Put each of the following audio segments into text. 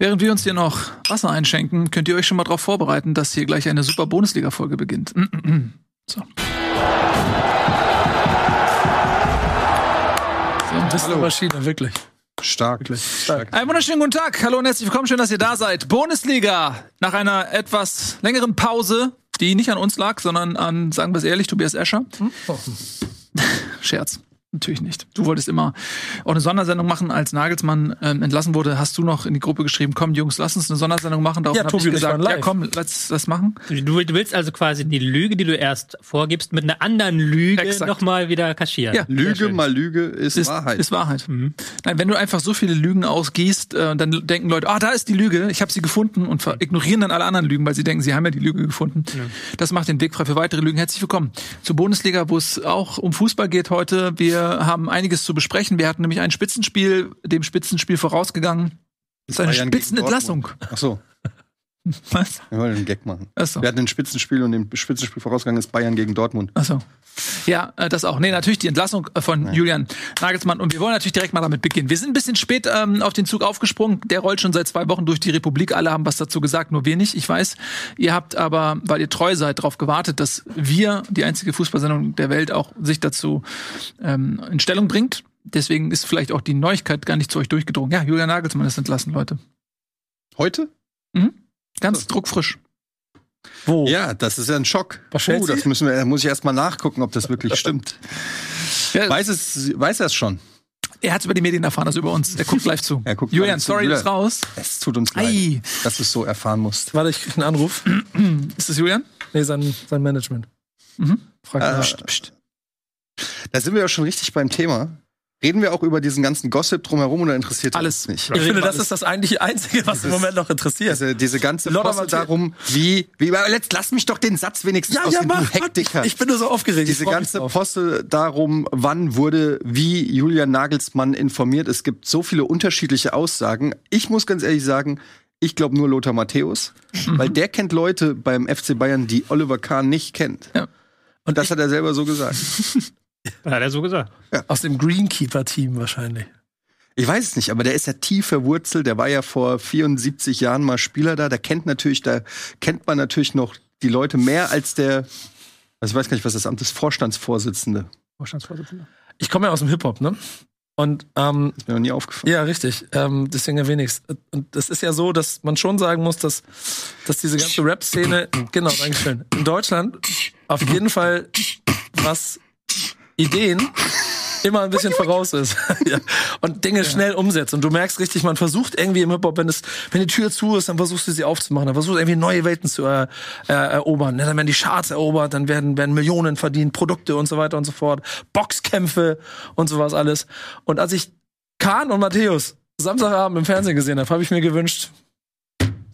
Während wir uns hier noch Wasser einschenken, könnt ihr euch schon mal darauf vorbereiten, dass hier gleich eine super Bundesliga-Folge beginnt. So. Das ist eine Maschine, wirklich. Stark. Wirklich. Stark. Einen wunderschönen guten Tag. Hallo und herzlich willkommen. Schön, dass ihr da seid. Bundesliga. Nach einer etwas längeren Pause, die nicht an uns lag, sondern an, sagen wir es ehrlich, Tobias Escher. Oh. Scherz. Natürlich nicht. Du wolltest immer auch eine Sondersendung machen, als Nagelsmann ähm, entlassen wurde. Hast du noch in die Gruppe geschrieben, komm Jungs, lass uns eine Sondersendung machen. Darauf Ja, hab Tobi ich gesagt, ja komm, lass das machen. Du, du willst also quasi die Lüge, die du erst vorgibst, mit einer anderen Lüge nochmal wieder kaschieren. Ja. Lüge mal Lüge ist, ist Wahrheit. Ist Wahrheit. Nein, wenn du einfach so viele Lügen ausgießt, äh, dann denken Leute, ah, da ist die Lüge, ich habe sie gefunden und ignorieren dann alle anderen Lügen, weil sie denken, sie haben ja die Lüge gefunden. Das macht den Weg frei für weitere Lügen. Herzlich willkommen zur Bundesliga, wo es auch um Fußball geht heute. Wir haben einiges zu besprechen. Wir hatten nämlich ein Spitzenspiel, dem Spitzenspiel vorausgegangen. Das ist eine Bayern Spitzenentlassung. Ach so, Was? wir wollen einen Gag machen. Achso. Wir hatten ein Spitzenspiel und dem Spitzenspiel vorausgegangen ist Bayern gegen Dortmund. Achso. Ja, äh, das auch. Nee, natürlich die Entlassung äh, von Julian Nagelsmann. Und wir wollen natürlich direkt mal damit beginnen. Wir sind ein bisschen spät ähm, auf den Zug aufgesprungen. Der rollt schon seit zwei Wochen durch die Republik. Alle haben was dazu gesagt, nur wir nicht. Ich weiß. Ihr habt aber, weil ihr treu seid, darauf gewartet, dass wir, die einzige Fußballsendung der Welt, auch sich dazu ähm, in Stellung bringt. Deswegen ist vielleicht auch die Neuigkeit gar nicht zu euch durchgedrungen. Ja, Julian Nagelsmann ist entlassen, Leute. Heute? Ganz druckfrisch. Wo? Ja, das ist ja ein Schock. Sie? das müssen wir, da muss ich erst mal nachgucken, ob das wirklich stimmt. Ja, Weiß es, weiß er es schon? er hat über die Medien erfahren, also über uns. Er guckt live zu. Er guckt Julian, sorry, du bist raus. Es tut uns leid, Ei. dass du es so erfahren musst. Warte, ich krieg einen Anruf. Ist das Julian? Nee, sein, sein Management. Mhm. Frag Äh, mal. pst, pst. Da sind wir ja schon richtig beim Thema. Reden wir auch über diesen ganzen Gossip drumherum oder interessiert Alles. uns nicht? Ich finde, das ist das eigentlich Einzige, was im Moment noch interessiert. Diese, diese ganze Posse darum, wie, wie, letzt, lass mich doch den Satz wenigstens Ja, aus ja, du mach. Hektiker. Ich bin nur so aufgeregt. Diese ganze. Posse darum, wann wurde wie Julian Nagelsmann informiert. Es gibt so viele unterschiedliche Aussagen. Ich muss ganz ehrlich sagen, ich glaube nur Lothar Matthäus, Mhm. weil der kennt Leute beim FC Bayern, die Oliver Kahn nicht kennt. Ja. Und das hat er selber so gesagt. Hat er so gesagt. Aus dem Greenkeeper-Team wahrscheinlich. Ich weiß es nicht, aber der ist ja tief verwurzelt. Der war ja vor 74 Jahren mal Spieler da. Da kennt natürlich, da kennt man natürlich noch die Leute mehr als der, also ich weiß gar nicht, was das Amt ist, Vorstandsvorsitzende. Vorstandsvorsitzender. Ich komme ja aus dem Hip-Hop, ne? Und ähm, Ist mir noch nie aufgefallen. ja, richtig. Ähm, deswegen erwähne ich's. Und es ist ja so, dass man schon sagen muss, dass, dass diese ganze Rap-Szene, genau, Dankeschön, in Deutschland auf jeden Fall, was Ideen immer ein bisschen voraus ist. ja. Und Dinge schnell umsetzt. Und du merkst richtig, man versucht irgendwie im Hip-Hop, wenn, es, wenn die Tür zu ist, dann versuchst du sie aufzumachen. Dann versuchst du irgendwie neue Welten zu äh, äh, erobern. Ja, dann werden die Charts erobert, dann werden, werden Millionen verdient, Produkte und so weiter und so fort. Boxkämpfe und sowas alles. Und als ich Kahn und Matthäus Samstagabend im Fernsehen gesehen habe, habe ich mir gewünscht,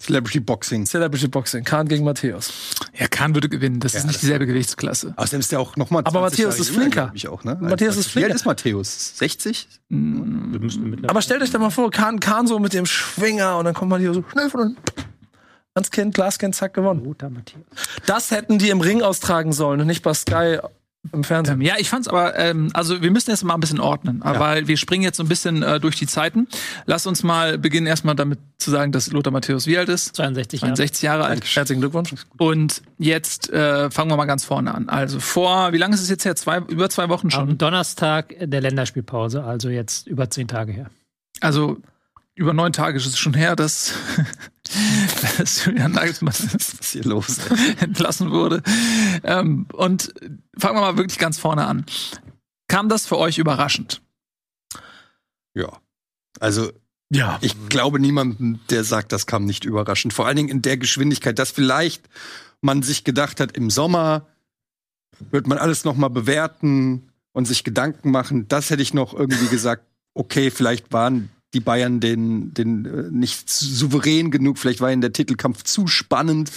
Celebrity Boxing. Celebrity Boxing, Kahn gegen Matthäus. Ja, Kahn würde gewinnen. Das ist nicht dieselbe Gewichtsklasse. Außerdem ist der auch noch mal Aber 20 Matthäus ist flinker. Ich auch, ne? Matthäus ist Wie flinker. alt ist Matthäus? 60? Wir müssen mittlerweile. Aber stellt euch da mal vor, Kahn, Kahn so mit dem Schwinger und dann kommt man hier so schnell von unten. Ans Kind, Glaskind, zack, gewonnen. Matthäus. Das hätten die im Ring austragen sollen und nicht bei Sky im Fernsehen. Ähm, ja, ich fand's aber, ähm, also wir müssen jetzt mal ein bisschen ordnen, ja. weil wir springen jetzt so ein bisschen äh, durch die Zeiten. Lass uns mal beginnen erstmal damit zu sagen, dass Lothar Matthäus wie alt ist? 62 Jahre. 60 Jahre alt. Herzlichen Glückwunsch. Und jetzt äh, fangen wir mal ganz vorne an. Also vor, wie lange ist es jetzt her? Zwei, über zwei Wochen schon. Am Donnerstag der Länderspielpause, also jetzt über zehn Tage her. Also über neun Tage ist es schon her, dass, dass Julian Nagelsmann Was ist hier los? entlassen wurde. Ähm, und fangen wir mal wirklich ganz vorne an. Kam das für euch überraschend? Ja. Also, Ja. ich glaube niemandem, der sagt, das kam nicht überraschend. Vor allen Dingen in der Geschwindigkeit, dass vielleicht man sich gedacht hat, im Sommer wird man alles noch mal bewerten und sich Gedanken machen. Das hätte ich noch irgendwie gesagt, okay, vielleicht waren die Bayern den, den äh, nicht souverän genug, vielleicht war ihnen der Titelkampf zu spannend.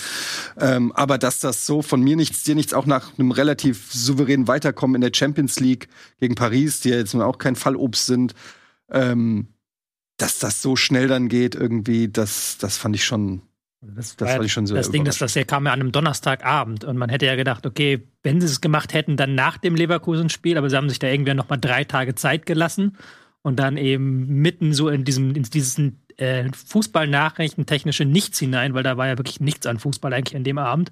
Ähm, aber dass das so von mir nichts, dir nichts, auch nach einem relativ souveränen Weiterkommen in der Champions League gegen Paris, die ja jetzt nun auch kein Fallobst sind, ähm, dass das so schnell dann geht, irgendwie, das, das fand ich schon, Das, das war fand ich schon sehr Das Ding, das, das hier kam ja an einem Donnerstagabend und man hätte ja gedacht, okay, wenn sie es gemacht hätten, dann nach dem Leverkusen-Spiel, aber sie haben sich da irgendwann noch mal drei Tage Zeit gelassen und dann eben mitten so in diesem, in diesen äh, Fußballnachrichtentechnische Nichts hinein, weil da war ja wirklich nichts an Fußball eigentlich an dem Abend,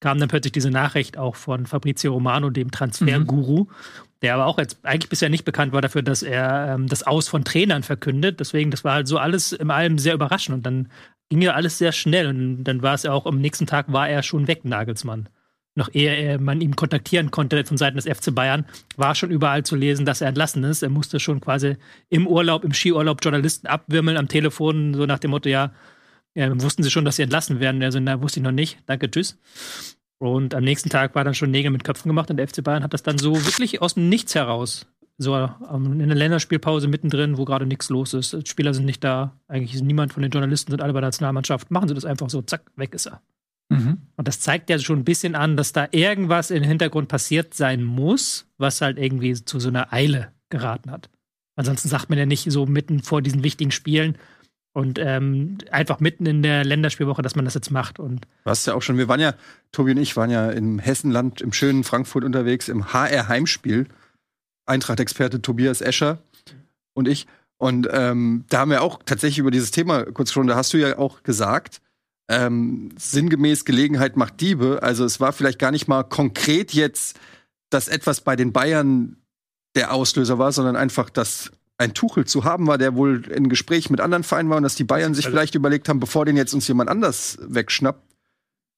kam dann plötzlich diese Nachricht auch von Fabrizio Romano, dem Transferguru, mhm. der aber auch jetzt eigentlich bisher nicht bekannt war dafür, dass er ähm, das Aus von Trainern verkündet. Deswegen, das war halt so alles im allem sehr überraschend und dann ging ja alles sehr schnell und dann war es ja auch am nächsten Tag war er schon weg, Nagelsmann noch ehe man ihn kontaktieren konnte von Seiten des FC Bayern, war schon überall zu lesen, dass er entlassen ist. Er musste schon quasi im Urlaub, im Skiurlaub Journalisten abwimmeln am Telefon, so nach dem Motto, ja, ja wussten sie schon, dass sie entlassen werden. Also, na, wusste ich noch nicht. Danke, tschüss. Und am nächsten Tag war dann schon Nägel mit Köpfen gemacht und der FC Bayern hat das dann so wirklich aus dem Nichts heraus so ähm, in der Länderspielpause mittendrin, wo gerade nichts los ist. Spieler sind nicht da, eigentlich ist niemand von den Journalisten, sind alle bei der Nationalmannschaft. Machen sie das einfach so, zack, weg ist er. Mhm. Und das zeigt ja schon ein bisschen an, dass da irgendwas im Hintergrund passiert sein muss, was halt irgendwie zu so einer Eile geraten hat. Ansonsten sagt man ja nicht so mitten vor diesen wichtigen Spielen und ähm, einfach mitten in der Länderspielwoche, dass man das jetzt macht. Und Was ja auch schon, wir waren ja, Tobi und ich waren ja im Hessenland, im schönen Frankfurt unterwegs, im HR-Heimspiel. Eintracht-Experte Tobias Escher und ich. Und ähm, da haben wir auch tatsächlich über dieses Thema kurz schon, da hast du ja auch gesagt, ähm, sinngemäß Gelegenheit macht Diebe. Also es war vielleicht gar nicht mal konkret jetzt, dass etwas bei den Bayern der Auslöser war, sondern einfach, dass ein Tuchel zu haben war, der wohl in Gespräch mit anderen Vereinen war und dass die Bayern sich also vielleicht überlegt haben, bevor den jetzt uns jemand anders wegschnappt,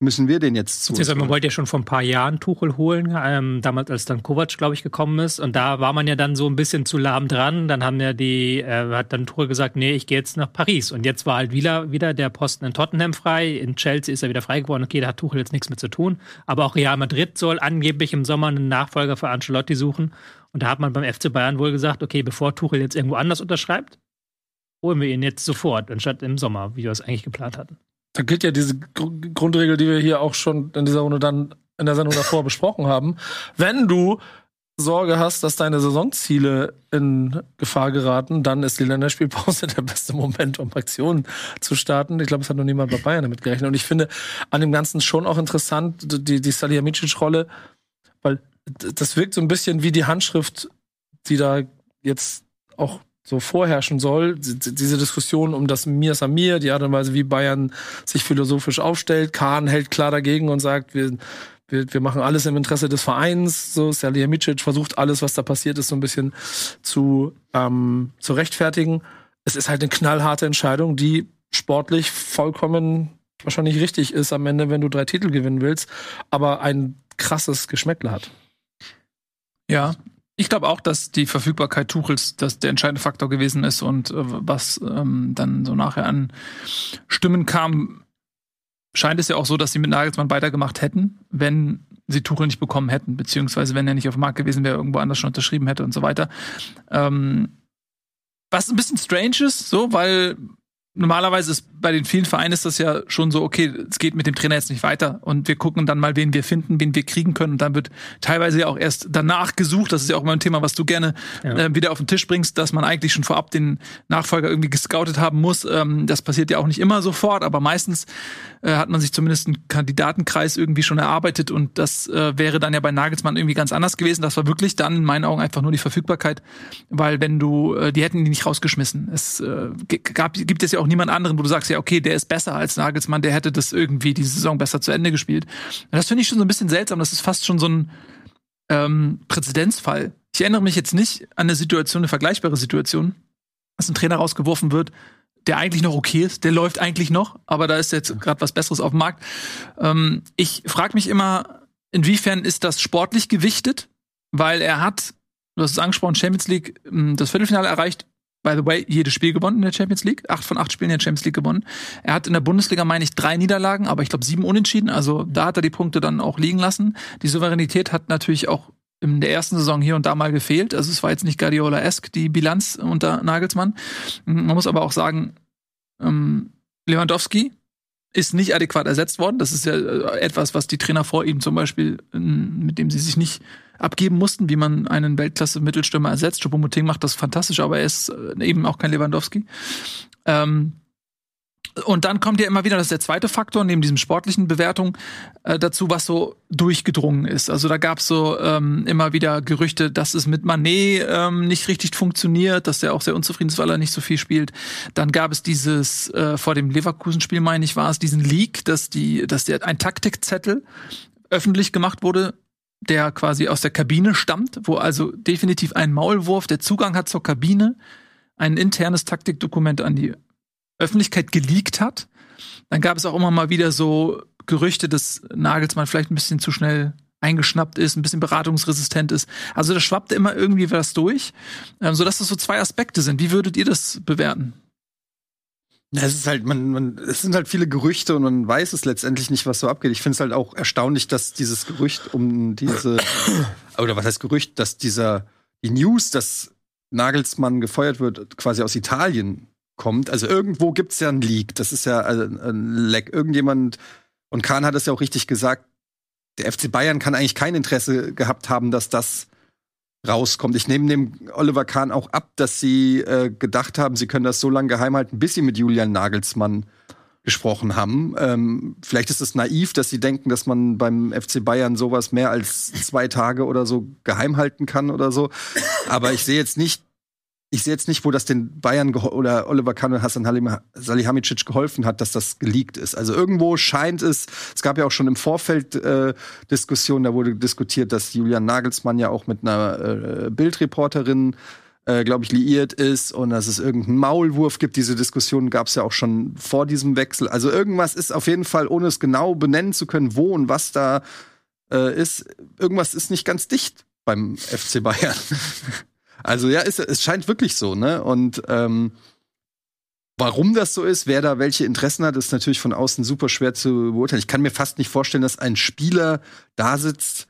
müssen wir den jetzt zu. Man wollte ja schon vor ein paar Jahren Tuchel holen, ähm, damals als dann Kovac, glaube ich, gekommen ist. Und da war man ja dann so ein bisschen zu lahm dran. Dann haben ja die, äh, hat dann Tuchel gesagt, nee, ich gehe jetzt nach Paris. Und jetzt war halt wieder, wieder der Posten in Tottenham frei. In Chelsea ist er wieder frei geworden. Okay, da hat Tuchel jetzt nichts mehr zu tun. Aber auch Real Madrid soll angeblich im Sommer einen Nachfolger für Ancelotti suchen. Und da hat man beim FC Bayern wohl gesagt, okay, bevor Tuchel jetzt irgendwo anders unterschreibt, holen wir ihn jetzt sofort, anstatt im Sommer, wie wir es eigentlich geplant hatten. Da gilt ja diese Gr Grundregel, die wir hier auch schon in dieser Runde dann in der Sendung davor besprochen haben. Wenn du Sorge hast, dass deine Saisonziele in Gefahr geraten, dann ist die Länderspielpause der beste Moment, um Aktionen zu starten. Ich glaube, es hat noch niemand bei Bayern damit gerechnet. Und ich finde an dem Ganzen schon auch interessant, die, die Salihamidzic-Rolle, weil das wirkt so ein bisschen wie die Handschrift, die da jetzt auch so vorherrschen soll. Diese Diskussion um das Mir Samir, die Art und Weise, wie Bayern sich philosophisch aufstellt. Kahn hält klar dagegen und sagt, wir, wir, wir machen alles im Interesse des Vereins. So, Salihamidzic versucht alles, was da passiert ist, so ein bisschen zu, ähm, zu rechtfertigen. Es ist halt eine knallharte Entscheidung, die sportlich vollkommen wahrscheinlich richtig ist am Ende, wenn du drei Titel gewinnen willst, aber ein krasses Geschmäckle hat. Ja, ich glaube auch, dass die Verfügbarkeit Tuchels das der entscheidende Faktor gewesen ist und äh, was ähm, dann so nachher an Stimmen kam, scheint es ja auch so, dass sie mit Nagelsmann weitergemacht hätten, wenn sie Tuchel nicht bekommen hätten, beziehungsweise wenn er nicht auf dem Markt gewesen wäre, irgendwo anders schon unterschrieben hätte und so weiter. Ähm, was ein bisschen strange ist, so, weil normalerweise ist bei den vielen Vereinen ist das ja schon so, okay, es geht mit dem Trainer jetzt nicht weiter und wir gucken dann mal, wen wir finden, wen wir kriegen können. Und dann wird teilweise ja auch erst danach gesucht. Das ist ja auch mal ein Thema, was du gerne ja. äh, wieder auf den Tisch bringst, dass man eigentlich schon vorab den Nachfolger irgendwie gescoutet haben muss. Ähm, das passiert ja auch nicht immer sofort, aber meistens äh, hat man sich zumindest einen Kandidatenkreis irgendwie schon erarbeitet und das äh, wäre dann ja bei Nagelsmann irgendwie ganz anders gewesen. Das war wirklich dann in meinen Augen einfach nur die Verfügbarkeit, weil wenn du, äh, die hätten die nicht rausgeschmissen. Es äh, gab, gibt es ja auch niemand anderen, wo du sagst, ja, okay, der ist besser als Nagelsmann, der hätte das irgendwie die Saison besser zu Ende gespielt. Das finde ich schon so ein bisschen seltsam. Das ist fast schon so ein ähm, Präzedenzfall. Ich erinnere mich jetzt nicht an eine Situation, eine vergleichbare Situation, dass ein Trainer rausgeworfen wird, der eigentlich noch okay ist, der läuft eigentlich noch, aber da ist jetzt gerade was Besseres auf dem Markt. Ähm, ich frage mich immer, inwiefern ist das sportlich gewichtet, weil er hat, du hast es angesprochen, Champions League ähm, das Viertelfinale erreicht, by the way, jedes Spiel gewonnen in der Champions League. Acht von acht Spielen in der Champions League gewonnen. Er hat in der Bundesliga, meine ich, drei Niederlagen, aber ich glaube sieben Unentschieden. Also da hat er die Punkte dann auch liegen lassen. Die Souveränität hat natürlich auch in der ersten Saison hier und da mal gefehlt. Also es war jetzt nicht Guardiola-esque, die Bilanz unter Nagelsmann. Man muss aber auch sagen, ähm, Lewandowski ist nicht adäquat ersetzt worden. Das ist ja äh, etwas, was die Trainer vor ihm zum Beispiel, mit dem sie sich nicht abgeben mussten, wie man einen Weltklasse-Mittelstürmer ersetzt. Choupo-Moting macht das fantastisch, aber er ist äh, eben auch kein Lewandowski. Ähm, und dann kommt ja immer wieder, das ist der zweite Faktor, neben diesem sportlichen Bewertung, äh, dazu, was so durchgedrungen ist. Also da gab es so ähm, immer wieder Gerüchte, dass es mit Manet ähm, nicht richtig funktioniert, dass der auch sehr unzufrieden ist, weil er nicht so viel spielt. Dann gab es dieses, äh, vor dem Leverkusen-Spiel, meine ich, war es, diesen Leak, dass die, dass der ein Taktikzettel öffentlich gemacht wurde, der quasi aus der Kabine stammt, wo also definitiv ein Maulwurf, der Zugang hat zur Kabine, ein internes Taktikdokument an die Öffentlichkeit geleakt hat. Dann gab es auch immer mal wieder so Gerüchte, dass Nagelsmann vielleicht ein bisschen zu schnell eingeschnappt ist, ein bisschen beratungsresistent ist. Also da schwappte immer irgendwie was durch, ähm, sodass das so zwei Aspekte sind. Wie würdet ihr das bewerten? Es ist halt, man, man, es sind halt viele Gerüchte und man weiß es letztendlich nicht, was so abgeht. Ich finde es halt auch erstaunlich, dass dieses Gerücht um diese, oder was heißt Gerücht, dass dieser, die News, dass Nagelsmann gefeuert wird, quasi aus Italien kommt. Also irgendwo gibt es ja einen Leak. Das ist ja also ein Leck. Irgendjemand, und Kahn hat es ja auch richtig gesagt, der FC Bayern kann eigentlich kein Interesse gehabt haben, dass das rauskommt. Ich nehme dem Oliver Kahn auch ab, dass sie äh, gedacht haben, sie können das so lange geheim halten, bis sie mit Julian Nagelsmann gesprochen haben. Ähm, vielleicht ist es naiv, dass sie denken, dass man beim FC Bayern sowas mehr als zwei Tage oder so geheim halten kann oder so. Aber ich sehe jetzt nicht ich sehe jetzt nicht, wo das den Bayern oder Oliver Kahn und Hassan Salihamidzic geholfen hat, dass das geleakt ist. Also irgendwo scheint es, es gab ja auch schon im Vorfeld äh, Diskussionen, da wurde diskutiert, dass Julian Nagelsmann ja auch mit einer äh, Bildreporterin äh, glaube ich, liiert ist und dass es irgendeinen Maulwurf gibt. Diese Diskussion gab es ja auch schon vor diesem Wechsel. Also irgendwas ist auf jeden Fall, ohne es genau benennen zu können, wo und was da äh, ist, irgendwas ist nicht ganz dicht beim FC Bayern. Also ja, ist, es scheint wirklich so, ne? Und ähm, warum das so ist, wer da welche Interessen hat, ist natürlich von außen super schwer zu beurteilen. Ich kann mir fast nicht vorstellen, dass ein Spieler da sitzt,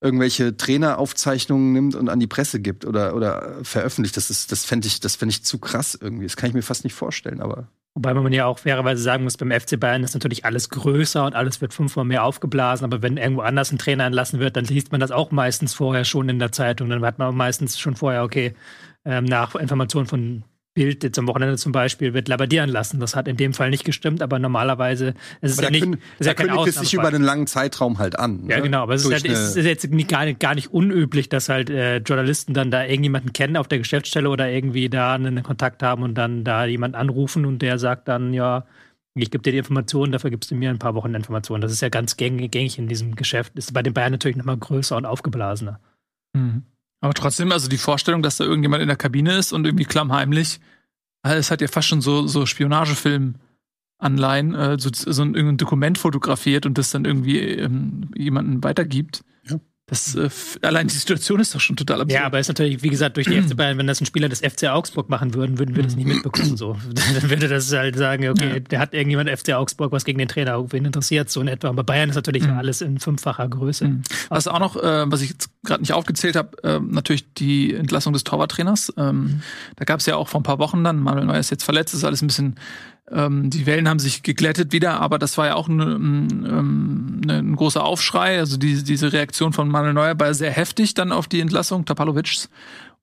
irgendwelche Traineraufzeichnungen nimmt und an die Presse gibt oder, oder veröffentlicht. Das das fände ich, das fände ich zu krass irgendwie. Das kann ich mir fast nicht vorstellen, aber. Wobei man ja auch fairerweise sagen muss, beim FC Bayern ist natürlich alles größer und alles wird fünfmal mehr aufgeblasen. Aber wenn irgendwo anders ein Trainer entlassen wird, dann liest man das auch meistens vorher schon in der Zeitung. Dann hat man meistens schon vorher, okay, ähm, nach Informationen von Bild jetzt am Wochenende zum Beispiel wird labadieren lassen. Das hat in dem Fall nicht gestimmt, aber normalerweise es ist aber ja nicht, kündigt, ist ja kein kündigt es sich über einen langen Zeitraum halt an. Ja, ne? genau, aber es ist, halt, es ist, jetzt nicht, gar, nicht, gar nicht unüblich, dass halt äh, Journalisten dann da irgendjemanden kennen auf der Geschäftsstelle oder irgendwie da einen Kontakt haben und dann da jemand anrufen und der sagt dann, ja, ich gebe dir die Informationen, dafür gibst du mir ein paar Wochen Informationen. Das ist ja ganz gängig, gängig in diesem Geschäft. Ist bei den Bayern natürlich nochmal größer und aufgeblasener. Mhm. Aber trotzdem, also die Vorstellung, dass da irgendjemand in der Kabine ist und irgendwie klammheimlich, also es hat ja fast schon so, so Spionagefilm-Anleihen, äh, so, so ein, irgendein Dokument fotografiert und das dann irgendwie ähm, jemanden weitergibt. Ja. Das, äh, allein die Situation ist doch schon total absurd. Ja, aber ist natürlich, wie gesagt, durch die FC Bayern, wenn das ein Spieler des FC Augsburg machen würden, würden wir das nicht mitbekommen. So. Dann würde das halt sagen, okay, ja. der hat irgendjemand FC Augsburg was gegen den Trainer, wen interessiert so in etwa. Aber Bayern ist natürlich mhm. alles in fünffacher Größe. Mhm. Was auch noch, äh, was ich jetzt gerade nicht aufgezählt habe, äh, natürlich die Entlassung des Torwarttrainers. Ähm, mhm. Da gab es ja auch vor ein paar Wochen dann, Manuel Neuer ist jetzt verletzt, ist alles ein bisschen ähm, die Wellen haben sich geglättet wieder, aber das war ja auch ein, ähm, ne, ein großer Aufschrei. Also die, diese Reaktion von Manuel Neuer war sehr heftig dann auf die Entlassung Tapalovics.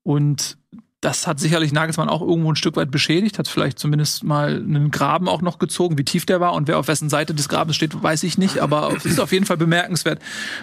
Und das hat sicherlich Nagelsmann auch irgendwo ein Stück weit beschädigt, hat vielleicht zumindest mal einen Graben auch noch gezogen, wie tief der war und wer auf wessen Seite des Grabens steht, weiß ich nicht, aber es ist auf jeden Fall bemerkenswert.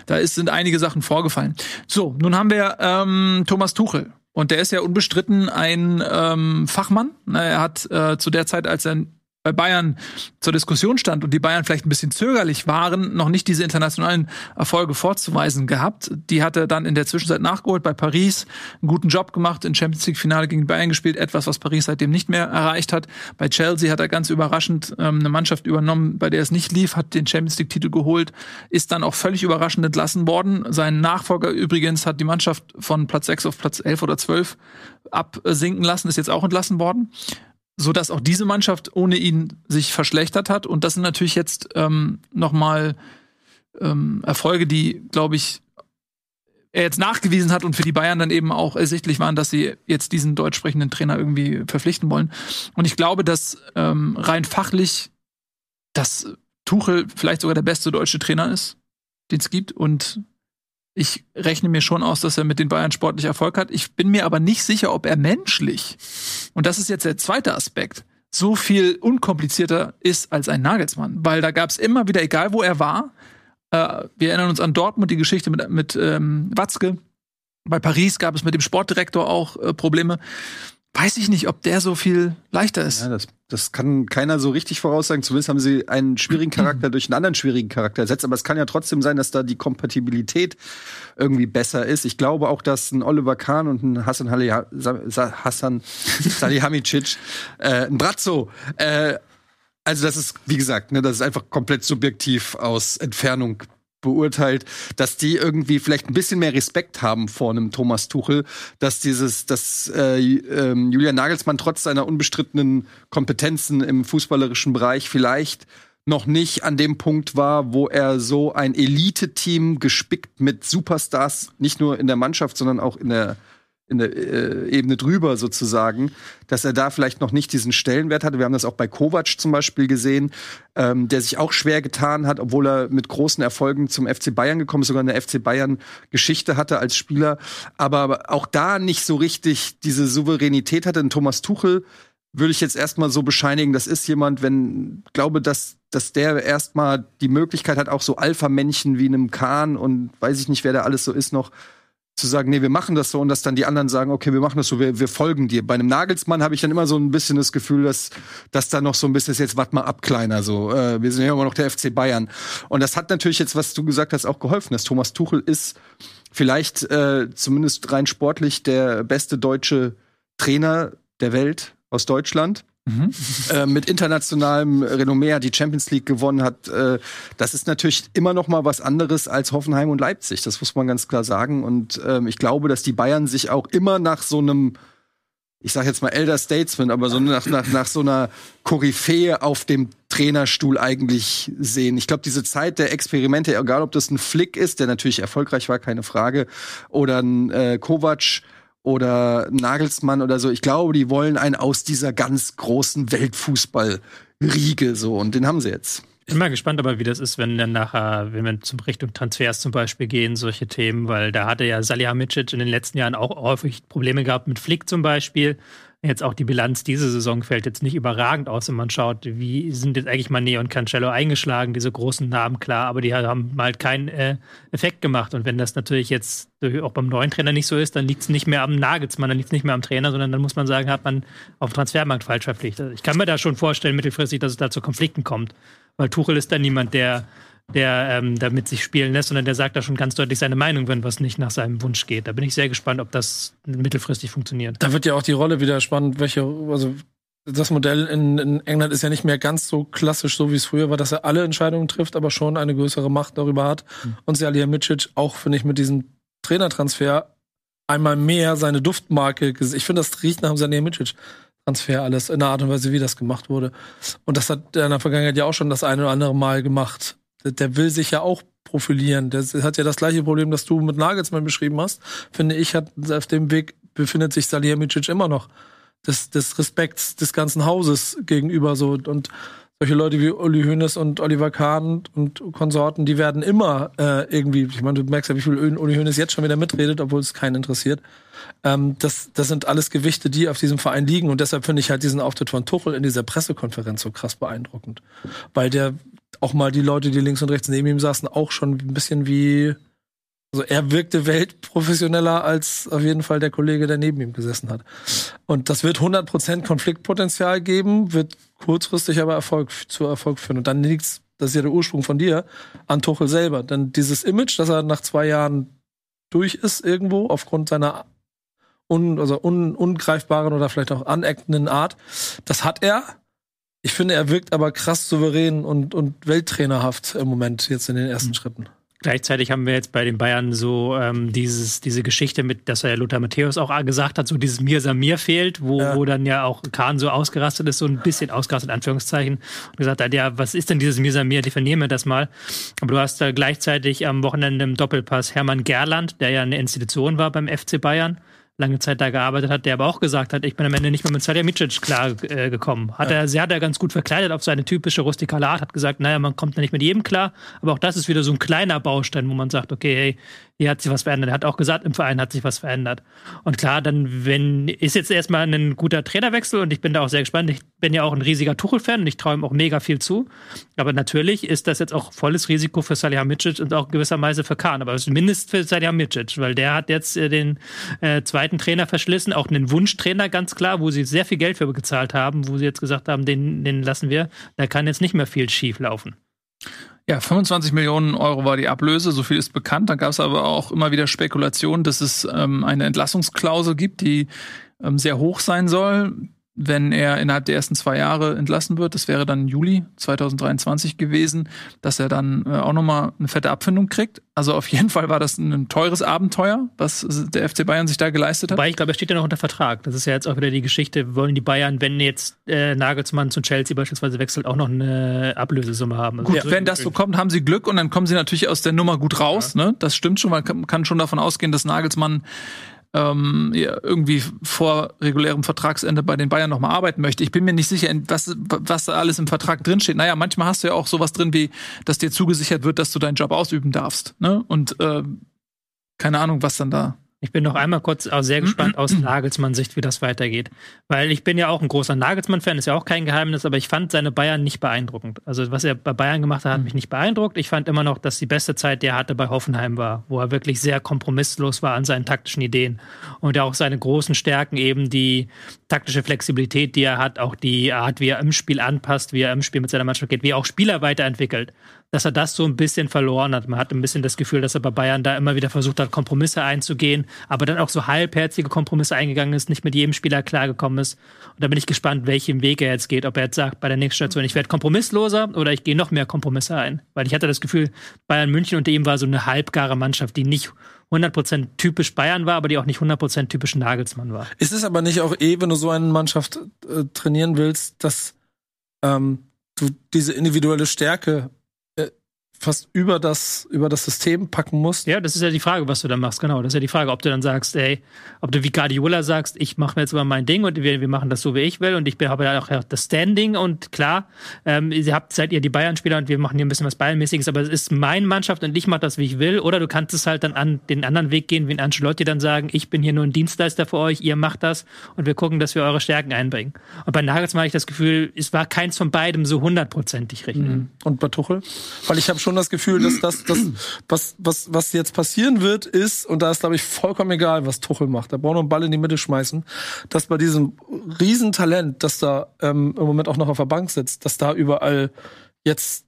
Da ist, sind einige Sachen vorgefallen. So, nun haben wir ähm, Thomas Tuchel. Und der ist ja unbestritten ein ähm, Fachmann. Er hat äh, zu der Zeit, als er bei Bayern zur Diskussion stand und die Bayern vielleicht ein bisschen zögerlich waren, noch nicht diese internationalen Erfolge vorzuweisen gehabt. Die hat er dann in der Zwischenzeit nachgeholt bei Paris, einen guten Job gemacht, in Champions League Finale gegen Bayern gespielt, etwas, was Paris seitdem nicht mehr erreicht hat. Bei Chelsea hat er ganz überraschend ähm, eine Mannschaft übernommen, bei der es nicht lief, hat den Champions League Titel geholt, ist dann auch völlig überraschend entlassen worden. Sein Nachfolger übrigens hat die Mannschaft von Platz 6 auf Platz 11 oder 12 absinken lassen, ist jetzt auch entlassen worden so dass auch diese Mannschaft ohne ihn sich verschlechtert hat. Und das sind natürlich jetzt ähm, nochmal ähm, Erfolge, die, glaube ich, er jetzt nachgewiesen hat und für die Bayern dann eben auch ersichtlich waren, dass sie jetzt diesen deutsch sprechenden Trainer irgendwie verpflichten wollen. Und ich glaube, dass ähm, rein fachlich, dass Tuchel vielleicht sogar der beste deutsche Trainer ist, den es gibt. Und ich rechne mir schon aus, dass er mit den Bayern sportlich Erfolg hat. Ich bin mir aber nicht sicher, ob er menschlich, und das ist jetzt der zweite Aspekt, so viel unkomplizierter ist als ein Nagelsmann. Weil da gab es immer wieder, egal wo er war, äh, wir erinnern uns an Dortmund, die Geschichte mit, mit ähm, Watzke. Bei Paris gab es mit dem Sportdirektor auch äh, Probleme weiß ich nicht, ob der so viel leichter ist. Ja, das, das kann keiner so richtig voraussagen. Zumindest haben sie einen schwierigen Charakter durch einen anderen schwierigen Charakter ersetzt. Aber es kann ja trotzdem sein, dass da die Kompatibilität irgendwie besser ist. Ich glaube auch, dass ein Oliver Kahn und ein Hassan, Halli Hassan Salihamidzic, äh, ein Brazzo, äh, also das ist, wie gesagt, ne, das ist einfach komplett subjektiv aus Entfernung beurteilt, dass die irgendwie vielleicht ein bisschen mehr Respekt haben vor einem Thomas Tuchel, dass dieses, dass äh, äh, Julian Nagelsmann trotz seiner unbestrittenen Kompetenzen im fußballerischen Bereich vielleicht noch nicht an dem Punkt war, wo er so ein Elite-Team gespickt mit Superstars, nicht nur in der Mannschaft, sondern auch in der in der äh, Ebene drüber sozusagen, dass er da vielleicht noch nicht diesen Stellenwert hatte. Wir haben das auch bei Kovac zum Beispiel gesehen, ähm, der sich auch schwer getan hat, obwohl er mit großen Erfolgen zum FC Bayern gekommen ist, sogar eine FC Bayern Geschichte hatte als Spieler, aber auch da nicht so richtig diese Souveränität hatte. Und Thomas Tuchel würde ich jetzt erstmal so bescheinigen, das ist jemand, wenn glaube, dass dass der erstmal die Möglichkeit hat, auch so Alpha-Männchen wie einem Kahn und weiß ich nicht, wer da alles so ist, noch zu sagen, nee, wir machen das so und dass dann die anderen sagen, okay, wir machen das so, wir, wir folgen dir. Bei einem Nagelsmann habe ich dann immer so ein bisschen das Gefühl, dass, dass da noch so ein bisschen ist, jetzt wart mal ab, kleiner, so. Äh, wir sind ja immer noch der FC Bayern. Und das hat natürlich jetzt, was du gesagt hast, auch geholfen. Dass Thomas Tuchel ist vielleicht äh, zumindest rein sportlich der beste deutsche Trainer der Welt aus Deutschland. Mhm. Äh, mit internationalem Renommee die Champions League gewonnen hat. Äh, das ist natürlich immer noch mal was anderes als Hoffenheim und Leipzig. Das muss man ganz klar sagen. Und ähm, ich glaube, dass die Bayern sich auch immer nach so einem ich sage jetzt mal Elder Statesman, aber so nach, nach, nach so einer Koryphäe auf dem Trainerstuhl eigentlich sehen. Ich glaube, diese Zeit der Experimente, egal ob das ein Flick ist, der natürlich erfolgreich war, keine Frage, oder ein äh, Kovac, oder Nagelsmann oder so. Ich glaube, die wollen einen aus dieser ganz großen Weltfußball-Riege so und den haben sie jetzt. Ich bin mal gespannt, aber wie das ist, wenn dann nachher, wenn wir zum Richtung Transfers zum Beispiel gehen, solche Themen, weil da hatte ja Salihamidzic in den letzten Jahren auch häufig Probleme gehabt mit Flick zum Beispiel. Jetzt auch die Bilanz diese Saison fällt jetzt nicht überragend aus, wenn man schaut, wie sind jetzt eigentlich Mané und Cancello eingeschlagen, diese großen Namen, klar, aber die haben halt keinen äh, Effekt gemacht. Und wenn das natürlich jetzt auch beim neuen Trainer nicht so ist, dann liegt es nicht mehr am Nagelsmann, dann liegt es nicht mehr am Trainer, sondern dann muss man sagen, hat man auf dem Transfermarkt falsch verpflichtet. Ich kann mir da schon vorstellen, mittelfristig, dass es da zu Konflikten kommt. Weil Tuchel ist dann niemand, der der ähm, damit sich spielen lässt, sondern der sagt da schon ganz deutlich seine Meinung, wenn was nicht nach seinem Wunsch geht. Da bin ich sehr gespannt, ob das mittelfristig funktioniert. Da wird ja auch die Rolle wieder spannend, welche, also das Modell in, in England ist ja nicht mehr ganz so klassisch, so wie es früher war, dass er alle Entscheidungen trifft, aber schon eine größere Macht darüber hat. Mhm. Und Salihamidzic auch, finde ich, mit diesem Trainertransfer einmal mehr seine Duftmarke. Ich finde, das riecht nach dem Salihamidzic. Transfer alles in der Art und Weise, wie das gemacht wurde. Und das hat er in der Vergangenheit ja auch schon das eine oder andere Mal gemacht der will sich ja auch profilieren. Der hat ja das gleiche Problem, das du mit Nagelsmann beschrieben hast. Finde ich, hat auf dem Weg befindet sich Salihamidzic immer noch. Des, des Respekts des ganzen Hauses gegenüber so und solche Leute wie Uli Hoeneß und Oliver Kahn und Konsorten, die werden immer äh, irgendwie, ich meine, du merkst ja, wie viel Uli Hoeneß jetzt schon wieder mitredet, obwohl es keinen interessiert. Ähm, das, das sind alles Gewichte, die auf diesem Verein liegen und deshalb finde ich halt diesen Auftritt von Tuchel in dieser Pressekonferenz so krass beeindruckend. Weil der auch mal die Leute, die links und rechts neben ihm saßen, auch schon ein bisschen wie, also er wirkte weltprofessioneller als auf jeden Fall der Kollege, der neben ihm gesessen hat. Und das wird 100% Konfliktpotenzial geben, wird kurzfristig aber Erfolg zu Erfolg führen. Und dann liegt's, das ist ja der Ursprung von dir, an Tuchel selber. Denn dieses Image, dass er nach zwei Jahren durch ist irgendwo, aufgrund seiner un, also un, ungreifbaren oder vielleicht auch aneckenden Art, das hat er ich finde, er wirkt aber krass souverän und, und welttrainerhaft im Moment jetzt in den ersten mhm. Schritten. Gleichzeitig haben wir jetzt bei den Bayern so ähm, dieses, diese Geschichte mit, dass er Lothar Matthäus auch gesagt hat, so dieses Mir Samir fehlt, wo, ja. wo dann ja auch Kahn so ausgerastet ist, so ein bisschen ausgerastet, in Anführungszeichen, und gesagt hat, ja, was ist denn dieses Mir Samir, definieren wir das mal. Aber du hast da gleichzeitig am Wochenende im Doppelpass Hermann Gerland, der ja eine Institution war beim FC Bayern, lange Zeit da gearbeitet hat, der aber auch gesagt hat, ich bin am Ende nicht mehr mit Salihamidzic klar äh, gekommen. Hat ja. er, sie hat er ganz gut verkleidet auf seine typische rustikale Art, hat gesagt, naja, man kommt da nicht mit jedem klar, aber auch das ist wieder so ein kleiner Baustein, wo man sagt, okay, hey, hier hat sich was verändert. Er hat auch gesagt, im Verein hat sich was verändert. Und klar, dann, wenn, ist jetzt erstmal ein guter Trainerwechsel und ich bin da auch sehr gespannt. Ich bin ja auch ein riesiger Tuchel-Fan und ich traue ihm auch mega viel zu. Aber natürlich ist das jetzt auch volles Risiko für Salihamidzic und auch gewisserweise für Kahn. Aber zumindest für Salihamidzic, weil der hat jetzt äh, den äh, zweiten Trainer verschlissen, auch einen Wunschtrainer ganz klar, wo sie sehr viel Geld für gezahlt haben, wo sie jetzt gesagt haben, den, den lassen wir. Da kann jetzt nicht mehr viel schief laufen. Ja, 25 Millionen Euro war die Ablöse, so viel ist bekannt. Dann gab es aber auch immer wieder Spekulationen, dass es ähm, eine Entlassungsklausel gibt, die ähm, sehr hoch sein soll wenn er innerhalb der ersten zwei Jahre entlassen wird, das wäre dann Juli 2023 gewesen, dass er dann äh, auch nochmal eine fette Abfindung kriegt. Also auf jeden Fall war das ein teures Abenteuer, was der FC Bayern sich da geleistet hat. Wobei ich glaube, er steht ja noch unter Vertrag. Das ist ja jetzt auch wieder die Geschichte, wollen die Bayern, wenn jetzt äh, Nagelsmann zu Chelsea beispielsweise wechselt, auch noch eine Ablösesumme haben. Also gut, wenn das so kommt, haben sie Glück und dann kommen sie natürlich aus der Nummer gut raus. Ja. Ne? Das stimmt schon, man kann schon davon ausgehen, dass Nagelsmann ähm, ja, irgendwie vor regulärem Vertragsende bei den Bayern nochmal arbeiten möchte. Ich bin mir nicht sicher, was, was da alles im Vertrag drinsteht. Naja, manchmal hast du ja auch sowas drin, wie, dass dir zugesichert wird, dass du deinen Job ausüben darfst. Ne? Und äh, keine Ahnung, was dann da ich bin noch einmal kurz auch sehr gespannt aus Nagelsmann Sicht, wie das weitergeht. Weil ich bin ja auch ein großer Nagelsmann-Fan, ist ja auch kein Geheimnis, aber ich fand seine Bayern nicht beeindruckend. Also was er bei Bayern gemacht hat, hat mich nicht beeindruckt. Ich fand immer noch, dass die beste Zeit, die er hatte bei Hoffenheim war, wo er wirklich sehr kompromisslos war an seinen taktischen Ideen. Und auch seine großen Stärken eben die taktische Flexibilität, die er hat, auch die Art, wie er im Spiel anpasst, wie er im Spiel mit seiner Mannschaft geht, wie er auch Spieler weiterentwickelt dass er das so ein bisschen verloren hat. Man hat ein bisschen das Gefühl, dass er bei Bayern da immer wieder versucht hat, Kompromisse einzugehen, aber dann auch so halbherzige Kompromisse eingegangen ist, nicht mit jedem Spieler klargekommen ist. Und da bin ich gespannt, welchen Weg er jetzt geht. Ob er jetzt sagt, bei der nächsten Station, ich werde kompromissloser oder ich gehe noch mehr Kompromisse ein. Weil ich hatte das Gefühl, Bayern München unter ihm war so eine halbgare Mannschaft, die nicht 100% typisch Bayern war, aber die auch nicht 100% typisch Nagelsmann war. Ist es aber nicht auch eh, wenn du so eine Mannschaft äh, trainieren willst, dass ähm, du diese individuelle Stärke fast über das, über das System packen musst. Ja, das ist ja die Frage, was du dann machst, genau. Das ist ja die Frage, ob du dann sagst, ey, ob du wie Guardiola sagst, ich mache mir jetzt mal mein Ding und wir, wir machen das so, wie ich will und ich habe ja auch das Standing und klar, ähm, ihr habt, seid ihr die Bayern-Spieler und wir machen hier ein bisschen was Bayern-mäßiges, aber es ist meine Mannschaft und ich mache das, wie ich will. Oder du kannst es halt dann an den anderen Weg gehen, wie in Ancelotti dann sagen, ich bin hier nur ein Dienstleister für euch, ihr macht das und wir gucken, dass wir eure Stärken einbringen. Und bei Nagelsmann habe ich das Gefühl, es war keins von beidem so hundertprozentig richtig. Mhm. Und bei Tuchel? Weil ich habe schon das Gefühl, dass das, das was, was, was jetzt passieren wird, ist, und da ist, glaube ich, vollkommen egal, was Tuchel macht. Da braucht nur einen Ball in die Mitte schmeißen, dass bei diesem Riesentalent, das da ähm, im Moment auch noch auf der Bank sitzt, dass da überall jetzt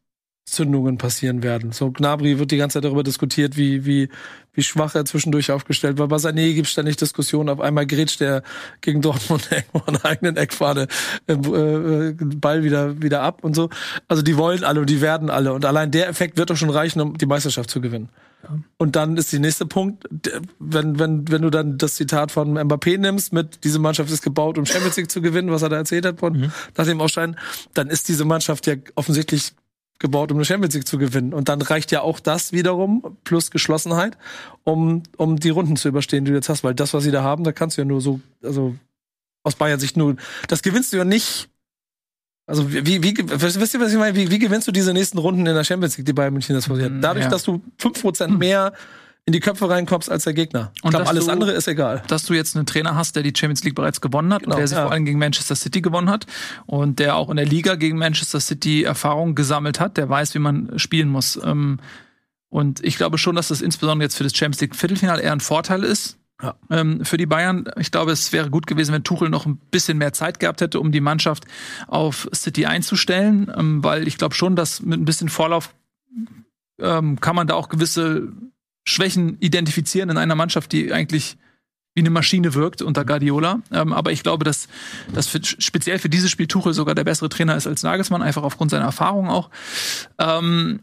Zündungen passieren werden. So Gnabry wird die ganze Zeit darüber diskutiert, wie wie wie schwach er zwischendurch aufgestellt war. Bei Sané gibt ständig Diskussionen. Auf einmal grätscht er gegen Dortmund irgendwo an der eigenen Eckfahne äh, äh, Ball wieder wieder ab und so. Also die wollen alle und die werden alle und allein der Effekt wird doch schon reichen, um die Meisterschaft zu gewinnen. Ja. Und dann ist der nächste Punkt, wenn, wenn, wenn du dann das Zitat von Mbappé nimmst, mit diese Mannschaft ist gebaut, um Champions League zu gewinnen, was er da erzählt hat von mhm. nach dem Ausscheiden, dann ist diese Mannschaft ja offensichtlich gebaut, um eine Champions League zu gewinnen. Und dann reicht ja auch das wiederum, plus Geschlossenheit, um, um die Runden zu überstehen, die du jetzt hast. Weil das, was sie da haben, da kannst du ja nur so, also aus Bayern Sicht nur, das gewinnst du ja nicht. Also wie, wie, wisst ihr, was ich meine? Wie, wie gewinnst du diese nächsten Runden in der Champions League, die Bayern München das forciert? Mm, Dadurch, ja. dass du fünf Prozent mehr in die Köpfe reinkommst als der Gegner. Und ich glaube, alles du, andere ist egal. Dass du jetzt einen Trainer hast, der die Champions League bereits gewonnen hat genau, und der sich ja. vor allem gegen Manchester City gewonnen hat und der auch in der Liga gegen Manchester City Erfahrung gesammelt hat, der weiß, wie man spielen muss. Ähm, und ich glaube schon, dass das insbesondere jetzt für das Champions League Viertelfinale eher ein Vorteil ist. Ja. Ähm, für die Bayern, ich glaube, es wäre gut gewesen, wenn Tuchel noch ein bisschen mehr Zeit gehabt hätte, um die Mannschaft auf City einzustellen, ähm, weil ich glaube schon, dass mit ein bisschen Vorlauf ähm, kann man da auch gewisse Schwächen identifizieren in einer Mannschaft, die eigentlich wie eine Maschine wirkt unter Guardiola. Ähm, aber ich glaube, dass, für, speziell für dieses Spiel Tuchel sogar der bessere Trainer ist als Nagelsmann, einfach aufgrund seiner Erfahrung auch. Ähm,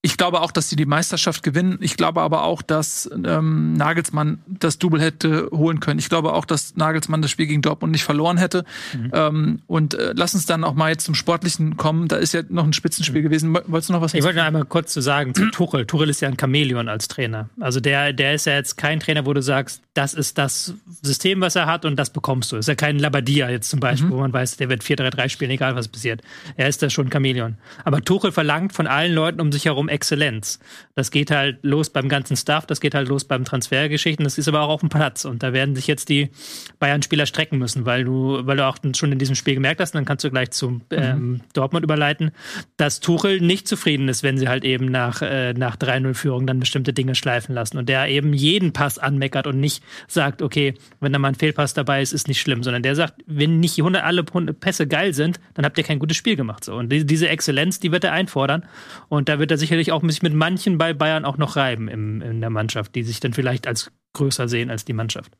ich glaube auch, dass sie die Meisterschaft gewinnen. Ich glaube aber auch, dass ähm, Nagelsmann das Double hätte holen können. Ich glaube auch, dass Nagelsmann das Spiel gegen Dortmund nicht verloren hätte. Mhm. Ähm, und äh, lass uns dann auch mal jetzt zum Sportlichen kommen. Da ist ja noch ein Spitzenspiel mhm. gewesen. Wolltest du noch was? Ich wollte noch einmal kurz zu sagen zu Tuchel. Tuchel ist ja ein Chamäleon als Trainer. Also der, der ist ja jetzt kein Trainer, wo du sagst, das ist das System, was er hat und das bekommst du. Ist ja kein Labadia jetzt zum Beispiel, mhm. wo man weiß, der wird 4-3-3 spielen, egal was passiert. Er ist da schon ein Chamäleon. Aber Tuchel verlangt von allen Leuten um sich herum Exzellenz. Das geht halt los beim ganzen Staff, das geht halt los beim Transfergeschichten, das ist aber auch auf dem Platz. Und da werden sich jetzt die Bayern-Spieler strecken müssen, weil du, weil du auch schon in diesem Spiel gemerkt hast, und dann kannst du gleich zum ähm, mhm. Dortmund überleiten, dass Tuchel nicht zufrieden ist, wenn sie halt eben nach, äh, nach 3-0-Führung dann bestimmte Dinge schleifen lassen. Und der eben jeden Pass anmeckert und nicht sagt, okay, wenn da mal ein Fehlpass dabei ist, ist nicht schlimm, sondern der sagt, wenn nicht 100 alle Pässe geil sind, dann habt ihr kein gutes Spiel gemacht. So. Und diese Exzellenz, die wird er einfordern. Und da wird er sicherlich auch sich mit manchen bei Bayern auch noch reiben im, in der Mannschaft, die sich dann vielleicht als größer sehen als die Mannschaft.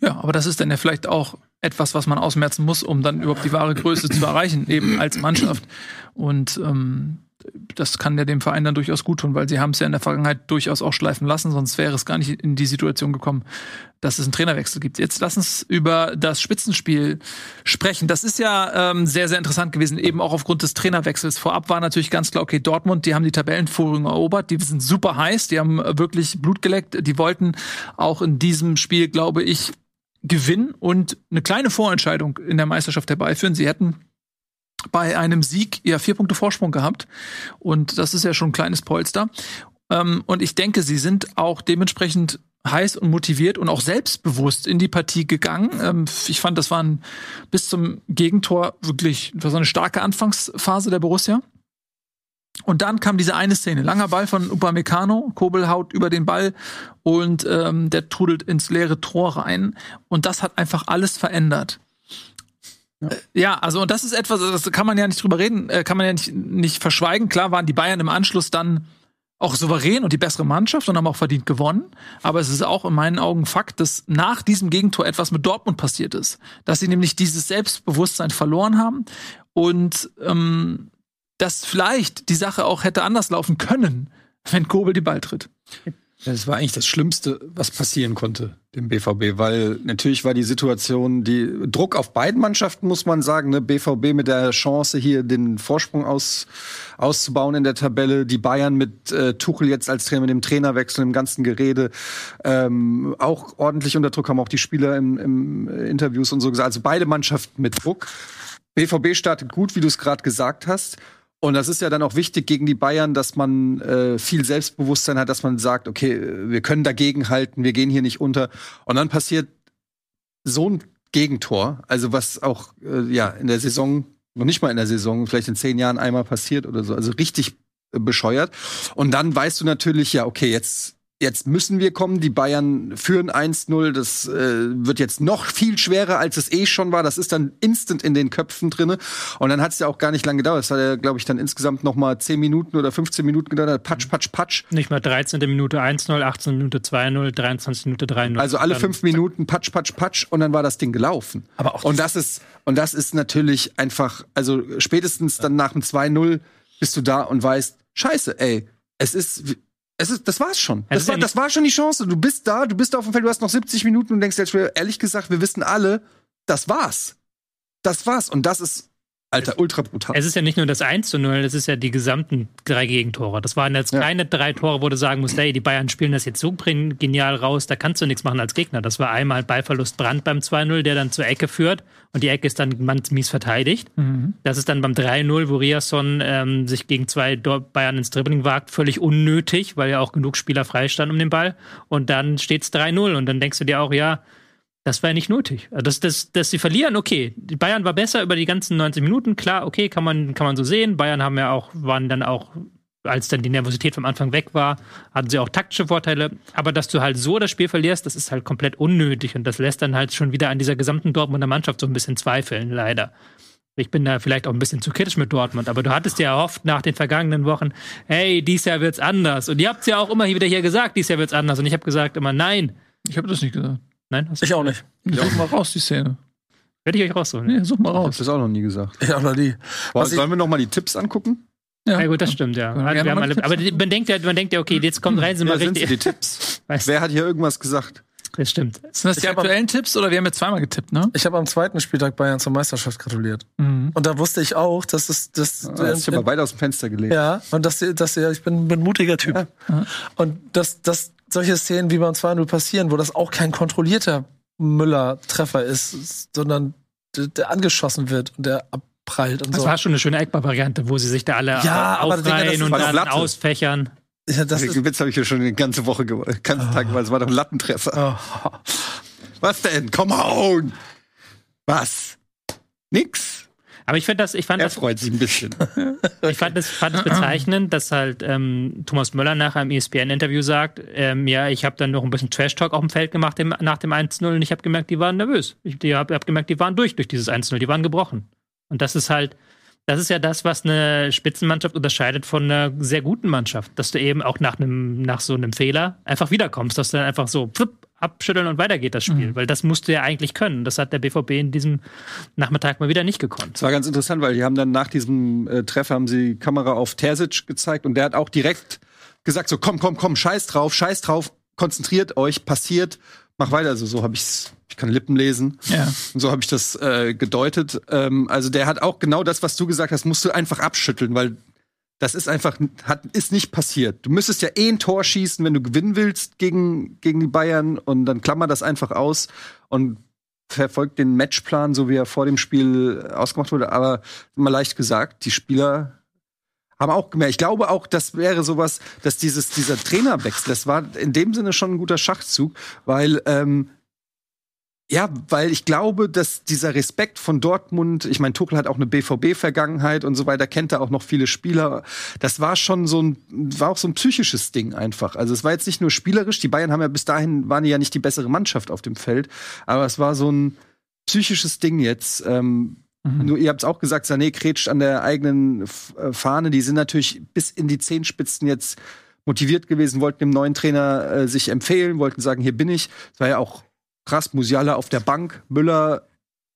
Ja, aber das ist dann ja vielleicht auch etwas, was man ausmerzen muss, um dann überhaupt die wahre Größe zu erreichen, eben als Mannschaft. Und ähm, das kann ja dem Verein dann durchaus gut tun, weil sie haben es ja in der Vergangenheit durchaus auch schleifen lassen, sonst wäre es gar nicht in die Situation gekommen, dass es einen Trainerwechsel gibt. Jetzt lass uns über das Spitzenspiel sprechen. Das ist ja ähm, sehr, sehr interessant gewesen, eben auch aufgrund des Trainerwechsels. Vorab war natürlich ganz klar, okay, Dortmund, die haben die Tabellenführung erobert, die sind super heiß, die haben wirklich Blut geleckt, die wollten auch in diesem Spiel, glaube ich, gewinnen und eine kleine Vorentscheidung in der Meisterschaft herbeiführen. Sie hätten bei einem Sieg ja vier Punkte Vorsprung gehabt. Und das ist ja schon ein kleines Polster. Ähm, und ich denke, sie sind auch dementsprechend heiß und motiviert und auch selbstbewusst in die Partie gegangen. Ähm, ich fand, das war ein, bis zum Gegentor wirklich war so eine starke Anfangsphase der Borussia. Und dann kam diese eine Szene, langer Ball von Upamecano, Kobel haut über den Ball und ähm, der trudelt ins leere Tor rein. Und das hat einfach alles verändert. Ja. also und das ist etwas, das kann man ja nicht drüber reden, äh, kann man ja nicht, nicht verschweigen. Klar waren die Bayern im Anschluss dann auch souverän und die bessere Mannschaft und haben auch verdient gewonnen. Aber es ist auch in meinen Augen Fakt, dass nach diesem Gegentor etwas mit Dortmund passiert ist. Dass sie nämlich dieses Selbstbewusstsein verloren haben und ähm, dass vielleicht die Sache auch hätte anders laufen können, wenn Kobel die Ball tritt. Das war eigentlich das Schlimmste, was passieren konnte dem BVB, weil natürlich war die Situation, die Druck auf beiden Mannschaften, muss man sagen, ne? BVB mit der Chance, hier den Vorsprung aus, auszubauen in der Tabelle, die Bayern mit äh, Tuchel jetzt als Trainer, mit dem Trainerwechsel, im ganzen Gerede, ähm, auch ordentlich unter Druck, haben auch die Spieler im, im Interviews und so gesagt. Also beide Mannschaften mit Druck. BVB startet gut, wie du es gerade gesagt hast. Und das ist ja dann auch wichtig gegen die Bayern, dass man äh, viel Selbstbewusstsein hat, dass man sagt, okay, wir können dagegen halten, wir gehen hier nicht unter. Und dann passiert so ein Gegentor, also was auch äh, ja in der Saison, noch nicht mal in der Saison, vielleicht in zehn Jahren einmal passiert oder so, also richtig äh, bescheuert. Und dann weißt du natürlich, ja, okay, jetzt jetzt müssen wir kommen. Die Bayern führen 1-0. Das äh, wird jetzt noch viel schwerer, als es eh schon war. Das ist dann instant in den Köpfen drinne. Und dann hat es ja auch gar nicht lange gedauert. Es hat ja, glaube ich, dann insgesamt noch mal 10 Minuten oder 15 Minuten gedauert. Patsch, patsch, patsch. Nicht mal 13. Minute 1-0, 18. Minute 2-0, 23. Minute 3-0. Also alle fünf Minuten patsch, patsch, patsch und dann war das Ding gelaufen. Aber auch und das ist und das ist natürlich einfach, also spätestens dann nach dem 2-0 bist du da und weißt, scheiße, ey, es ist es ist, das war's schon. Das war, das war schon die Chance. Du bist da, du bist auf dem Feld, du hast noch 70 Minuten und denkst jetzt, ehrlich gesagt, wir wissen alle, das war's. Das war's. Und das ist Alter, ultra brutal. Es ist ja nicht nur das 1 zu 0, es ist ja die gesamten drei Gegentore. Das waren jetzt ja. keine drei Tore, wo du sagen musst, hey, die Bayern spielen das jetzt so genial raus, da kannst du nichts machen als Gegner. Das war einmal Ballverlust Brand beim 2-0, der dann zur Ecke führt und die Ecke ist dann ganz mies verteidigt. Mhm. Das ist dann beim 3-0, wo Riasson ähm, sich gegen zwei Bayern ins Dribbling wagt, völlig unnötig, weil ja auch genug Spieler freistanden um den Ball. Und dann steht es 3-0 und dann denkst du dir auch, ja, das war ja nicht nötig. Also, dass, dass, dass sie verlieren, okay. Bayern war besser über die ganzen 90 Minuten, klar, okay, kann man, kann man so sehen. Bayern haben ja auch, waren dann auch, als dann die Nervosität vom Anfang weg war, hatten sie auch taktische Vorteile. Aber dass du halt so das Spiel verlierst, das ist halt komplett unnötig und das lässt dann halt schon wieder an dieser gesamten Dortmunder Mannschaft so ein bisschen zweifeln, leider. Ich bin da vielleicht auch ein bisschen zu kritisch mit Dortmund, aber du hattest ja erhofft nach den vergangenen Wochen, hey, dies Jahr wird's anders. Und ihr habt es ja auch immer wieder hier gesagt, dies Jahr wird's anders. Und ich habe gesagt immer, nein. Ich habe das nicht gesagt. Nein? Hast ich auch nicht. Such mal raus, die Szene. Werde ich euch rausholen. Nee, such mal raus. Ich hab das auch noch nie gesagt. Ich auch noch nie. Was sollen wir noch mal die Tipps angucken? Ja, gut, das stimmt, ja. Können wir Wir gerne haben mal alle, aber man denkt ja, man denkt ja, okay, jetzt kommt rein, sind wir Ja, sie richtig. die Tipps? Weißt- Wer hat hier irgendwas gesagt? Das stimmt. Sind das die Ich hab am- aktuellen Tipps oder wir haben jetzt zweimal getippt, ne? Ich habe am zweiten Spieltag Bayern zur Meisterschaft gratuliert. Mhm. Und da wusste ich auch, dass es das Ah, hast dich aber weit aus dem Fenster gelegt. ja und dass dass ich bin, bin ein mutiger Typ. Und dass dass solche Szenen wie beim 2-0 passieren, wo das auch kein kontrollierter Müller-Treffer ist, sondern der, der angeschossen wird und der abprallt und Das so. war schon eine schöne Eckball-Variante, wo sie sich da alle Ja, das aufreihen ist und war doch dann Latte. ausfächern. ja, das ist, Den Witz habe ich ja schon die ganze Woche, ge- ganzen Tag gemacht. Es war doch ein Lattentreffer. oh. Was denn? Come on! Was? Nix. Aber ich finde das, ich fand Er das, freut sich ein bisschen. ich fand das, fand es bezeichnend, dass halt ähm, Thomas Müller nach einem ESPN-Interview sagt, ähm, ja, ich habe dann noch ein bisschen Trash-Talk auf dem Feld gemacht dem, nach dem 1-0 und ich habe gemerkt, die waren nervös. Ich habe hab gemerkt, die waren durch durch dieses 1-0, die waren gebrochen. Und das ist halt, das ist ja das, was eine Spitzenmannschaft unterscheidet von einer sehr guten Mannschaft, dass du eben auch nach einem, nach so einem Fehler einfach wiederkommst, dass du dann einfach so flipp, abschütteln und weiter geht das Spiel, weil das musst du ja eigentlich können. Das hat der BVB in diesem Nachmittag mal wieder nicht gekonnt. Es war ganz interessant, weil die haben dann nach diesem äh, Treffer haben sie die Kamera auf Terzic gezeigt und der hat auch direkt gesagt so komm komm komm scheiß drauf scheiß drauf konzentriert euch passiert mach weiter also so habe ich's ich kann Lippen lesen Ja. und so habe ich das äh, gedeutet ähm, also der hat auch genau das was du gesagt hast musst du einfach abschütteln weil das ist einfach hat ist nicht passiert du müsstest ja eh ein Tor schießen wenn du gewinnen willst gegen gegen die Bayern und dann klammer das einfach aus und verfolgt den Matchplan, so wie er vor dem Spiel ausgemacht wurde, aber mal leicht gesagt, die Spieler haben auch gemerkt. Ich glaube auch, das wäre sowas, dass dieses, dieser Trainerwechsel, das war in dem Sinne schon ein guter Schachzug, weil, ähm, ja, weil ich glaube, dass dieser Respekt von Dortmund, ich meine, Tuchel hat auch eine BVB-Vergangenheit und so weiter, kennt da auch noch viele Spieler. Das war schon so ein, war auch so ein psychisches Ding einfach. Also es war jetzt nicht nur spielerisch, die Bayern haben ja bis dahin, waren ja nicht die bessere Mannschaft auf dem Feld, aber es war so ein psychisches Ding jetzt. Ähm, Nur ihr habt es auch gesagt, Sané kretscht an der eigenen äh, Fahne. Die sind natürlich bis in die Zehenspitzen jetzt motiviert gewesen, wollten dem neuen Trainer äh, sich empfehlen, wollten sagen, hier bin ich. Es war ja auch krass, Musiala auf der Bank, Müller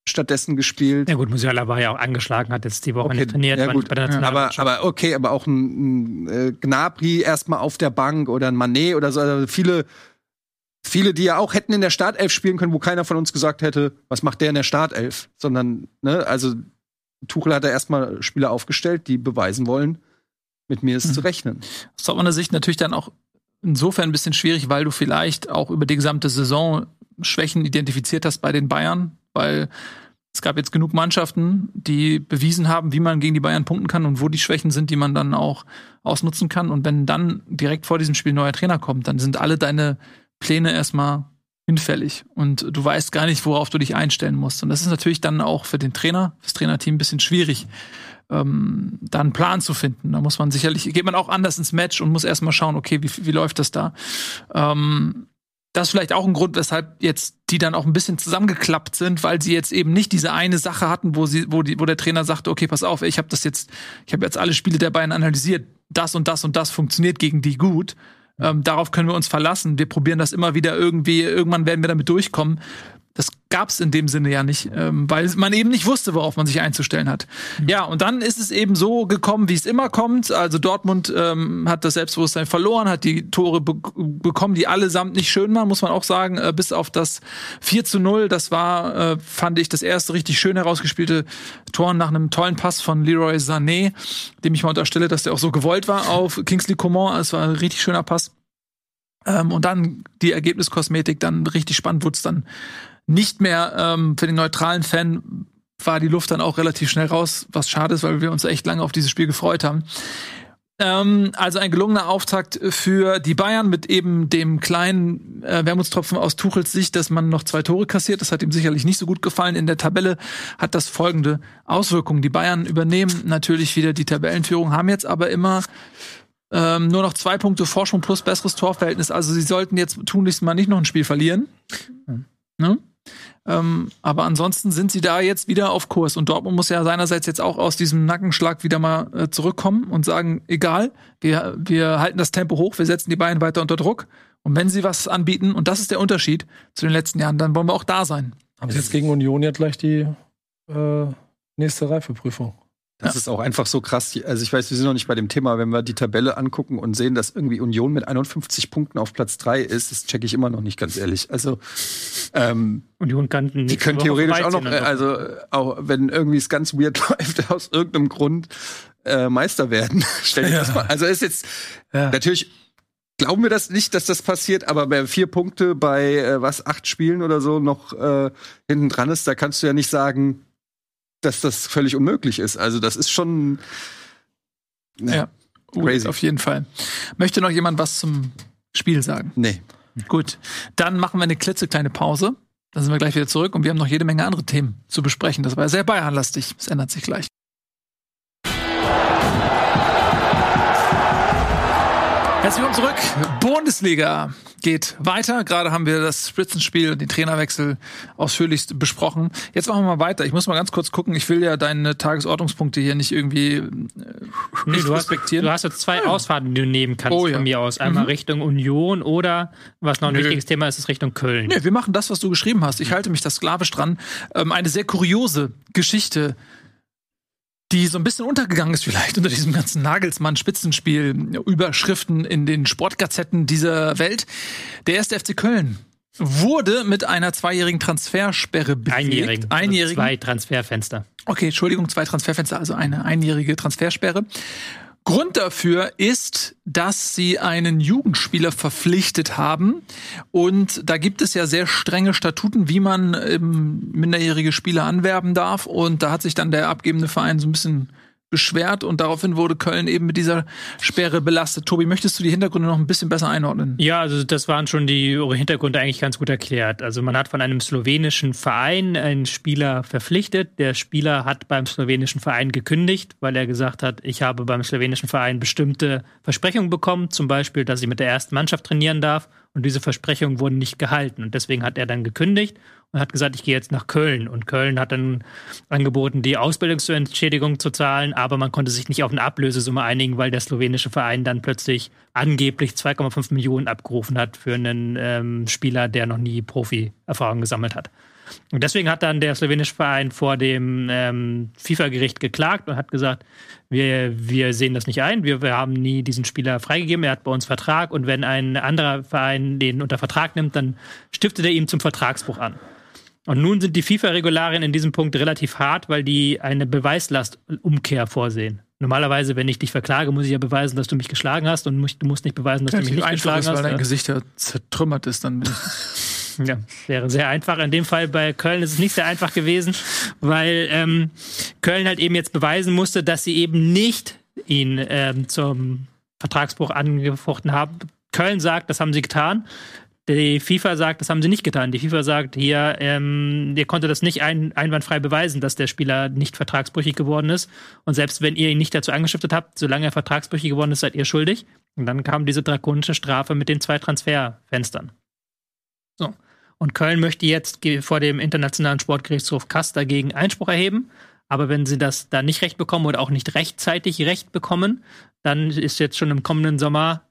stattdessen gespielt. Ja gut, Musiala war ja auch angeschlagen, hat jetzt die Woche Okay, nicht trainiert ja, war gut. nicht bei der aber, aber okay, aber auch ein, ein äh, Gnabry erstmal auf der Bank oder ein Manet oder so. Also viele, viele, die ja auch hätten in der Startelf spielen können, wo keiner von uns gesagt hätte, was macht der in der Startelf? Sondern, ne, also Tuchel hat da erstmal Spieler aufgestellt, die beweisen wollen, mit mir ist zu rechnen. Aus Dortmunder Sicht natürlich dann auch insofern ein bisschen schwierig, weil du vielleicht auch über die gesamte Saison Schwächen identifiziert hast bei den Bayern, weil es gab jetzt genug Mannschaften, die bewiesen haben, wie man gegen die Bayern punkten kann und wo die Schwächen sind, die man dann auch ausnutzen kann. Und wenn dann direkt vor diesem Spiel ein neuer Trainer kommt, dann sind alle deine Pläne erstmal hinfällig und du weißt gar nicht, worauf du dich einstellen musst. Und das ist natürlich dann auch für den Trainer, fürs Trainerteam ein bisschen schwierig, ähm, da einen Plan zu finden. Da muss man sicherlich, geht man auch anders ins Match und muss erstmal schauen, okay, wie, wie läuft das da? Ähm, das ist vielleicht auch ein Grund, weshalb jetzt die dann auch ein bisschen zusammengeklappt sind, weil sie jetzt eben nicht diese eine Sache hatten, wo sie, wo die, wo der Trainer sagte, okay, pass auf, ich habe das jetzt, ich habe jetzt alle Spiele der Bayern analysiert, das und das und das funktioniert gegen die gut. Ähm, darauf können wir uns verlassen. Wir probieren das immer wieder irgendwie, irgendwann werden wir damit durchkommen. Das gab's in dem Sinne ja nicht, ähm, weil man eben nicht wusste, worauf man sich einzustellen hat. Ja, und dann ist es eben so gekommen, wie es immer kommt. Also Dortmund ähm, hat das Selbstbewusstsein verloren, hat die Tore be bekommen, die allesamt nicht schön waren, muss man auch sagen, äh, bis auf das 4 zu 0. Das war, äh, fand ich, das erste richtig schön herausgespielte Tor nach einem tollen Pass von Leroy Sané, dem ich mal unterstelle, dass der auch so gewollt war auf Kingsley Coman. Es war ein richtig schöner Pass. Ähm, und dann die Ergebniskosmetik, dann richtig spannend wurde es dann nicht mehr ähm, für den neutralen Fan war die Luft dann auch relativ schnell raus, was schade ist, weil wir uns echt lange auf dieses Spiel gefreut haben. Ähm, also ein gelungener Auftakt für die Bayern mit eben dem kleinen äh, Wermutstropfen aus Tuchels Sicht, dass man noch zwei Tore kassiert. Das hat ihm sicherlich nicht so gut gefallen. In der Tabelle hat das folgende Auswirkungen. Die Bayern übernehmen natürlich wieder die Tabellenführung, haben jetzt aber immer ähm, nur noch zwei Punkte Vorsprung plus besseres Torverhältnis. Also sie sollten jetzt tunlichst mal nicht noch ein Spiel verlieren. Ne? Ähm, aber ansonsten sind sie da jetzt wieder auf Kurs. Und Dortmund muss ja seinerseits jetzt auch aus diesem Nackenschlag wieder mal äh, zurückkommen und sagen, egal, wir, wir halten das Tempo hoch, wir setzen die Bayern weiter unter Druck. Und wenn sie was anbieten, und das ist der Unterschied zu den letzten Jahren, dann wollen wir auch da sein. Haben sie jetzt gegen Union ja gleich die äh, nächste Reifeprüfung. Das ist auch einfach so krass. Also ich weiß, wir sind noch nicht bei dem Thema, wenn wir die Tabelle angucken und sehen, dass irgendwie Union mit 51 Punkten auf Platz 3 ist, das checke ich immer noch nicht, ganz ehrlich. Also ähm, Union kann die können theoretisch auch noch, äh, also auch wenn irgendwie es ganz weird läuft, aus irgendeinem Grund äh, Meister werden. Stell dir das mal. Also ist jetzt Ja. natürlich glauben wir das nicht, dass das passiert, aber bei vier Punkte bei äh, was acht Spielen oder so noch äh, hinten dran ist, da kannst du ja nicht sagen, dass das völlig unmöglich ist. Also das ist schon Ja. Crazy. Auf jeden Fall. Möchte noch jemand was zum Spiel sagen? nee. Gut, dann machen wir eine klitzekleine Pause. Dann sind wir gleich wieder zurück und wir haben noch jede Menge andere Themen zu besprechen. Das war sehr bayernlastig. Es ändert sich gleich. Herzlich willkommen zurück. Bundesliga geht weiter. Gerade haben wir das Spitzenspiel und den Trainerwechsel ausführlichst besprochen. Jetzt machen wir mal weiter. Ich muss mal ganz kurz gucken. Ich will ja deine Tagesordnungspunkte hier nicht irgendwie äh, Nee, nicht du, hast, respektieren. du hast jetzt zwei Ausfahrten, die du nehmen kannst Oh, ja. von mir aus. Einmal Mhm. Richtung Union oder, was noch ein Nö. wichtiges Thema ist, ist Richtung Köln. Nee, wir machen das, was du geschrieben hast. Ich halte mich da sklavisch dran. Ähm, eine sehr kuriose Geschichte, die so ein bisschen untergegangen ist vielleicht unter diesem ganzen Nagelsmann-Spitzenspiel, Überschriften in den Sportgazetten dieser Welt. Der erste FC Köln wurde mit einer zweijährigen Transfersperre belegt. Einjährigen. Also Einjährigen. Zwei Transferfenster. Okay, Entschuldigung, zwei Transferfenster, also eine einjährige Transfersperre. Grund dafür ist, dass sie einen Jugendspieler verpflichtet haben. Und da gibt es ja sehr strenge Statuten, wie man ähm, minderjährige Spieler anwerben darf. Und da hat sich dann der abgebende Verein so ein bisschen beschwert und daraufhin wurde Köln eben mit dieser Sperre belastet. Tobi, möchtest du die Hintergründe noch ein bisschen besser einordnen? Ja, also das waren schon die Hintergründe eigentlich ganz gut erklärt. Also man hat von einem slowenischen Verein einen Spieler verpflichtet. Der Spieler hat beim slowenischen Verein gekündigt, weil er gesagt hat, ich habe beim slowenischen Verein bestimmte Versprechungen bekommen, zum Beispiel, dass ich mit der ersten Mannschaft trainieren darf. Und diese Versprechungen wurden nicht gehalten. Und deswegen hat er dann gekündigt und hat gesagt, ich gehe jetzt nach Köln. Und Köln hat dann angeboten, die Ausbildungsentschädigung zu zahlen, aber man konnte sich nicht auf eine Ablösesumme einigen, weil der slowenische Verein dann plötzlich angeblich 2,5 Millionen abgerufen hat für einen ähm, Spieler, der noch nie Profi-Erfahrung gesammelt hat. Und deswegen hat dann der slowenische Verein vor dem ähm, FIFA-Gericht geklagt und hat gesagt, wir, wir sehen das nicht ein, wir, wir haben nie diesen Spieler freigegeben, er hat bei uns Vertrag und wenn ein anderer Verein den unter Vertrag nimmt, dann stiftet er ihm zum Vertragsbruch an. Und nun sind die FIFA-Regularien in diesem Punkt relativ hart, weil die eine Beweislastumkehr vorsehen. Normalerweise, wenn ich dich verklage, muss ich ja beweisen, dass du mich geschlagen hast und du musst nicht beweisen, dass du mich nicht geschlagen hast. dein ja. Gesicht ja zertrümmert ist, dann bin ich Ja, wäre sehr einfach. In dem Fall bei Köln ist es nicht sehr einfach gewesen, weil ähm, Köln halt eben jetzt beweisen musste, dass sie eben nicht ihn ähm, zum Vertragsbruch angefochten haben. Köln sagt, das haben sie getan. Die FIFA sagt, das haben sie nicht getan. Die FIFA sagt hier, ähm, ihr konntet das nicht ein, einwandfrei beweisen, dass der Spieler nicht vertragsbrüchig geworden ist. Und selbst wenn ihr ihn nicht dazu angestiftet habt, solange er vertragsbrüchig geworden ist, seid ihr schuldig. Und dann kam diese drakonische Strafe mit den zwei Transferfenstern. So. Und Köln möchte jetzt vor dem Internationalen Sportgerichtshof Kass dagegen Einspruch erheben. Aber wenn sie das da nicht recht bekommen oder auch nicht rechtzeitig recht bekommen, dann ist jetzt schon im kommenden Sommer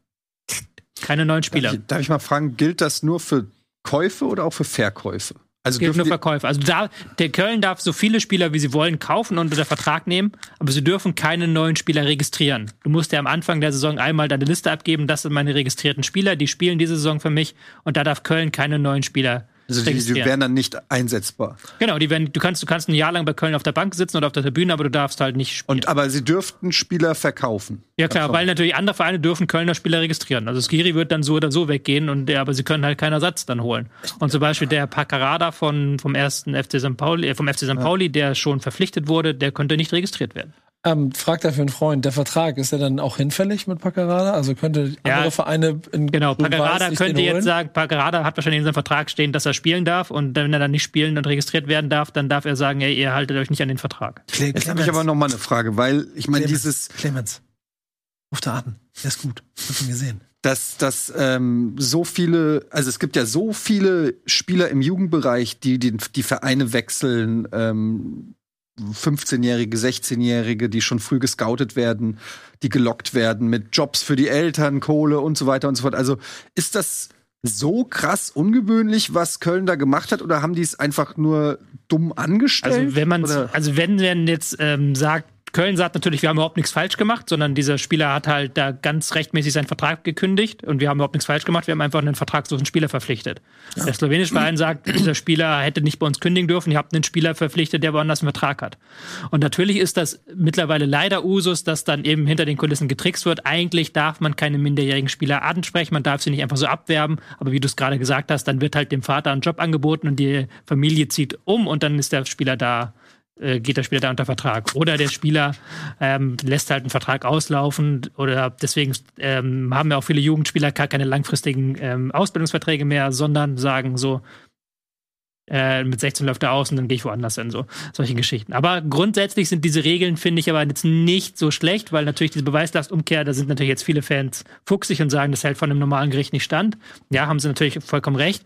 keine neuen Spieler. Darf ich, darf ich mal fragen, gilt das nur für Käufe oder auch für Verkäufe? Also gilt nur Verkäufe. Also da, der Köln darf so viele Spieler, wie sie wollen, kaufen und unter Vertrag nehmen, aber sie dürfen keine neuen Spieler registrieren. Du musst ja am Anfang der Saison einmal deine Liste abgeben, das sind meine registrierten Spieler, die spielen diese Saison für mich und da darf Köln keine neuen Spieler also die, die wären dann nicht einsetzbar. genau, die werden, du kannst, du kannst ein Jahr lang bei Köln auf der Bank sitzen oder auf der Tribüne, aber du darfst halt nicht spielen. Und aber sie dürften Spieler verkaufen. ja klar, weil natürlich andere Vereine dürfen Kölner Spieler registrieren. Also Skiri wird dann so oder so weggehen und der, aber sie können halt keinen Ersatz dann holen. Und zum Beispiel der Paccarada von vom ersten FC St. Pauli, äh, vom FC St. Pauli, der schon verpflichtet wurde, der könnte nicht registriert werden. Ähm, fragt dafür einen Freund, der Vertrag, ist der dann auch hinfällig mit Paccarada? Also könnte Ja, andere Vereine in Genau, Paccarada könnte jetzt sagen, Paccarada hat wahrscheinlich in seinem Vertrag stehen, dass er spielen darf und wenn er dann nicht spielen und registriert werden darf, dann darf er sagen, ey, ihr haltet euch nicht an den Vertrag. Cle Jetzt habe ich aber noch mal eine Frage, weil ich meine, Clemens. dieses, Clemens. Ruf da an. Der ist gut. Hab ihn gesehen. dass, dass ähm, so viele, also es gibt ja so viele Spieler im Jugendbereich, die die, die Vereine wechseln, ähm, 15-Jährige, 16-Jährige, die schon früh gescoutet werden, die gelockt werden mit Jobs für die Eltern, Kohle und so weiter und so fort. Also ist das so krass ungewöhnlich, was Köln da gemacht hat, oder haben die es einfach nur dumm angestellt? Also wenn man also wenn man jetzt ähm, sagt, Köln sagt natürlich, wir haben überhaupt nichts falsch gemacht, sondern dieser Spieler hat halt da ganz rechtmäßig seinen Vertrag gekündigt und wir haben überhaupt nichts falsch gemacht, wir haben einfach einen vertragslosen Spieler verpflichtet. Ja. Der slowenische Verein sagt, dieser Spieler hätte nicht bei uns kündigen dürfen, ihr habt einen Spieler verpflichtet, der woanders einen Vertrag hat. Und natürlich ist das mittlerweile leider Usus, dass dann eben hinter den Kulissen getrickst wird. Eigentlich darf man keine minderjährigen Spieler ansprechen, man darf sie nicht einfach so abwerben, aber wie du es gerade gesagt hast, dann wird halt dem Vater ein Job angeboten und die Familie zieht um und dann ist der Spieler da geht der Spieler da unter Vertrag. Oder der Spieler ähm, lässt halt einen Vertrag auslaufen oder deswegen ähm, haben ja auch viele Jugendspieler gar keine langfristigen ähm, Ausbildungsverträge mehr, sondern sagen so, äh, mit 16 läuft er aus und dann gehe ich woanders hin, so solche Geschichten. Aber grundsätzlich sind diese Regeln, finde ich, aber jetzt nicht so schlecht, weil natürlich diese Beweislastumkehr, da sind natürlich jetzt viele Fans fuchsig und sagen, das hält von einem normalen Gericht nicht stand. Ja, haben sie natürlich vollkommen recht.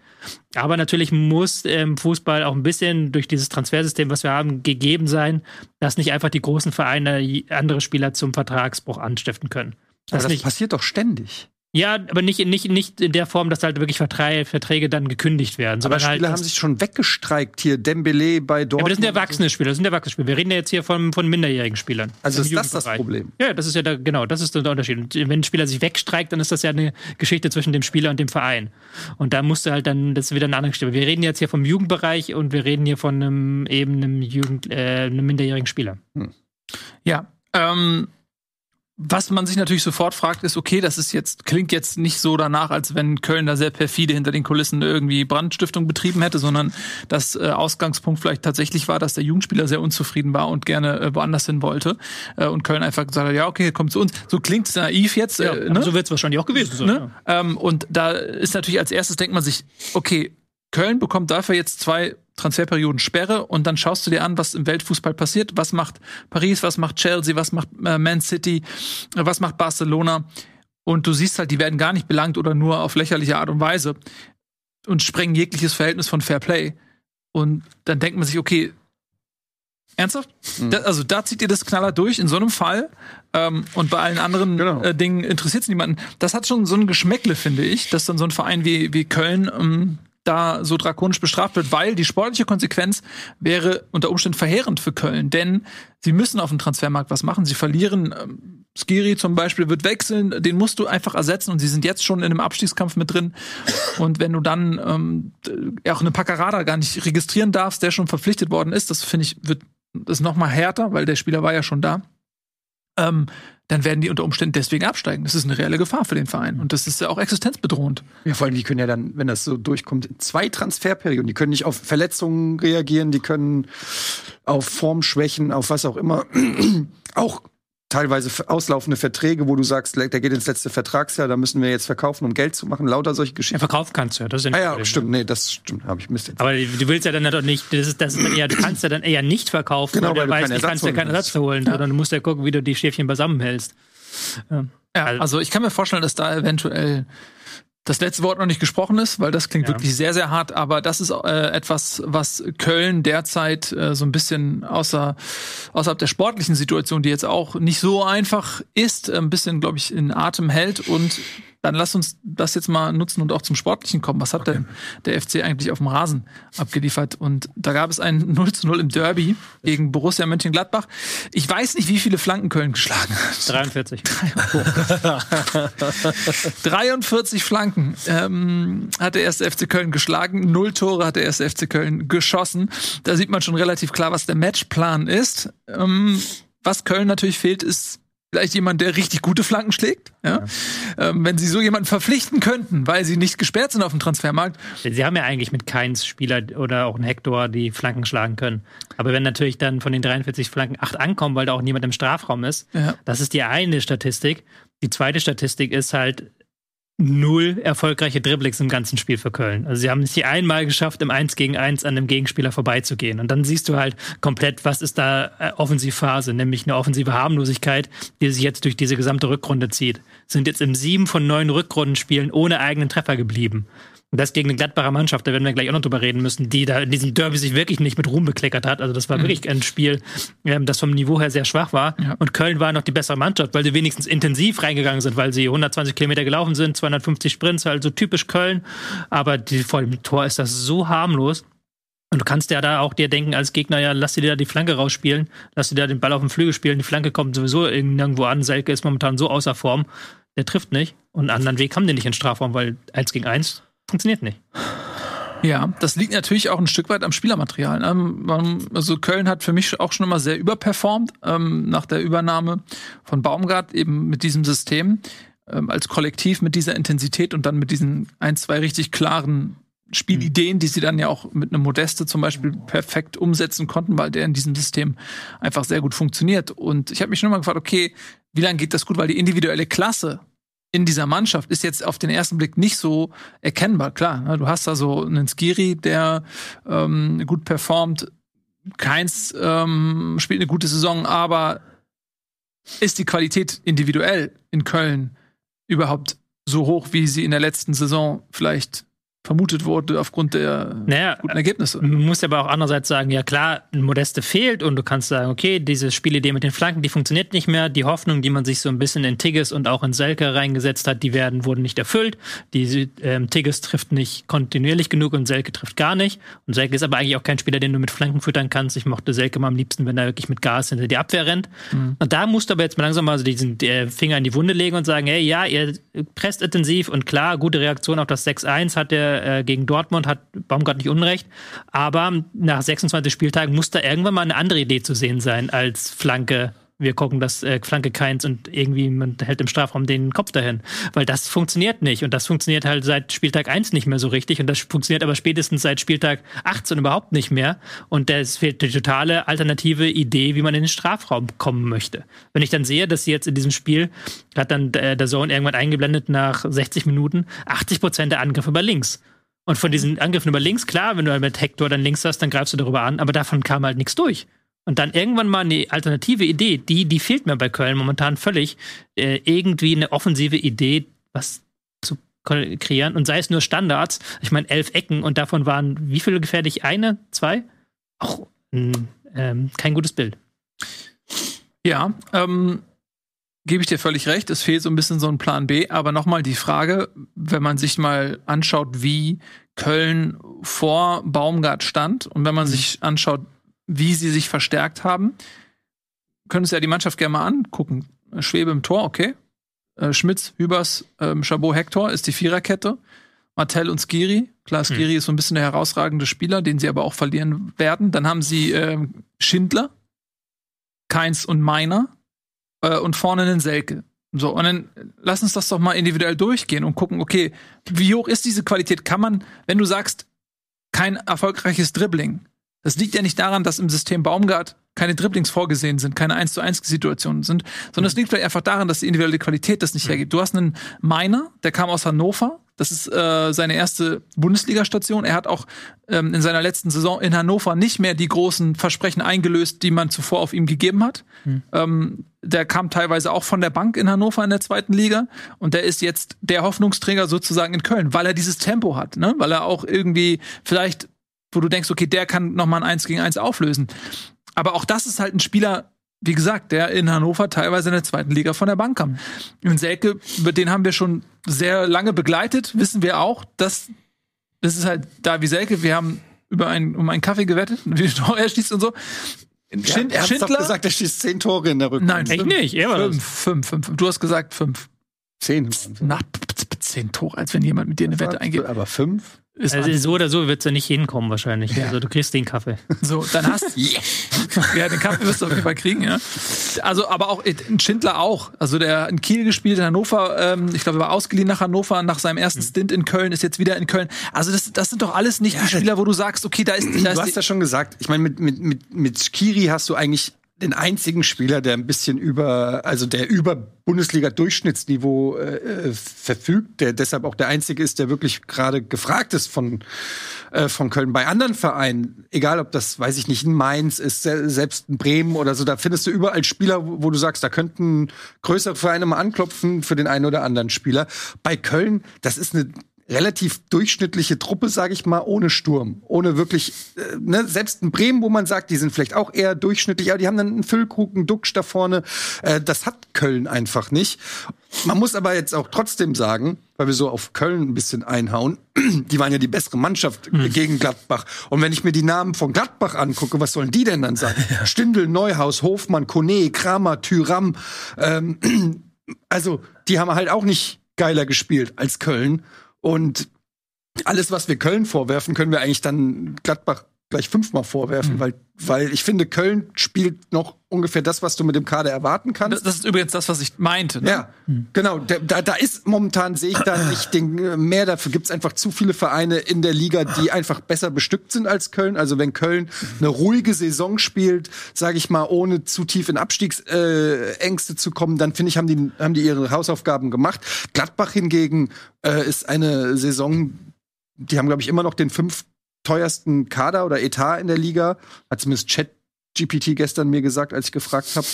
Aber natürlich muss im Fußball auch ein bisschen durch dieses Transfersystem, was wir haben, gegeben sein, dass nicht einfach die großen Vereine andere Spieler zum Vertragsbruch anstiften können. Das, das passiert doch ständig. Ja, aber nicht, nicht, nicht in der Form, dass halt wirklich Verträge dann gekündigt werden. Aber Spieler halt, haben sich schon weggestreikt hier. Dembele bei Dortmund. Ja, aber das sind erwachsene Spieler, das sind erwachsene Spieler. Wir reden ja jetzt hier von, von minderjährigen Spielern. Also ist das das Problem? Ja, das ist ja da, genau, das ist der Unterschied. Und wenn ein Spieler sich wegstreikt, dann ist das ja eine Geschichte zwischen dem Spieler und dem Verein. Und da musst du halt dann, das ist wieder eine andere Geschichte. Wir reden jetzt hier vom Jugendbereich und wir reden hier von einem eben einem Jugend, äh, einem minderjährigen Spieler. Hm. Ja, ähm, was man sich natürlich sofort fragt, ist, okay, das ist jetzt, klingt jetzt nicht so danach, als wenn Köln da sehr perfide hinter den Kulissen irgendwie Brandstiftung betrieben hätte, sondern das äh, Ausgangspunkt vielleicht tatsächlich war, dass der Jugendspieler sehr unzufrieden war und gerne äh, woanders hin wollte. Äh, und Köln einfach gesagt hat, ja, okay, kommt zu uns. So klingt es naiv jetzt. Ja, äh, ne? So wird es wahrscheinlich auch gewesen sein. Ne? Ja. Ähm, und da ist natürlich als erstes denkt man sich, okay, Köln bekommt dafür jetzt zwei Transferperioden Sperre und dann schaust du dir an, was im Weltfußball passiert. Was macht Paris, was macht Chelsea, was macht äh, Man City, äh, was macht Barcelona. Und du siehst halt, die werden gar nicht belangt oder nur auf lächerliche Art und Weise und sprengen jegliches Verhältnis von Fair Play. Und dann denkt man sich, okay, ernsthaft? Mhm. Da, also da zieht ihr das Knaller durch in so einem Fall. Ähm, und bei allen anderen genau. äh, Dingen interessiert es niemanden. Das hat schon so ein Geschmäckle, finde ich, dass dann so ein Verein wie, wie Köln ähm, da so drakonisch bestraft wird, weil die sportliche Konsequenz wäre unter Umständen verheerend für Köln, denn sie müssen auf dem Transfermarkt was machen. Sie verlieren, ähm, Skiri zum Beispiel wird wechseln, den musst du einfach ersetzen und sie sind jetzt schon in einem Abstiegskampf mit drin. Und wenn du dann ähm, auch eine Packerada gar nicht registrieren darfst, der schon verpflichtet worden ist, das finde ich, wird das noch mal härter, weil der Spieler war ja schon da. Ähm, dann werden die unter Umständen deswegen absteigen. Das ist eine reelle Gefahr für den Verein. Und das ist ja auch existenzbedrohend. Ja, vor allem, die können ja dann, wenn das so durchkommt, zwei Transferperioden. Die können nicht auf Verletzungen reagieren, die können auf Formschwächen, auf was auch immer. auch teilweise auslaufende Verträge, wo du sagst, der geht ins letzte Vertragsjahr, da müssen wir jetzt verkaufen, um Geld zu machen, lauter solche Geschichten. Ja, verkaufen kannst du ja, das ist ja nicht ah, ja, stimmt, nee, das stimmt, habe ich Mist jetzt. Aber du willst ja dann doch nicht, das ist, das ist dann eher, du kannst ja dann eher nicht verkaufen, genau, weil du weißt, du kannst ja keinen Ersatz holen, ja. sondern du musst ja gucken, wie du die Schäfchen beisammen hältst. Ja. ja, also ich kann mir vorstellen, dass da eventuell das letzte Wort noch nicht gesprochen ist, weil das klingt ja. wirklich sehr, sehr hart, aber das ist äh, etwas, was Köln derzeit äh, so ein bisschen außer, außerhalb der sportlichen Situation, die jetzt auch nicht so einfach ist, ein bisschen, glaube ich, in Atem hält und dann lass uns das jetzt mal nutzen und auch zum Sportlichen kommen. Was hat okay. denn der FC eigentlich auf dem Rasen abgeliefert? Und da gab es ein 0 zu 0 im Derby gegen Borussia Mönchengladbach. Ich weiß nicht, wie viele Flanken Köln geschlagen hat. 43. 43 Flanken ähm, hat der erste FC Köln geschlagen. Null Tore hat der erste FC Köln geschossen. Da sieht man schon relativ klar, was der Matchplan ist. Ähm, was Köln natürlich fehlt, ist vielleicht jemand, der richtig gute Flanken schlägt. Ja? ja. Ähm, wenn sie so jemanden verpflichten könnten, weil sie nicht gesperrt sind auf dem Transfermarkt. Sie haben ja eigentlich mit Keins Spieler oder auch einen Hector, die Flanken schlagen können. Aber wenn natürlich dann von den 43 Flanken acht ankommen, weil da auch niemand im Strafraum ist, ja. das ist die eine Statistik. Die zweite Statistik ist halt, null erfolgreiche Dribblings im ganzen Spiel für Köln. Also sie haben es hier einmal geschafft, im 1 gegen 1 an dem Gegenspieler vorbeizugehen. Und dann siehst du halt komplett, was ist da äh, Offensivphase, nämlich eine offensive Harmlosigkeit, die sich jetzt durch diese gesamte Rückrunde zieht. Sind jetzt im sieben von neun Rückrundenspielen ohne eigenen Treffer geblieben. Und das gegen eine Gladbacher Mannschaft, da werden wir gleich auch noch drüber reden müssen, die da in diesem Derby sich wirklich nicht mit Ruhm bekleckert hat. Also das war mhm. wirklich ein Spiel, ähm, das vom Niveau her sehr schwach war. Ja. Und Köln war noch die bessere Mannschaft, weil sie wenigstens intensiv reingegangen sind, weil sie 120 Kilometer gelaufen sind, 250 Sprints, also typisch Köln. Aber die, vor dem Tor ist das so harmlos. Und du kannst ja da auch dir denken, als Gegner, ja, lass dir da die Flanke rausspielen, lass dir da den Ball auf den Flügel spielen, die Flanke kommt sowieso irgendwo an. Selke ist momentan so außer Form, der trifft nicht. Und einen anderen Weg haben die nicht in Strafraum, weil eins gegen eins funktioniert nicht. Ja, das liegt natürlich auch ein Stück weit am Spielermaterial. Ähm, also Köln hat für mich auch schon immer sehr überperformt ähm, nach der Übernahme von Baumgart eben mit diesem System ähm, als Kollektiv mit dieser Intensität und dann mit diesen ein, zwei richtig klaren Spielideen, die sie dann ja auch mit einem Modeste zum Beispiel perfekt umsetzen konnten, weil der in diesem System einfach sehr gut funktioniert. Und ich habe mich schon mal gefragt, okay, wie lange geht das gut? Weil die individuelle Klasse in dieser Mannschaft ist jetzt auf den ersten Blick nicht so erkennbar. Klar, ne? du hast da so einen Skiri, der ähm, gut performt. Keins ähm, spielt eine gute Saison, aber ist die Qualität individuell in Köln überhaupt so hoch, wie sie in der letzten Saison vielleicht vermutet wurde aufgrund der naja, guten Ergebnisse. Man muss aber auch andererseits sagen, ja klar, ein Modeste fehlt und du kannst sagen, okay, diese Spielidee mit den Flanken, die funktioniert nicht mehr. Die Hoffnung, die man sich so ein bisschen in Tigges und auch in Selke reingesetzt hat, die werden, wurden nicht erfüllt. Die ähm, Tigges trifft nicht kontinuierlich genug und Selke trifft gar nicht. Und Selke ist aber eigentlich auch kein Spieler, den du mit Flanken füttern kannst. Ich mochte Selke mal am liebsten, wenn er wirklich mit Gas hinter die Abwehr rennt. Mhm. Und da musst du aber jetzt mal langsam mal so diesen äh, Finger in die Wunde legen und sagen, hey, ja, ihr presst intensiv und klar, gute Reaktion auf das 6-1 hat der äh, gegen Dortmund, hat Baumgart nicht unrecht. Aber nach 26 Spieltagen muss da irgendwann mal eine andere Idee zu sehen sein als Flanke wir gucken, dass äh, Flanke keins und irgendwie man hält im Strafraum den Kopf dahin. Weil das funktioniert nicht. Und das funktioniert halt seit Spieltag 1 nicht mehr so richtig. Und das funktioniert aber spätestens seit Spieltag 18 überhaupt nicht mehr. Und es fehlt die totale alternative Idee, wie man in den Strafraum kommen möchte. Wenn ich dann sehe, dass sie jetzt in diesem Spiel, hat dann äh, der Zone irgendwann eingeblendet nach 60 Minuten, 80 Prozent der Angriffe über links. Und von diesen Angriffen über links, klar, wenn du halt mit Hector dann links hast, dann greifst du darüber an, aber davon kam halt nichts durch. Und dann irgendwann mal eine alternative Idee, die, die fehlt mir bei Köln momentan völlig. Äh, irgendwie eine offensive Idee, was zu kreieren. Und sei es nur Standards. Ich meine, elf Ecken und davon waren wie viele gefährlich? Eine, zwei? Auch ähm, kein gutes Bild. Ja, ähm, gebe ich dir völlig recht. Es fehlt so ein bisschen so ein Plan B. Aber nochmal die Frage, wenn man sich mal anschaut, wie Köln vor Baumgart stand und wenn man mhm. sich anschaut, wie sie sich verstärkt haben. Können uns ja die Mannschaft gerne mal angucken. Schwebe im Tor, okay. Äh, Schmitz, Hübers, ähm, Chabot, Hector ist die Viererkette. Martell und Skiri. Klar, Skiri hm. ist so ein bisschen der herausragende Spieler, den sie aber auch verlieren werden. Dann haben sie ähm, Schindler, Keins und Meiner äh, und vorne einen Selke. So, und dann lass uns das doch mal individuell durchgehen und gucken, okay, wie hoch ist diese Qualität? Kann man, wenn du sagst, kein erfolgreiches Dribbling, das liegt ja nicht daran, dass im System Baumgart keine Dribblings vorgesehen sind, keine 1 zu 1 Situationen sind, sondern es liegt vielleicht einfach daran, dass die individuelle Qualität das nicht mhm. hergibt. Du hast einen Meiner, der kam aus Hannover, das ist äh, seine erste Bundesliga-Station. Er hat auch ähm, in seiner letzten Saison in Hannover nicht mehr die großen Versprechen eingelöst, die man zuvor auf ihm gegeben hat. Mhm. Ähm, der kam teilweise auch von der Bank in Hannover in der zweiten Liga und der ist jetzt der Hoffnungsträger sozusagen in Köln, weil er dieses Tempo hat, ne? weil er auch irgendwie vielleicht wo du denkst, okay, der kann noch mal ein 1 gegen 1 auflösen. Aber auch das ist halt ein Spieler, wie gesagt, der in Hannover teilweise in der zweiten Liga von der Bank kam. Und Selke, den haben wir schon sehr lange begleitet, wissen wir auch, dass das ist halt da wie Selke, wir haben über einen, um einen Kaffee gewettet, wie Tore er schießt und so. Schind, ja, er hat gesagt, er schießt zehn Tore in der Rückrunde. Nein, echt nicht. Er war fünf, fünf, fünf. Du hast gesagt fünf. Zehn. Na, zehn Tore, als wenn jemand mit dir eine Wette eingeht. Aber fünf? Ist also so oder so wird es ja nicht hinkommen wahrscheinlich. Ja. Also du kriegst den Kaffee. So, dann hast du. ja, den Kaffee wirst du auf jeden Fall kriegen, ja. Also, aber auch ein Schindler auch. Also der in Kiel gespielt in Hannover, ähm, ich glaube, er war ausgeliehen nach Hannover nach seinem ersten Stint in Köln, ist jetzt wieder in Köln. Also das, das sind doch alles nicht ja, die Spieler, wo du sagst, okay, da ist. Da du hast ja schon gesagt, ich meine, mit, mit, mit, mit Skiri hast du eigentlich den einzigen Spieler, der ein bisschen über, also der über Bundesliga-Durchschnittsniveau äh, äh, verfügt, der deshalb auch der einzige ist, der wirklich gerade gefragt ist von, äh, von Köln. Bei anderen Vereinen, egal ob das, weiß ich nicht, ein Mainz ist, selbst ein Bremen oder so, da findest du überall Spieler, wo du sagst, da könnten größere Vereine mal anklopfen für den einen oder anderen Spieler. Bei Köln, das ist eine relativ durchschnittliche Truppe, sage ich mal, ohne Sturm, ohne wirklich, äh, ne, selbst in Bremen, wo man sagt, die sind vielleicht auch eher durchschnittlich, aber die haben dann einen Füllkrug, einen Duxch da vorne. Äh, das hat Köln einfach nicht. Man muss aber jetzt auch trotzdem sagen, weil wir so auf Köln ein bisschen einhauen, die waren ja die bessere Mannschaft Hm. gegen Gladbach. Und wenn ich mir die Namen von Gladbach angucke, was sollen die denn dann sagen? Stindl, Neuhaus, Hofmann, Kone, Kramer, Tyram. Ähm, also, die haben halt auch nicht geiler gespielt als Köln. Und alles, was wir Köln vorwerfen, können wir eigentlich dann Gladbach gleich fünfmal vorwerfen, Mhm. weil, weil ich finde, Köln spielt noch ungefähr das, was du mit dem Kader erwarten kannst. Das, ist übrigens das, was ich meinte. Ne? Ja, genau. Da, da, ist momentan, sehe ich da nicht den äh, mehr. Dafür gibt's einfach zu viele Vereine in der Liga, die einfach besser bestückt sind als Köln. Also wenn Köln eine ruhige Saison spielt, sage ich mal, ohne zu tief in Abstiegsängste Ängste zu kommen, dann finde ich, haben die, haben die ihre Hausaufgaben gemacht. Gladbach hingegen äh, ist eine Saison, die haben, glaube ich, immer noch den fünf teuersten Kader oder Etat in der Liga. Hat zumindest Chat GPT gestern mir gesagt, als ich gefragt habe.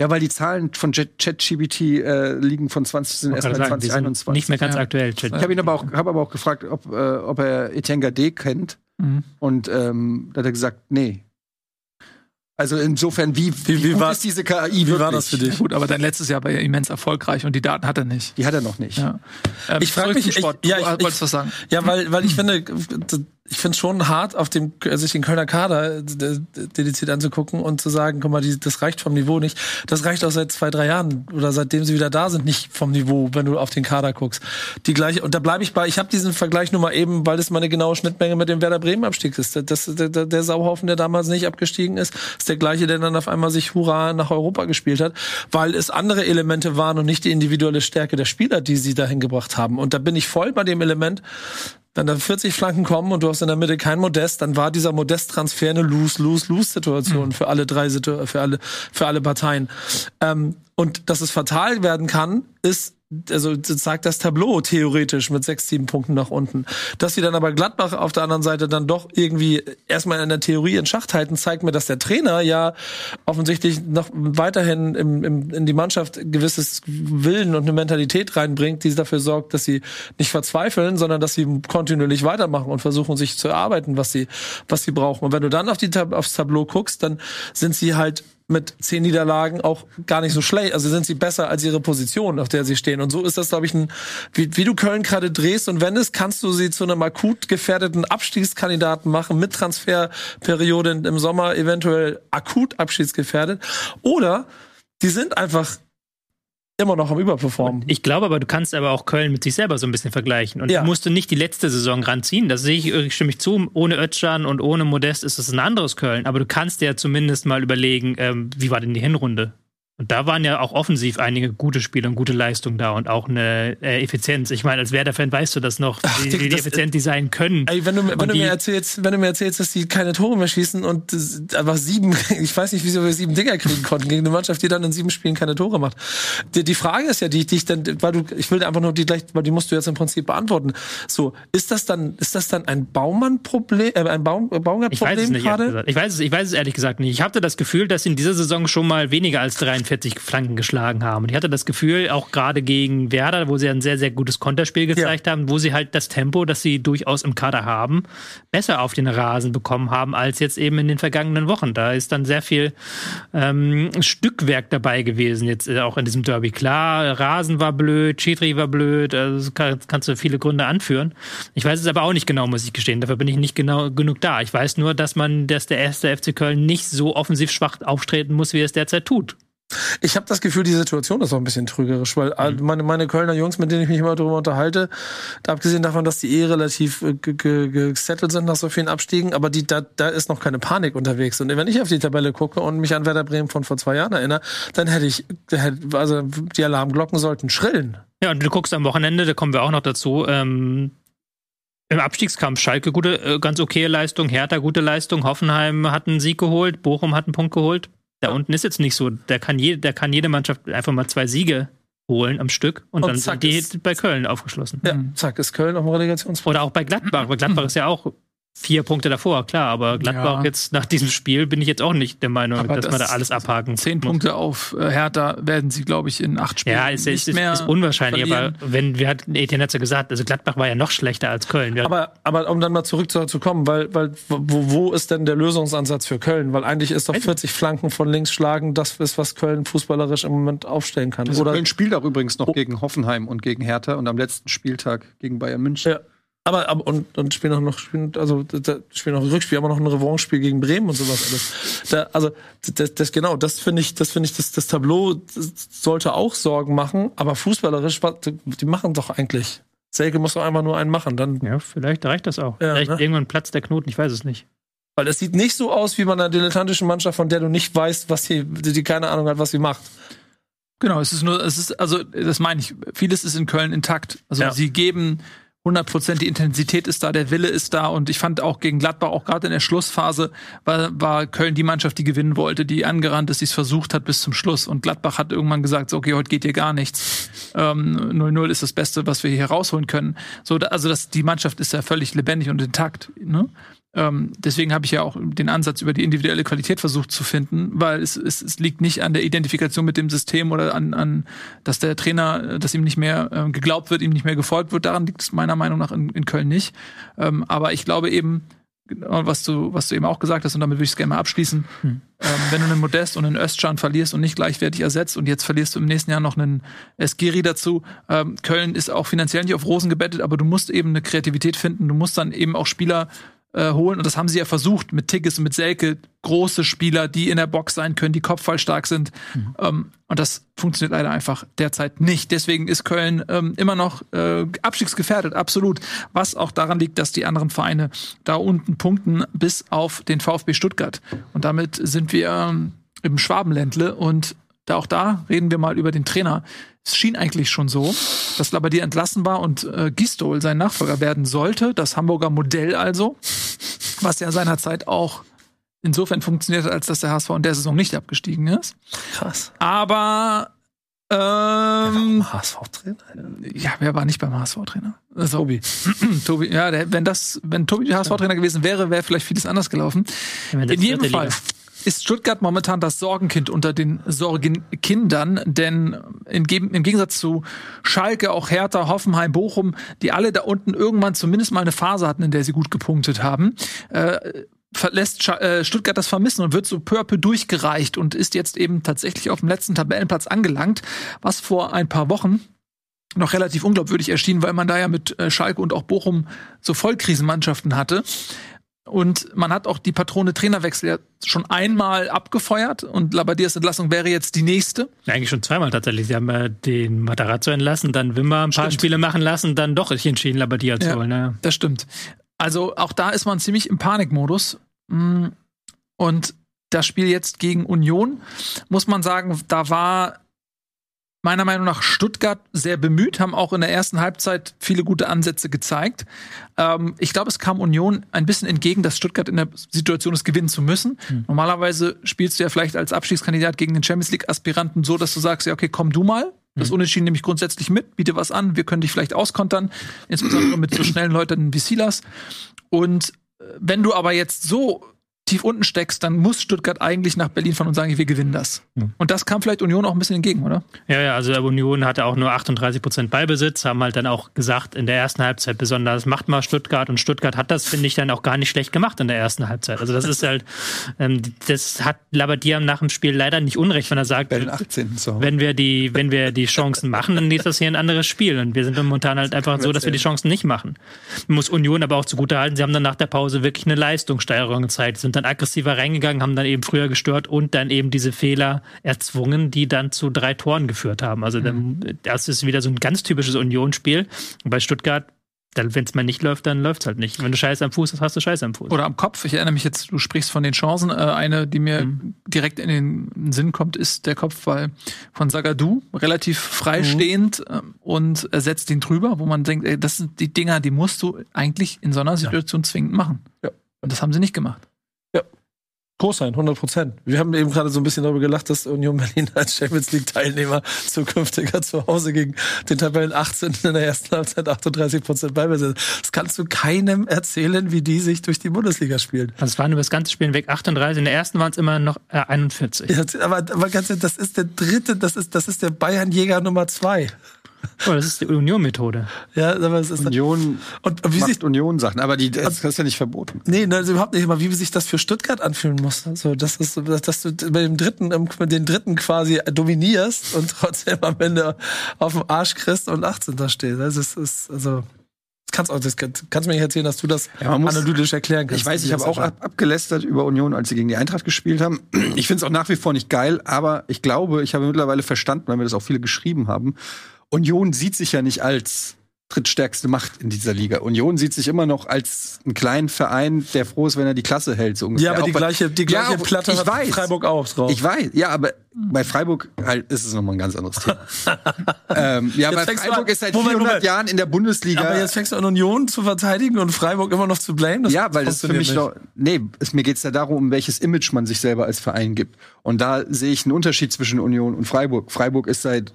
Ja, weil die Zahlen von ChatGPT äh, liegen von 20 sind erst sind 2021. Nicht mehr ganz Ja. aktuell. Chat. Ich habe ihn aber auch, hab aber auch gefragt, ob, äh, ob er Etienne Gade kennt. Mhm. Und ähm, da hat er gesagt, nee. Also insofern, wie, wie, Wie- war- ist diese KI wie wirklich? war das für dich? Gut, aber dein letztes Jahr war ja immens erfolgreich und die Daten hat er nicht. Die hat er noch nicht. Ja. Ähm, Ich frag zurück mich- ich- Sport. ja, du ich- wolltest ich- was sagen. Ja, weil, weil ich finde, ich finde es schon hart, auf dem, sich den Kölner Kader äh, dediziert anzugucken und zu sagen, guck mal, die, das reicht vom Niveau nicht. Das reicht auch seit zwei, drei Jahren oder seitdem sie wieder da sind, nicht vom Niveau, wenn du auf den Kader guckst. Die gleiche, und da bleibe ich bei, ich habe diesen Vergleich nur mal eben, weil das mal eine genaue Schnittmenge mit dem Werder Bremen Abstieg ist. Das, der, der Sauhaufen, der damals nicht abgestiegen ist, ist der gleiche, der dann auf einmal sich Hurra nach Europa gespielt hat, weil es andere Elemente waren und nicht die individuelle Stärke der Spieler, die sie dahin gebracht haben. Und da bin ich voll bei dem Element, wenn da 40 Flanken kommen und du hast in der Mitte kein Modest, dann war dieser Modest-Transfer eine Lose-Lose-Lose-Situation für alle drei für alle für alle Parteien. Ähm, und dass es fatal werden kann, ist also sagt das Tableau theoretisch mit sechs, sieben Punkten nach unten. Dass sie dann aber Gladbach auf der anderen Seite dann doch irgendwie erstmal in der Theorie in Schacht halten, zeigt mir, dass der Trainer ja offensichtlich noch weiterhin im, im, in die Mannschaft gewisses Willen und eine Mentalität reinbringt, die dafür sorgt, dass sie nicht verzweifeln, sondern dass sie kontinuierlich weitermachen und versuchen, sich zu erarbeiten, was sie, was sie brauchen. Und wenn du dann auf die, aufs Tableau guckst, dann sind sie halt mit zehn Niederlagen auch gar nicht so schlecht. Also sind sie besser als ihre Position, auf der sie stehen. Und so ist das, glaube ich, ein, wie, wie du Köln gerade drehst und wendest, kannst du sie zu einem akut gefährdeten Abstiegskandidaten machen, mit Transferperiode im Sommer eventuell akut abstiegsgefährdet. Oder die sind einfach immer noch am Überperformen. Ich glaube aber, du kannst aber auch Köln mit sich selber so ein bisschen vergleichen. Und Ja. musst du nicht die letzte Saison ranziehen. Das sehe ich, ich stimme ich zu. Ohne Özcan und ohne Modest ist es ein anderes Köln. Aber du kannst dir ja zumindest mal überlegen, ähm, wie war denn die Hinrunde? Und da waren ja auch offensiv einige gute Spiele und gute Leistungen da und auch eine äh, Effizienz. Ich meine, als Werder-Fan weißt du das noch, wie, Digga, wie das- effizient die sein können. Ey, wenn du, wenn du mir erzählst, wenn du mir erzählst, dass die keine Tore mehr schießen und das einfach sieben, ich weiß nicht, wieso wir sieben Dinger kriegen konnten gegen eine Mannschaft, die dann in sieben Spielen keine Tore macht. Die, die Frage ist ja, die, die ich dann, weil du, ich will einfach nur die gleich, weil die musst du jetzt im Prinzip beantworten. So, ist das dann, ist das dann ein Baumann-Problem, äh, ein Baum, es Baumgart-Problem gerade? Ich weiß, es, ich weiß es ehrlich gesagt nicht. Ich hatte das Gefühl, dass sie in dieser Saison schon mal weniger als 43 Flanken geschlagen haben. Und ich hatte das Gefühl, auch gerade gegen Werder, wo sie ein sehr, sehr gutes Konterspiel gezeigt haben, wo sie halt das Tempo, das sie durchaus im Kader haben, besser auf den Rasen bekommen haben, als jetzt eben in den vergangenen Wochen. Da ist dann sehr viel ähm, Stückwerk dabei gewesen, jetzt äh, auch in diesem Derby. Klar, Rasen war blöd, Schiri war blöd, also das kann, kannst du viele Gründe anführen. Ich weiß es aber auch nicht genau, muss ich gestehen. Dafür bin ich nicht genau genug da. Ich weiß nur, dass man, dass der erste FC Köln nicht so offensiv schwach auftreten muss, wie er es derzeit tut. Ich habe das Gefühl, die Situation ist auch ein bisschen trügerisch, weil all- meine, meine Kölner Jungs, mit denen ich mich immer darüber unterhalte, da abgesehen davon, dass die eh relativ äh, ge- ge- gesettelt sind nach so vielen Abstiegen, aber die, da, da ist noch keine Panik unterwegs. Und wenn ich auf die Tabelle gucke und mich an Werder Bremen von vor zwei Jahren erinnere, dann hätte ich, also die Alarmglocken sollten schrillen. Ja, und du guckst am Wochenende, da kommen wir auch noch dazu, ähm, im Abstiegskampf Schalke gute, äh, ganz okaye Leistung, Hertha gute Leistung, Hoffenheim hat einen Sieg geholt, Bochum hat einen Punkt geholt. Da unten ist jetzt nicht so, da kann, je, da kann jede Mannschaft einfach mal zwei Siege holen am Stück und, Und dann zack, sind die ist- bei Köln aufgeschlossen. Ja, zack, ist Köln auf dem Relegationsplatz. Oder auch bei Gladbach, weil Gladbach ist ja auch vier Punkte davor, klar, aber Gladbach Ja. jetzt nach diesem Spiel bin ich jetzt auch nicht der Meinung, Aber dass man da das- alles abhaken Zehn muss. Punkte auf äh, Hertha werden sie, glaube ich, in acht Spielen Ja, es nicht ist, mehr ist unwahrscheinlich, verlieren. aber wenn wir hatten, Etienne hat ja gesagt, also Gladbach war ja noch schlechter als Köln. Aber, aber um dann mal zurück zu, zu kommen, weil, weil wo, wo ist denn der Lösungsansatz für Köln? Weil eigentlich ist doch 40 Flanken von links schlagen das ist, was Köln fußballerisch im Moment aufstellen kann. Also Oder, Köln spielt auch übrigens noch gegen Hoffenheim und gegen Hertha und am letzten Spieltag gegen Bayern München. Ja. Aber, aber und, und spielen auch noch, spielen, also da spielen noch ein Rückspiel, aber noch ein Revanche-Spiel gegen Bremen und sowas alles. Da, also das, das genau, das finde ich, das finde ich, das, das Tableau das sollte auch Sorgen machen, aber fußballerisch, die machen doch eigentlich. Selke muss doch einfach nur einen machen, dann ja, vielleicht reicht das auch. Ja, vielleicht ne? irgendwann platzt der Knoten, ich weiß es nicht. Weil es sieht nicht so aus wie bei einer dilettantischen Mannschaft, von der du nicht weißt, was sie, die, die keine Ahnung hat, was sie macht. Genau, es ist nur, es ist, also, das meine ich, vieles ist in Köln intakt. Also, Ja. sie geben 100 Prozent, die Intensität ist da, der Wille ist da und ich fand auch gegen Gladbach, auch gerade in der Schlussphase, war, war Köln die Mannschaft, die gewinnen wollte, die angerannt ist, die es versucht hat bis zum Schluss und Gladbach hat irgendwann gesagt, so, okay, heute geht hier gar nichts. Ähm, 0-0 ist das Beste, was wir hier rausholen können. So, also, das, die Mannschaft ist ja völlig lebendig und intakt, ne? Ähm, deswegen habe ich ja auch den Ansatz über die individuelle Qualität versucht zu finden, weil es, es, es liegt nicht an der Identifikation mit dem System oder an, an dass der Trainer, äh, dass ihm nicht mehr äh, geglaubt wird, ihm nicht mehr gefolgt wird. Daran liegt es meiner Meinung nach in, in Köln nicht. Ähm, aber ich glaube eben, genau, was du, was du eben auch gesagt hast, und damit würde ich es gerne mal abschließen, ähm, wenn du einen Modest und einen Östschan verlierst und nicht gleichwertig ersetzt und jetzt verlierst du im nächsten Jahr noch einen Eskiri dazu. Ähm, Köln ist auch finanziell nicht auf Rosen gebettet, aber du musst eben eine Kreativität finden. Du musst dann eben auch Spieler äh, holen. Und das haben sie ja versucht mit Tigges und mit Selke. Große Spieler, die in der Box sein können, die kopfballstark sind. Ähm, und das funktioniert leider einfach derzeit nicht. Deswegen ist Köln ähm, immer noch äh, abstiegsgefährdet, absolut. Was auch daran liegt, dass die anderen Vereine da unten punkten, bis auf den VfB Stuttgart. Und damit sind wir ähm, im Schwabenländle und da auch da reden wir mal über den Trainer. Es schien eigentlich schon so, dass Labadier entlassen war und äh, Gistol sein Nachfolger werden sollte. Das Hamburger Modell also, was ja seinerzeit auch insofern funktioniert hat, als dass der HSV in der Saison nicht abgestiegen ist. Krass. Aber ähm, HSV-Trainer? ja, wer war nicht beim HSV-Trainer? Also, Tobi. Tobi, ja, der, wenn das, wenn Tobi der HSV-Trainer gewesen wäre, wäre vielleicht vieles anders gelaufen. In jedem Fall Liga. Ist Stuttgart momentan das Sorgenkind unter den Sorgenkindern, denn im, Geg- im Gegensatz zu Schalke, auch Hertha, Hoffenheim, Bochum, die alle da unten irgendwann zumindest mal eine Phase hatten, in der sie gut gepunktet haben, äh, verlässt Scha- äh, Stuttgart das Vermissen und wird so peu durchgereicht und ist jetzt eben tatsächlich auf dem letzten Tabellenplatz angelangt, was vor ein paar Wochen noch relativ unglaubwürdig erschien, weil man da ja mit äh, Schalke und auch Bochum so Vollkrisenmannschaften hatte. Und man hat auch die Patrone Trainerwechsel ja schon einmal abgefeuert und Labadiers Entlassung wäre jetzt die nächste. Eigentlich schon zweimal tatsächlich. Sie haben ja den Matarazzo entlassen, dann Wimmer ein paar Stimmt. Spiele machen lassen, dann doch sich entschieden, Labadia zu Ja. holen. Ja. Das stimmt. Also auch da ist man ziemlich im Panikmodus. Mm, Und das Spiel jetzt gegen Union, muss man sagen, da war meiner Meinung nach Stuttgart sehr bemüht, haben auch in der ersten Halbzeit viele gute Ansätze gezeigt. Ähm, ich glaube, es kam Union ein bisschen entgegen, dass Stuttgart in der Situation ist, gewinnen zu müssen. Normalerweise spielst du ja vielleicht als Abstiegskandidat gegen den Champions League-Aspiranten so, dass du sagst, ja, okay, komm du mal. Das Unentschieden nehme ich grundsätzlich mit, biete was an, wir können dich vielleicht auskontern, insbesondere mit so schnellen Leuten wie Silas. Und äh, wenn du aber jetzt so tief unten steckst, dann muss Stuttgart eigentlich nach Berlin fahren und sagen, wir gewinnen das. Und das kam vielleicht Union auch ein bisschen entgegen, oder? Ja, ja, also Union hatte auch nur 38 Prozent Beibesitz, haben halt dann auch gesagt, in der ersten Halbzeit besonders, macht mal Stuttgart und Stuttgart hat das, finde ich, dann auch gar nicht schlecht gemacht in der ersten Halbzeit. Also das ist halt, ähm, das hat Labadier nach dem Spiel leider nicht unrecht, wenn er sagt, Bei den 18. So. wenn wir die, wenn wir die Chancen machen, dann ist das hier ein anderes Spiel. Und wir sind momentan halt einfach so, dass wir die Chancen nicht machen. Muss Union aber auch zugutehalten, sie haben dann nach der Pause wirklich eine Leistungssteigerung gezeigt, sind dann aggressiver reingegangen, haben dann eben früher gestört und dann eben diese Fehler erzwungen, die dann zu drei Toren geführt haben. Also dann, das ist wieder so ein ganz typisches Union-Spiel. Und bei Stuttgart, wenn es mal nicht läuft, dann läuft es halt nicht. Wenn du Scheiße am Fuß hast, hast du Scheiße am Fuß. Oder am Kopf. Ich erinnere mich jetzt, du sprichst von den Chancen. Äh, eine, die mir direkt in den Sinn kommt, ist der Kopfball von Sagadou. Relativ freistehend ähm, und er setzt ihn drüber, wo man denkt, ey, das sind die Dinger, die musst du eigentlich in so einer Situation zwingend machen. Ja. Und das haben sie nicht gemacht. Groß sein, 100 Prozent. Wir haben eben gerade so ein bisschen darüber gelacht, dass Union Berlin als Champions League Teilnehmer zukünftiger zu Hause gegen den Tabellen 18 in der ersten Halbzeit 38 Prozent Ballbesitz. Das kannst du keinem erzählen, wie die sich durch die Bundesliga spielen. Also es waren über das ganze Spiel weg 38, in der ersten waren es immer noch äh, 41. Ja, aber, aber ganz ehrlich, das ist der dritte, das ist, das ist der Bayern-Jäger Nummer zwei. Oh, das ist die Union-Methode. Ja, aber es ist Union und, und wie sich macht Union Sachen, aber die das, das ist ja nicht verboten. Nee, ne, also überhaupt nicht. Aber wie sich das für Stuttgart anfühlen muss. Also, das ist, so, dass, dass du bei dem dritten, den dritten quasi dominierst und trotzdem am Ende auf dem Arsch kriegst und 18. da stehst. Also, es ist, also, das kannst auch, das kannst, du mir nicht erzählen, dass du das Ja, analytisch erklären kannst. Ich weiß, ich habe das auch ab, abgelästert über Union, als sie gegen die Eintracht gespielt haben. Ich finde es auch nach wie vor nicht geil, aber ich glaube, ich habe mittlerweile verstanden, weil mir das auch viele geschrieben haben. Union sieht sich ja nicht als drittstärkste Macht in dieser Liga. Union sieht sich immer noch als einen kleinen Verein, der froh ist, wenn er die Klasse hält. So ungefähr. Ja, aber die Auch bei- gleiche, die gleiche Ja, Platte ich hat weiß. Freiburg auch drauf. Ich weiß, ja, aber bei Freiburg halt ist es nochmal ein ganz anderes Thema. ähm, ja, Jetzt bei Freiburg an- ist seit Moment, 400 Moment. Jahren in der Bundesliga. aber jetzt fängst du an, Union zu verteidigen und Freiburg immer noch zu blamen. Das ja, weil das für mich doch. Nee, es, mir geht's ja darum, um welches Image man sich selber als Verein gibt. Und da sehe ich einen Unterschied zwischen Union und Freiburg. Freiburg ist seit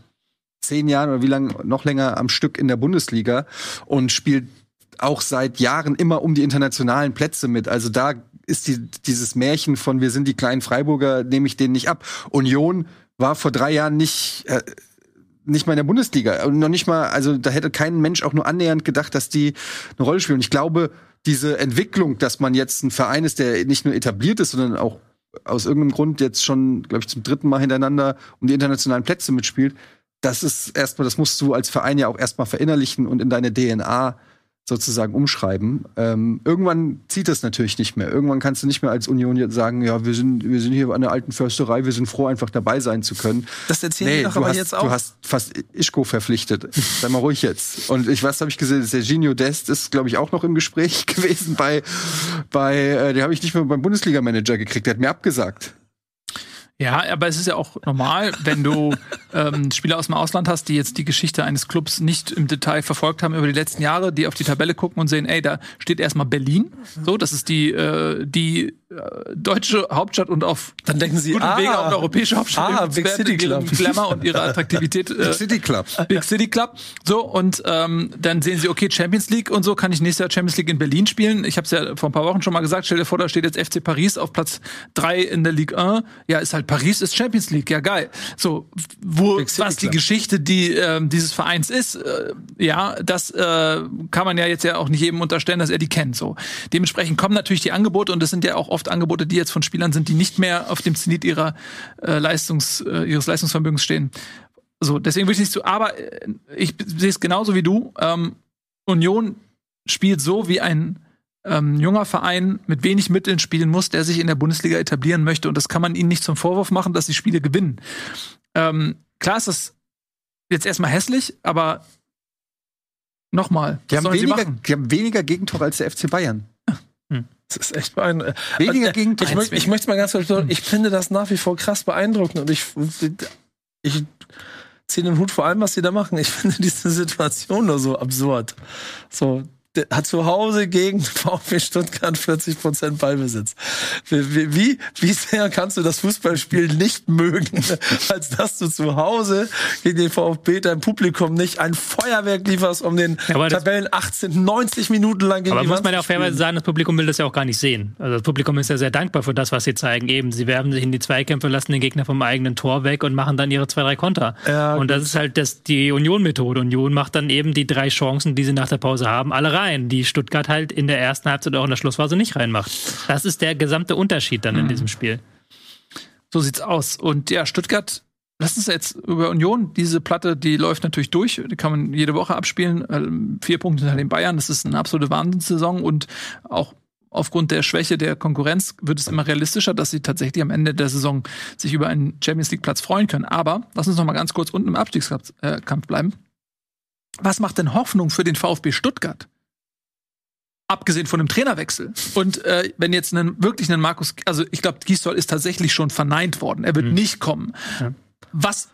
zehn Jahren oder wie lange noch länger am Stück in der Bundesliga und spielt auch seit Jahren immer um die internationalen Plätze mit. Also da ist die, dieses Märchen von wir sind die kleinen Freiburger, nehme ich denen nicht ab. Union war vor drei Jahren nicht, äh, nicht mal in der Bundesliga. Und noch nicht mal, also da hätte kein Mensch auch nur annähernd gedacht, dass die eine Rolle spielen. Und ich glaube, diese Entwicklung, dass man jetzt ein Verein ist, der nicht nur etabliert ist, sondern auch aus irgendeinem Grund jetzt schon, glaube ich, zum dritten Mal hintereinander um die internationalen Plätze mitspielt, das ist erstmal, das musst du als Verein ja auch erstmal verinnerlichen und in deine DNA sozusagen umschreiben. Ähm, irgendwann zieht das natürlich nicht mehr. Irgendwann kannst du nicht mehr als Union jetzt sagen, ja, wir sind, wir sind hier an der alten Försterei, wir sind froh, einfach dabei sein zu können. Das erzählen die doch du aber hast, jetzt auch. Du hast fast Ischko verpflichtet. Sei mal ruhig jetzt. Und ich was habe ich gesehen? Serginho Dest ist, glaube ich, auch noch im Gespräch gewesen bei, bei, äh, den habe ich nicht mehr beim Bundesliga-Manager gekriegt. Der hat mir abgesagt. Ja, aber es ist ja auch normal, wenn du ähm, Spieler aus dem Ausland hast, die jetzt die Geschichte eines Clubs nicht im Detail verfolgt haben über die letzten Jahre, die auf die Tabelle gucken und sehen, ey, da steht erstmal Berlin, so, das ist die äh, die äh, deutsche Hauptstadt und auf Dann denken sie, guten ah, Wege auch eine europäische Hauptstadt ah, Big City Club. Glamour und ihrer Attraktivität. Äh, City Club. Big City Club. So, und ähm, dann sehen sie, okay, Champions League und so, kann ich nächstes Jahr Champions League in Berlin spielen. Ich habe es ja vor ein paar Wochen schon mal gesagt, stell dir vor, da steht jetzt FC Paris auf Platz drei in der Ligue 1. Ja, ist halt Paris, ist Champions League, ja geil. So, wo, was die. Geschichte die, ähm, dieses Vereins ist, äh, ja, das äh, kann man ja jetzt ja auch nicht jedem unterstellen, dass er die kennt. So. Dementsprechend kommen natürlich die Angebote und das sind ja auch oft Angebote, die jetzt von Spielern sind, die nicht mehr auf dem Zenit ihrer äh, Leistungs, äh, ihres Leistungsvermögens stehen. So, deswegen will ich nicht so, aber äh, ich sehe es genauso wie du. Ähm, Union spielt so, wie ein ähm, junger Verein mit wenig Mitteln spielen muss, der sich in der Bundesliga etablieren möchte. Und das kann man ihnen nicht zum Vorwurf machen, dass sie Spiele gewinnen. Ähm, klar ist das jetzt erstmal hässlich, aber nochmal, Die haben, weniger, die haben weniger Gegentore als der FC Bayern. Das ist echt beeindruckend. Weniger Äh, Gegentore. Ich, möcht, ich möchte mal ganz kurz betonen, ich finde das nach wie vor krass beeindruckend und ich, ich ziehe den Hut vor allem, was sie da machen. Ich finde diese Situation nur so absurd. So, hat zu Hause gegen VfB Stuttgart 40 Prozent Ballbesitz. Wie, wie- wie, sehr kannst du das Fußballspiel nicht mögen, als dass du zu Hause gegen den VfB deinem Publikum nicht ein Feuerwerk lieferst, um den aber Tabellen 18, 90 Minuten lang gegen Aber die muss man ja auch fairerweise sagen, das Publikum will das ja auch gar nicht sehen. Also das Publikum ist ja sehr dankbar für das, was sie zeigen. Eben, sie werben sich in die Zweikämpfe, lassen den Gegner vom eigenen Tor weg und machen dann ihre zwei, drei Konter. Ja, und das ist halt das, die Union-Methode. Union macht dann eben die drei Chancen, die sie nach der Pause haben, alle rein, die Stuttgart halt in der ersten Halbzeit auch in der Schlussphase nicht reinmacht. Das ist der gesamte Unterschied dann in diesem Spiel. So sieht's aus. Und ja, Stuttgart, lass uns jetzt über Union. Diese Platte, die läuft natürlich durch. Die kann man jede Woche abspielen. Ähm, Vier Punkte hinter den Bayern. Das ist eine absolute Wahnsinnssaison und auch aufgrund der Schwäche der Konkurrenz wird es immer realistischer, dass sie tatsächlich am Ende der Saison sich über einen Champions League Platz freuen können. Aber lass uns noch mal ganz kurz unten im Abstiegskampf äh, bleiben. Was macht denn Hoffnung für den VfB Stuttgart? Abgesehen von dem Trainerwechsel. Und äh, wenn jetzt einen, wirklich einen Markus, also ich glaube, Gisdol ist tatsächlich schon verneint worden. Er wird nicht kommen. Ja. Was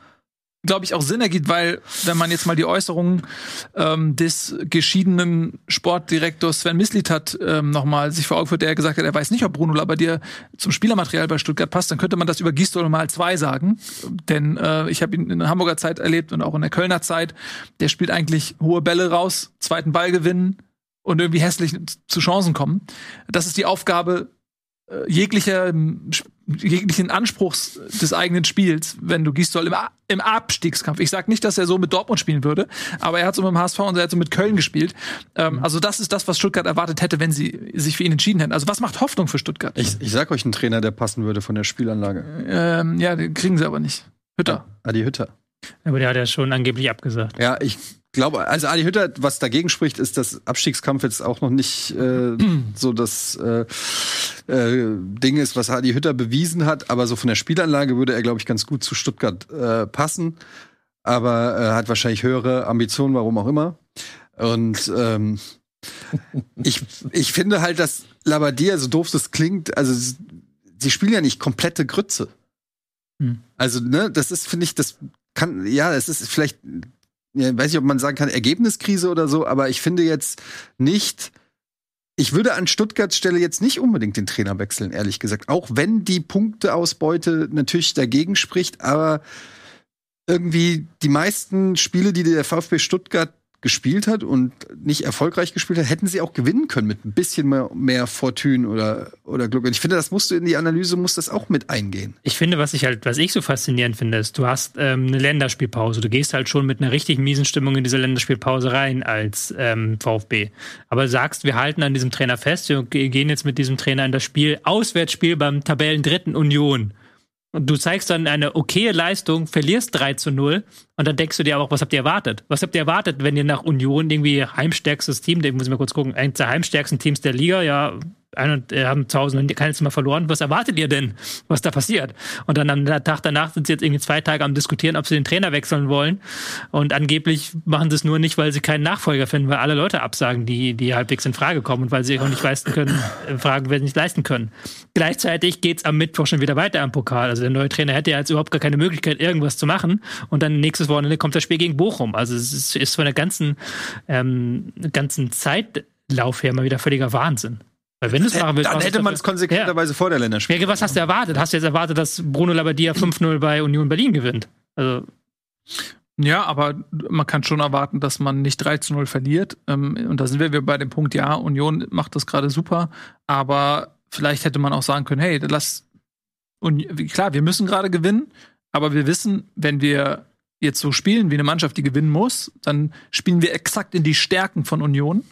glaube ich, auch Sinn ergibt, weil, wenn man jetzt mal die Äußerungen ähm, des geschiedenen Sportdirektors Sven Mislitat ähm, nochmal sich vor Augen führt, der gesagt hat, er weiß nicht, ob Bruno Labbadia zum Spielermaterial bei Stuttgart passt, dann könnte man das über Gistol mal zwei sagen. Denn äh, ich habe ihn in der Hamburger Zeit erlebt und auch in der Kölner Zeit. Der spielt eigentlich hohe Bälle raus, zweiten Ball gewinnen und irgendwie hässlich zu Chancen kommen. Das ist die Aufgabe äh, jeglicher jeglichen Anspruchs des eigenen Spiels, wenn du Gisdol im, im Abstiegskampf. Ich sage nicht, dass er so mit Dortmund spielen würde, aber er hat so mit dem HSV und er hat so mit Köln gespielt. Ähm, mhm. Also das ist das, was Stuttgart erwartet hätte, wenn sie sich für ihn entschieden hätten. Also was macht Hoffnung für Stuttgart? Ich, ich sag euch einen Trainer, der passen würde von der Spielanlage. Ähm, ja, den kriegen sie aber nicht. Hütter. Adi Hütter. Aber der hat ja schon angeblich abgesagt. Ja, ich glaube, also Adi Hütter, was dagegen spricht, ist, dass Abstiegskampf jetzt auch noch nicht äh, so das äh, äh, Ding ist, was Adi Hütter bewiesen hat. Aber so von der Spielanlage würde er, glaube ich, ganz gut zu Stuttgart äh, passen. Aber er hat wahrscheinlich höhere Ambitionen, warum auch immer. Und ähm, ich, ich finde halt, dass Labadia, so doof das klingt, also sie spielen ja nicht komplette Grütze. Hm. Also, ne, das ist, finde ich, das kann, ja, es ist vielleicht ja, weiß nicht, ob man sagen kann, Ergebniskrise oder so, aber ich finde jetzt nicht, ich würde an Stuttgarts Stelle jetzt nicht unbedingt den Trainer wechseln, ehrlich gesagt. Auch wenn die Punkteausbeute natürlich dagegen spricht, aber irgendwie die meisten Spiele, die der VfB Stuttgart gespielt hat und nicht erfolgreich gespielt hat, hätten sie auch gewinnen können mit ein bisschen mehr, mehr Fortune oder, oder Glück. Und ich finde, das musst du in die Analyse, muss das auch mit eingehen. Ich finde, was ich halt, was ich so faszinierend finde, ist, du hast ähm, eine Länderspielpause. Du gehst halt schon mit einer richtig miesen Stimmung in diese Länderspielpause rein als ähm, VfB. Aber sagst, wir halten an diesem Trainer fest, wir gehen jetzt mit diesem Trainer in das Spiel, Auswärtsspiel beim Tabellendritten Union. Und du zeigst dann eine okaye Leistung, verlierst 3 zu 0 und dann denkst du dir auch, was habt ihr erwartet? Was habt ihr erwartet, wenn ihr nach Union irgendwie heimstärkstes Team, da muss ich mal kurz gucken, eins der heimstärksten Teams der Liga, ja, und äh, haben zu Hause keines Mal verloren. Was erwartet ihr denn, was da passiert? Und dann am Tag danach sind sie jetzt irgendwie zwei Tage am diskutieren, ob sie den Trainer wechseln wollen. Und angeblich machen sie es nur nicht, weil sie keinen Nachfolger finden, weil alle Leute absagen, die, die halbwegs in Frage kommen und weil sie auch nicht leisten können, äh, Fragen werden nicht leisten können. Gleichzeitig geht's am Mittwoch schon wieder weiter am Pokal. Also der neue Trainer hätte ja jetzt überhaupt gar keine Möglichkeit, irgendwas zu machen. Und dann nächstes Wochenende kommt das Spiel gegen Bochum. Also es ist, ist von der ganzen, ähm, ganzen Zeitlauf her mal wieder völliger Wahnsinn. Weil wenn du es machen willst, dann hätte man es konsequenterweise ja. vor der Länderspiel. Ja, was hast du erwartet? Hast du jetzt erwartet, dass Bruno Labbadia 5-0 bei Union Berlin gewinnt? Also ja, aber man kann schon erwarten, dass man nicht 3 0 verliert. Ähm, und da sind wir bei dem Punkt, ja, Union macht das gerade super, aber vielleicht hätte man auch sagen können, hey, lass und klar, wir müssen gerade gewinnen, aber wir wissen, wenn wir jetzt so spielen wie eine Mannschaft, die gewinnen muss, dann spielen wir exakt in die Stärken von Union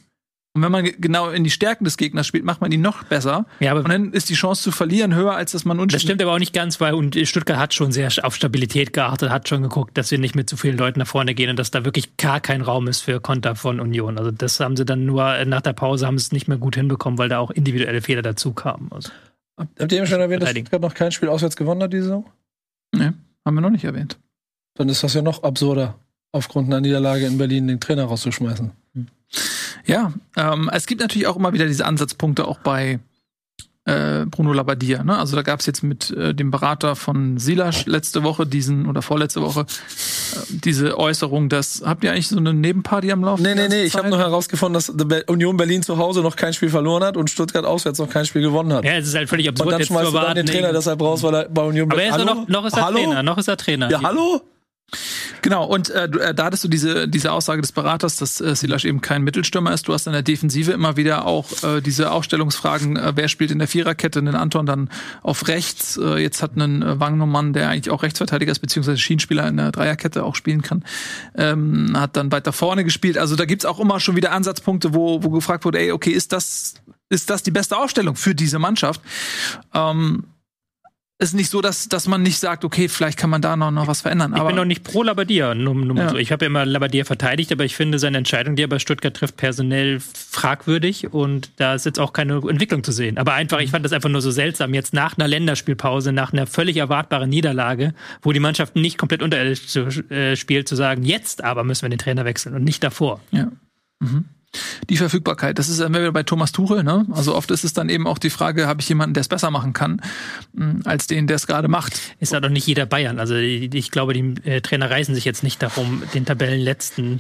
und wenn man genau in die Stärken des Gegners spielt, macht man ihn noch besser. Ja, aber und dann ist die Chance zu verlieren höher, als dass man unentschieden. Das stimmt aber auch nicht ganz, weil und Stuttgart hat schon sehr auf Stabilität geachtet, hat schon geguckt, dass wir nicht mit zu vielen Leuten nach vorne gehen und dass da wirklich gar kein Raum ist für Konter von Union. Also das haben sie dann nur nach der Pause haben sie es nicht mehr gut hinbekommen, weil da auch individuelle Fehler dazu kamen. Also, Habt ihr eben schon erwähnt, dass Stuttgart noch kein Spiel auswärts gewonnen hat diese Saison? Nee, haben wir noch nicht erwähnt. Dann ist das ja noch absurder, aufgrund einer Niederlage in Berlin den Trainer rauszuschmeißen. Hm. Ja, ähm, es gibt natürlich auch immer wieder diese Ansatzpunkte auch bei äh, Bruno Labbadia. Ne? Also da gab es jetzt mit äh, dem Berater von Silas letzte Woche diesen oder vorletzte Woche äh, diese Äußerung, dass habt ihr eigentlich so eine Nebenparty am Laufen? Nee, nee, nee, ich habe noch herausgefunden, dass Union Berlin zu Hause noch kein Spiel verloren hat und Stuttgart auswärts noch kein Spiel gewonnen hat. Ja, es ist halt völlig absurd. Und dann schmeißt du dann den Trainer deshalb raus, weil er bei Union Berlin. Aber er ist noch, noch ist er hallo? Trainer, noch ist er Trainer. Ja, hallo? Genau, und äh, äh, da hattest du diese, diese Aussage des Beraters, dass äh, Silas eben kein Mittelstürmer ist. Du hast in der Defensive immer wieder auch äh, diese Aufstellungsfragen, äh, wer spielt in der Viererkette, den Anton dann auf rechts. Äh, jetzt hat einen äh, Wagnermann, der eigentlich auch Rechtsverteidiger ist, beziehungsweise Schienenspieler in der Dreierkette auch spielen kann, ähm, hat dann weiter vorne gespielt. Also da gibt's auch immer schon wieder Ansatzpunkte, wo, wo gefragt wurde, ey, okay, ist das, ist das die beste Aufstellung für diese Mannschaft? Ähm, ist nicht so, dass, dass man nicht sagt, okay, vielleicht kann man da noch, noch was verändern. Ich bin noch nicht pro Labadia. Ja. so. Ich habe ja immer Labadia verteidigt, aber ich finde seine Entscheidung, die er bei Stuttgart trifft, personell fragwürdig und da ist jetzt auch keine Entwicklung zu sehen. Aber einfach, ich fand das einfach nur so seltsam, jetzt nach einer Länderspielpause, nach einer völlig erwartbaren Niederlage, wo die Mannschaft nicht komplett unterirdisch äh, spielt, zu sagen, jetzt aber müssen wir den Trainer wechseln und nicht davor. Ja. Mhm. Die Verfügbarkeit. Das ist dann wieder bei Thomas Tuchel. Ne? Also oft ist es dann eben auch die Frage, habe ich jemanden, der es besser machen kann, mh, als den, der es gerade macht. Ist ja doch nicht jeder Bayern. Also ich glaube, die äh, Trainer reißen sich jetzt nicht darum, den Tabellenletzten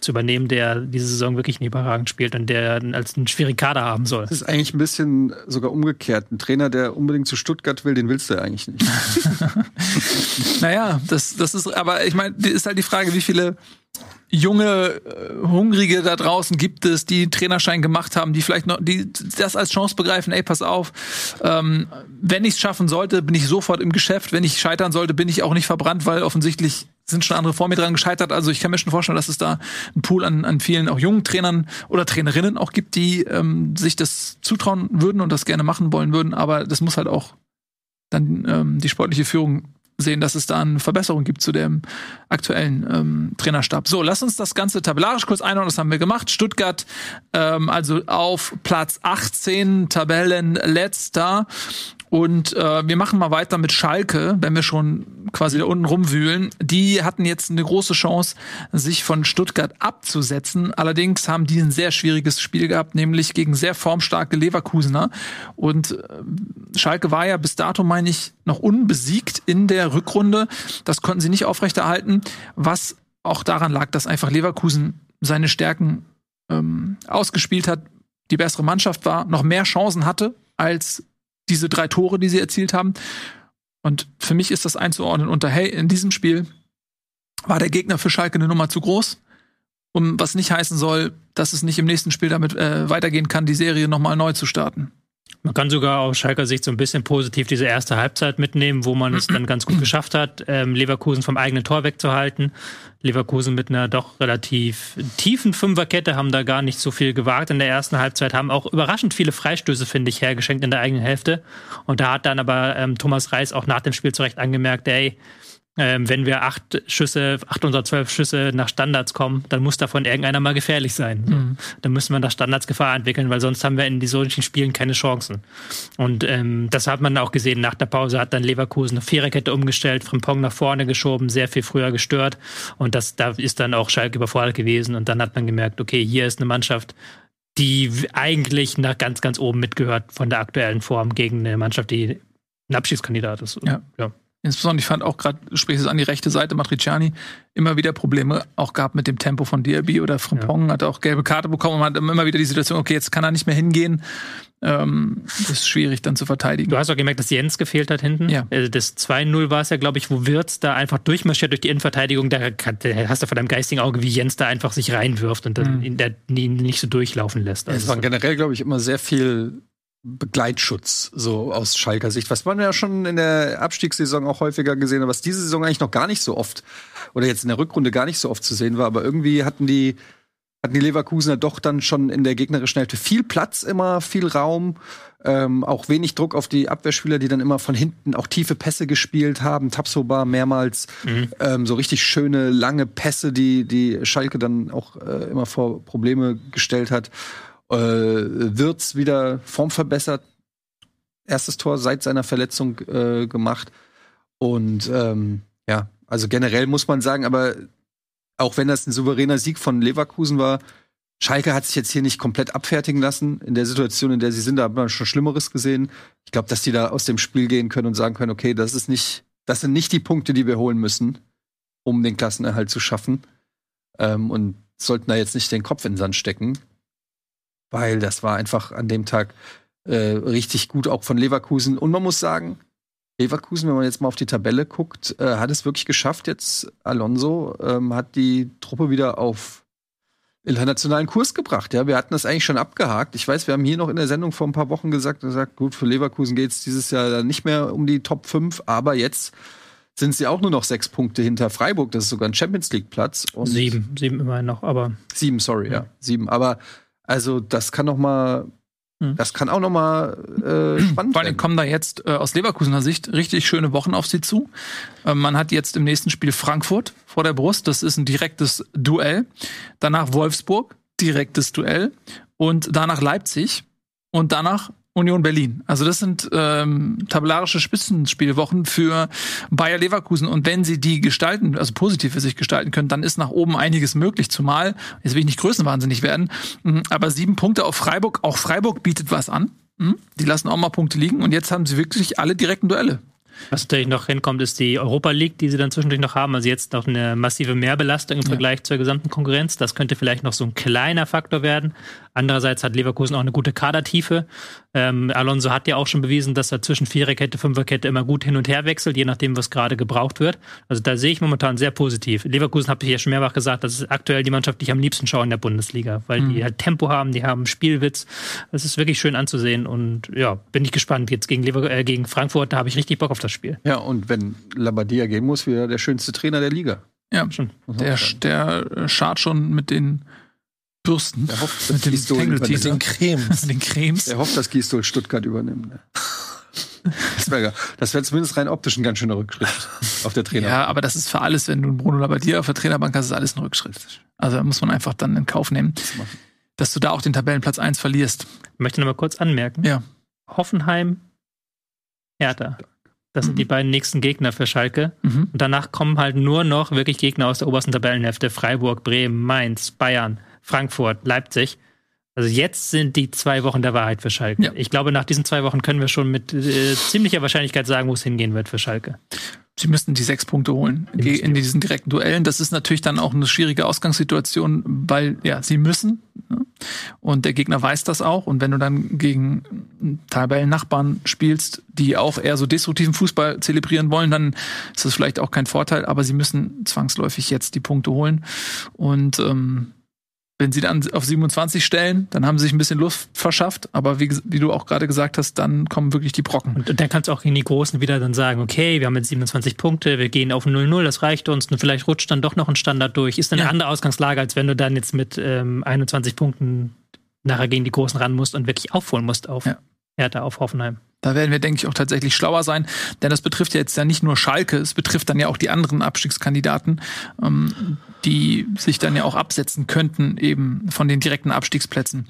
zu übernehmen, der diese Saison wirklich überragend spielt und der als einen schwierigen Kader haben soll. Das ist eigentlich ein bisschen sogar umgekehrt. Ein Trainer, der unbedingt zu Stuttgart will, den willst du eigentlich nicht. naja, das, das ist, aber ich meine, ist halt die Frage, wie viele junge, äh, hungrige da draußen gibt es, die einen Trainerschein gemacht haben, die vielleicht noch, die das als Chance begreifen, ey, pass auf, ähm, wenn ich es schaffen sollte, bin ich sofort im Geschäft, wenn ich scheitern sollte, bin ich auch nicht verbrannt, weil offensichtlich sind schon andere vor mir dran gescheitert. Also ich kann mir schon vorstellen, dass es da einen Pool an, an vielen auch jungen Trainern oder Trainerinnen auch gibt, die ähm, sich das zutrauen würden und das gerne machen wollen würden. Aber das muss halt auch dann ähm, die sportliche Führung sehen, dass es da eine Verbesserung gibt zu dem aktuellen ähm, Trainerstab. So, lass uns das Ganze tabellarisch kurz einordnen. Das haben wir gemacht. Stuttgart ähm, also auf Platz 18, Tabellenletzter. Und äh, wir machen mal weiter mit Schalke, wenn wir schon quasi da unten rumwühlen. Die hatten jetzt eine große Chance, sich von Stuttgart abzusetzen. Allerdings haben die ein sehr schwieriges Spiel gehabt, nämlich gegen sehr formstarke Leverkusener. Und äh, Schalke war ja bis dato, meine ich, noch unbesiegt in der Rückrunde. Das konnten sie nicht aufrechterhalten, was auch daran lag, dass einfach Leverkusen seine Stärken ähm, ausgespielt hat, die bessere Mannschaft war, noch mehr Chancen hatte als diese drei Tore, die sie erzielt haben. Und für mich ist das einzuordnen unter, hey, in diesem Spiel war der Gegner für Schalke eine Nummer zu groß. Um, was nicht heißen soll, dass es nicht im nächsten Spiel damit äh, weitergehen kann, die Serie nochmal neu zu starten. Man kann sogar aus Schalker Sicht so ein bisschen positiv diese erste Halbzeit mitnehmen, wo man es dann ganz gut geschafft hat, ähm, Leverkusen vom eigenen Tor wegzuhalten. Leverkusen mit einer doch relativ tiefen Fünferkette haben da gar nicht so viel gewagt in der ersten Halbzeit, haben auch überraschend viele Freistöße, finde ich, hergeschenkt in der eigenen Hälfte. Und da hat dann aber ähm, Thomas Reis auch nach dem Spiel zurecht angemerkt, ey, ähm, wenn wir acht Schüsse, acht unserer zwölf Schüsse nach Standards kommen, dann muss davon irgendeiner mal gefährlich sein. Mhm. Dann müssen wir nach Standards Gefahr entwickeln, weil sonst haben wir in solchen Spielen keine Chancen. Und ähm, das hat man auch gesehen. Nach der Pause hat dann Leverkusen eine Viererkette umgestellt, Frimpong nach vorne geschoben, sehr viel früher gestört. Und das, da ist dann auch Schalke überfordert gewesen. Und dann hat man gemerkt, okay, hier ist eine Mannschaft, die eigentlich nach ganz, ganz oben mitgehört von der aktuellen Form gegen eine Mannschaft, die ein Abschiedskandidat ist. Ja. ja. Insbesondere, ich fand auch gerade, du sprichst es an die rechte Seite, Matriciani, immer wieder Probleme auch gab mit dem Tempo von Diaby oder Frimpong, ja. hat auch gelbe Karte bekommen und hat immer wieder die Situation, okay, jetzt kann er nicht mehr hingehen. Ähm, das ist schwierig dann zu verteidigen. Du hast auch gemerkt, dass Jens gefehlt hat hinten. Ja. Also das 2-0 war es ja, glaube ich, wo Wirtz da einfach durchmarschiert durch die Innenverteidigung. Da hast du vor deinem geistigen Auge, wie Jens da einfach sich reinwirft und dann mhm. ihn, der, ihn nicht so durchlaufen lässt. Also es war generell, glaube ich, immer sehr viel Begleitschutz, so aus Schalker Sicht, was man ja schon in der Abstiegssaison auch häufiger gesehen hat, was diese Saison eigentlich noch gar nicht so oft oder jetzt in der Rückrunde gar nicht so oft zu sehen war, aber irgendwie hatten die hatten die Leverkusener doch dann schon in der gegnerischen Hälfte viel Platz immer, viel Raum, ähm, auch wenig Druck auf die Abwehrspieler, die dann immer von hinten auch tiefe Pässe gespielt haben. Tapsoba mehrmals mhm. ähm, so richtig schöne lange Pässe, die die Schalke dann auch äh, immer vor Probleme gestellt hat äh, Wirtz wieder formverbessert. Erstes Tor seit seiner Verletzung äh, gemacht. Und ähm, ja, also generell muss man sagen, aber auch wenn das ein souveräner Sieg von Leverkusen war, Schalke hat sich jetzt hier nicht komplett abfertigen lassen. In der Situation, in der sie sind, da hat man schon Schlimmeres gesehen. Ich glaube, dass die da aus dem Spiel gehen können und sagen können, okay, das ist nicht, das sind nicht die Punkte, die wir holen müssen, um den Klassenerhalt zu schaffen. Ähm, und sollten da jetzt nicht den Kopf in den Sand stecken weil das war einfach an dem Tag äh, richtig gut, auch von Leverkusen. Und man muss sagen, Leverkusen, wenn man jetzt mal auf die Tabelle guckt, äh, hat es wirklich geschafft. Jetzt Alonso ähm, hat die Truppe wieder auf internationalen Kurs gebracht. Ja, wir hatten das eigentlich schon abgehakt. Ich weiß, wir haben hier noch in der Sendung vor ein paar Wochen gesagt, gesagt gut, für Leverkusen geht es dieses Jahr nicht mehr um die Top 5, aber jetzt sind sie auch nur noch sechs Punkte hinter Freiburg. Das ist sogar ein Champions League Platz. sieben, sieben immerhin noch, aber sieben, sorry, ja, ja sieben. Aber also das kann noch mal hm. das kann auch noch mal äh, spannend Vor allem kommen da jetzt äh, aus Leverkusener Sicht richtig schöne Wochen auf sie zu. Äh, man hat jetzt im nächsten Spiel Frankfurt vor der Brust. Das ist ein direktes Duell. Danach Wolfsburg, direktes Duell. Und danach Leipzig. Und danach Union Berlin. Also das sind ähm, tabellarische Spitzenspielwochen für Bayer Leverkusen. Und wenn sie die gestalten, also positiv für sich gestalten können, dann ist nach oben einiges möglich. Zumal, jetzt will ich nicht größenwahnsinnig werden, mhm, aber sieben Punkte auf Freiburg. Auch Freiburg bietet was an. Mhm. Die lassen auch mal Punkte liegen. Und jetzt haben sie wirklich alle direkten Duelle. Was natürlich noch hinkommt, ist die Europa League, die sie dann zwischendurch noch haben. Also jetzt noch eine massive Mehrbelastung im Vergleich ja. zur gesamten Konkurrenz. Das könnte vielleicht noch so ein kleiner Faktor werden. Andererseits hat Leverkusen auch eine gute Kadertiefe. Ähm, Alonso hat ja auch schon bewiesen, dass er zwischen Viererkette, Fünferkette immer gut hin und her wechselt, je nachdem, was gerade gebraucht wird. Also da sehe ich momentan sehr positiv. Leverkusen habe ich ja schon mehrfach gesagt, das ist aktuell die Mannschaft, die ich am liebsten schaue in der Bundesliga, weil mhm. die halt Tempo haben, die haben Spielwitz. Das ist wirklich schön anzusehen und ja, bin ich gespannt. Jetzt gegen, Lever äh, gegen Frankfurt, da habe ich richtig Bock auf das Spiel. Ja, und wenn Labadia gehen muss, wieder der schönste Trainer der Liga. Ja, schon. Der, der schart schon mit den Bürsten. Der hofft, mit, den, mit den Cremes. den Cremes. Der hofft, dass Gistol Stuttgart übernimmt. Ne? Das wäre wär zumindest rein optisch ein ganz schöner Rückschritt auf der Trainer. Ja, aber das ist für alles, wenn du Bruno Labbadia auf der Trainerbank hast, ist alles ein Rückschritt. Also da muss man einfach dann in Kauf nehmen, dass du da auch den Tabellenplatz 1 verlierst. Ich möchte noch mal kurz anmerken. Ja. Hoffenheim, Hertha. Das sind mhm. die beiden nächsten Gegner für Schalke. Mhm. Und danach kommen halt nur noch wirklich Gegner aus der obersten Tabellenhälfte. Freiburg, Bremen, Mainz, Bayern. Frankfurt, Leipzig. Also jetzt sind die zwei Wochen der Wahrheit für Schalke. Ja. Ich glaube, nach diesen zwei Wochen können wir schon mit äh, ziemlicher Wahrscheinlichkeit sagen, wo es hingehen wird für Schalke. Sie müssten die sechs Punkte holen die in diesen direkten Duellen. Das ist natürlich dann auch eine schwierige Ausgangssituation, weil ja, sie müssen. Ne? Und der Gegner weiß das auch. Und wenn du dann gegen Tabellennachbarn spielst, die auch eher so destruktiven Fußball zelebrieren wollen, dann ist das vielleicht auch kein Vorteil. Aber sie müssen zwangsläufig jetzt die Punkte holen. Und ähm, wenn sie dann auf 27 stellen, dann haben sie sich ein bisschen Luft verschafft. Aber wie, wie du auch gerade gesagt hast, dann kommen wirklich die Brocken. Und, und dann kannst du auch gegen die Großen wieder dann sagen, okay, wir haben jetzt 27 Punkte, wir gehen auf 0-0, das reicht uns. Und vielleicht rutscht dann doch noch ein Standard durch. Ist dann ja. eine andere Ausgangslage, als wenn du dann jetzt mit ähm, 21 Punkten nachher gegen die Großen ran musst und wirklich aufholen musst auf ja. Hertha, auf Hoffenheim. Da werden wir, denke ich, auch tatsächlich schlauer sein, denn das betrifft ja jetzt ja nicht nur Schalke, es betrifft dann ja auch die anderen Abstiegskandidaten, ähm, die sich dann ja auch absetzen könnten eben von den direkten Abstiegsplätzen.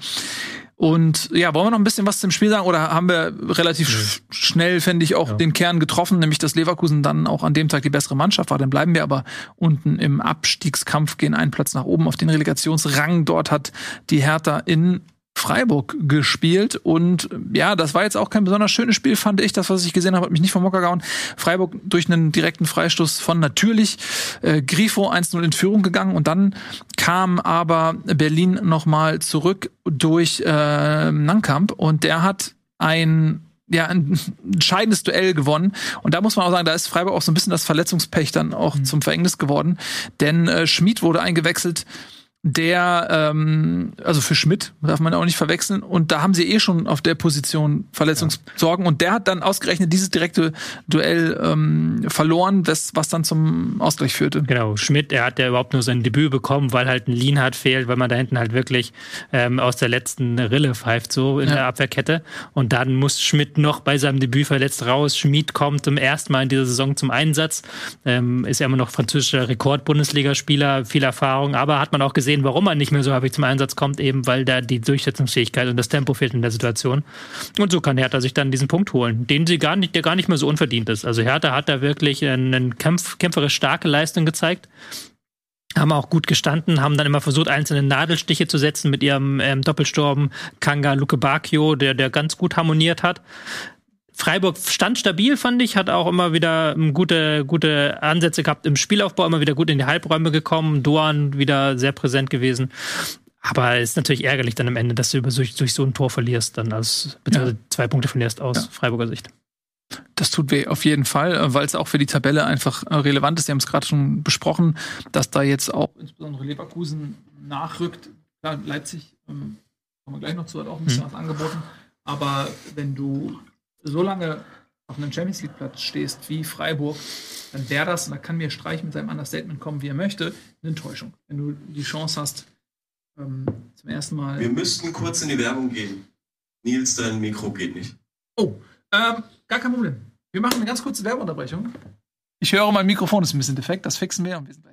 Und ja, wollen wir noch ein bisschen was zum Spiel sagen oder haben wir relativ sch schnell, fände ich, auch ja. den Kern getroffen, nämlich dass Leverkusen dann auch an dem Tag die bessere Mannschaft war. Dann bleiben wir aber unten im Abstiegskampf, gehen einen Platz nach oben auf den Relegationsrang. Dort hat die Hertha in Freiburg gespielt und ja, das war jetzt auch kein besonders schönes Spiel, fand ich. Das, was ich gesehen habe, hat mich nicht vom Mocker gehauen. Freiburg durch einen direkten Freistoß von natürlich äh, Grifo 1-0 in Führung gegangen und dann kam aber Berlin nochmal zurück durch äh, Nankamp und der hat ein ja, ein entscheidendes Duell gewonnen. Und da muss man auch sagen, da ist Freiburg auch so ein bisschen das Verletzungspech dann auch mhm. zum Verhängnis geworden. Denn äh, Schmid wurde eingewechselt der, ähm, also für Schmidt, darf man auch nicht verwechseln. Und da haben sie eh schon auf der Position Verletzungssorgen. Ja. Und der hat dann ausgerechnet dieses direkte Duell ähm, verloren, das, was dann zum Ausgleich führte. Genau, Schmidt, er hat ja überhaupt nur sein Debüt bekommen, weil halt ein Lienhardt fehlt, weil man da hinten halt wirklich ähm, aus der letzten Rille pfeift, so in ja. der Abwehrkette. Und dann muss Schmidt noch bei seinem Debüt verletzt raus. Schmidt kommt zum ersten Mal in dieser Saison zum Einsatz. Ähm, ist ja immer noch französischer Rekord-Bundesligaspieler, viel Erfahrung, aber hat man auch gesehen, sehen, warum er nicht mehr so häufig zum Einsatz kommt, eben weil da die Durchsetzungsfähigkeit und das Tempo fehlt in der Situation. Und so kann Hertha sich dann diesen Punkt holen, den sie gar nicht, der gar nicht mehr so unverdient ist. Also Hertha hat da wirklich eine Kämpf, kämpferisch starke Leistung gezeigt haben auch gut gestanden, haben dann immer versucht, einzelne Nadelstiche zu setzen mit ihrem ähm, Doppelsturm Kanga Luke Bacchio, der, der ganz gut harmoniert hat. Freiburg stand stabil, fand ich, hat auch immer wieder gute, gute Ansätze gehabt im Spielaufbau, immer wieder gut in die Halbräume gekommen, Doan wieder sehr präsent gewesen. Aber es ist natürlich ärgerlich dann am Ende, dass du über durch, durch so ein Tor verlierst, dann als beziehungsweise ja. zwei Punkte verlierst aus ja. Freiburger Sicht. Das tut weh, auf jeden Fall, weil es auch für die Tabelle einfach äh, relevant ist. Sie haben es gerade schon besprochen, dass da jetzt auch insbesondere Leverkusen nachrückt. Klar, Leipzig, ähm, kommen wir gleich noch zu, hat auch ein bisschen hm. was angeboten. Aber wenn du so lange auf einem Champions League Platz stehst wie Freiburg, dann wäre das, und da kann mir Streich mit seinem Understatement kommen, wie er möchte, eine Enttäuschung. Wenn du die Chance hast, ähm, zum ersten Mal. Wir müssten kurz in die Werbung gehen. Nils, dein Mikro geht nicht. Oh, ähm, gar kein Problem. Wir machen eine ganz kurze Werbeunterbrechung. Ich höre, mein Mikrofon ist ein bisschen defekt, das fixen wir und wir sind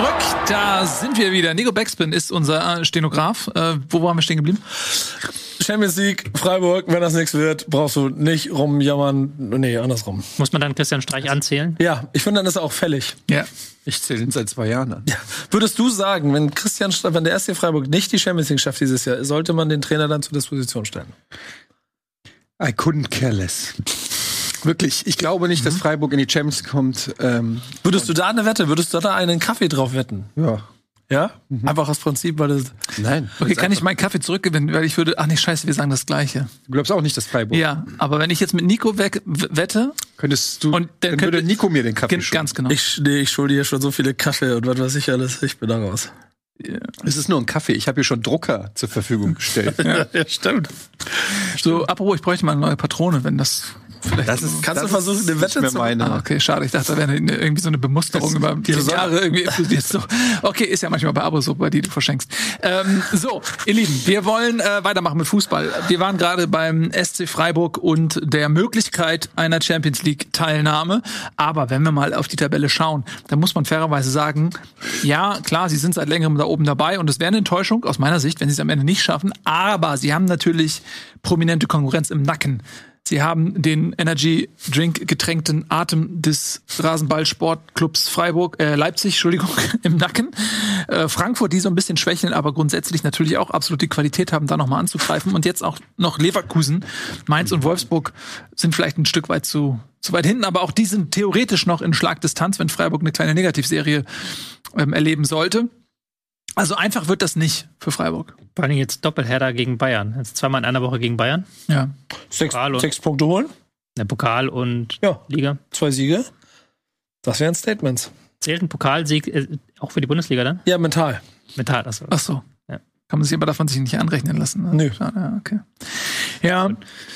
zurück Da sind wir wieder. Nico Backspin ist unser äh, Stenograf. Äh, wo waren wir stehen geblieben? Champions League, Freiburg, wenn das nichts wird, brauchst du nicht rumjammern. Nee, andersrum. Muss man dann Christian Streich anzählen? Ja, ich finde, dann ist er auch fällig. Ja. Ich zähle ihn seit zwei Jahren an. Würdest du sagen, wenn Christian, wenn der SC Freiburg nicht die Champions League schafft dieses Jahr, sollte man den Trainer dann zur Disposition stellen? I couldn't care less. Wirklich, ich glaube nicht, dass Freiburg in die Champions kommt. Ähm, Würdest du da eine Wette, würdest du da einen Kaffee drauf wetten? ja. Ja? Einfach aus Prinzip, weil das. Nein. Okay, kann ich meinen Kaffee zurückgewinnen, weil ich würde, ach nee, scheiße, wir sagen das Gleiche. Du glaubst auch nicht, dass Freiburg. Ja, aber wenn ich jetzt mit Nico weg, wette, Könntest du. Und dann dann könnte- würde Nico mir den Kaffee gen- ganz genau. Ich, nee, ich schulde hier schon so viele Kaffee und was weiß ich alles. Ich bin da raus. Es ist nur ein Kaffee. Ich habe hier schon Drucker zur Verfügung gestellt. Ja, stimmt. So, apropos, ich bräuchte mal eine neue Patrone, wenn das vielleicht. Das ist, Kannst das du versuchen, eine Wette zu- meine. Ah, okay, schade. Ich dachte, da wäre eine, irgendwie so eine Bemusterung über die Jahre irgendwie inkludiert. So. Okay, ist ja manchmal bei Abos so, bei die du verschenkst. Ähm, so, ihr Lieben, wir wollen äh, weitermachen mit Fußball. Wir waren gerade beim SC Freiburg und der Möglichkeit einer Champions League Teilnahme. Aber wenn wir mal auf die Tabelle schauen, dann muss man fairerweise sagen, ja, klar, sie sind seit längerem da oben dabei und es wäre eine Enttäuschung aus meiner Sicht, wenn sie es am Ende nicht schaffen. Aber sie haben natürlich prominente Konkurrenz im Nacken. Sie haben den Energy Drink getränkten Atem des Rasenballsportclubs Freiburg, äh, Leipzig, Entschuldigung, im Nacken. Äh, Frankfurt, die so ein bisschen schwächeln, aber grundsätzlich natürlich auch absolut die Qualität haben, da nochmal anzugreifen. Und jetzt auch noch Leverkusen, Mainz und Wolfsburg sind vielleicht ein Stück weit zu, zu weit hinten, aber auch die sind theoretisch noch in Schlagdistanz, wenn Freiburg eine kleine Negativserie ähm, erleben sollte. Also einfach wird das nicht für Freiburg. Vor allem jetzt Doppelheader gegen Bayern. Jetzt zweimal in einer Woche gegen Bayern. Ja. Sechs, Pokal und- sechs Punkte holen, Der Pokal und Ja. Liga. zwei Siege. Das wären Statements. Zählt ein Pokalsieg äh, auch für die Bundesliga dann? Ja, mental. Mental, das Ach so. Ja. Kann man sich aber davon sich nicht anrechnen lassen. Ne? Nö. Schade, ja, okay. Ja,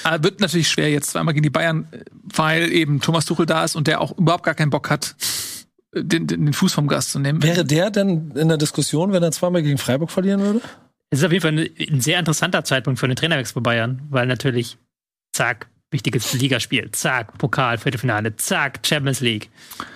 äh, wird natürlich schwer jetzt zweimal gegen die Bayern, äh, weil eben Thomas Tuchel da ist und der auch überhaupt gar keinen Bock hat, den, den, den Fuß vom Gas zu nehmen. Wäre der denn in der Diskussion, wenn er zweimal gegen Freiburg verlieren würde? Es ist auf jeden Fall ein, ein sehr interessanter Zeitpunkt für einen Trainerwechsel bei Bayern, weil natürlich, zack, wichtiges Ligaspiel, zack, Pokal, Viertelfinale, zack, Champions League.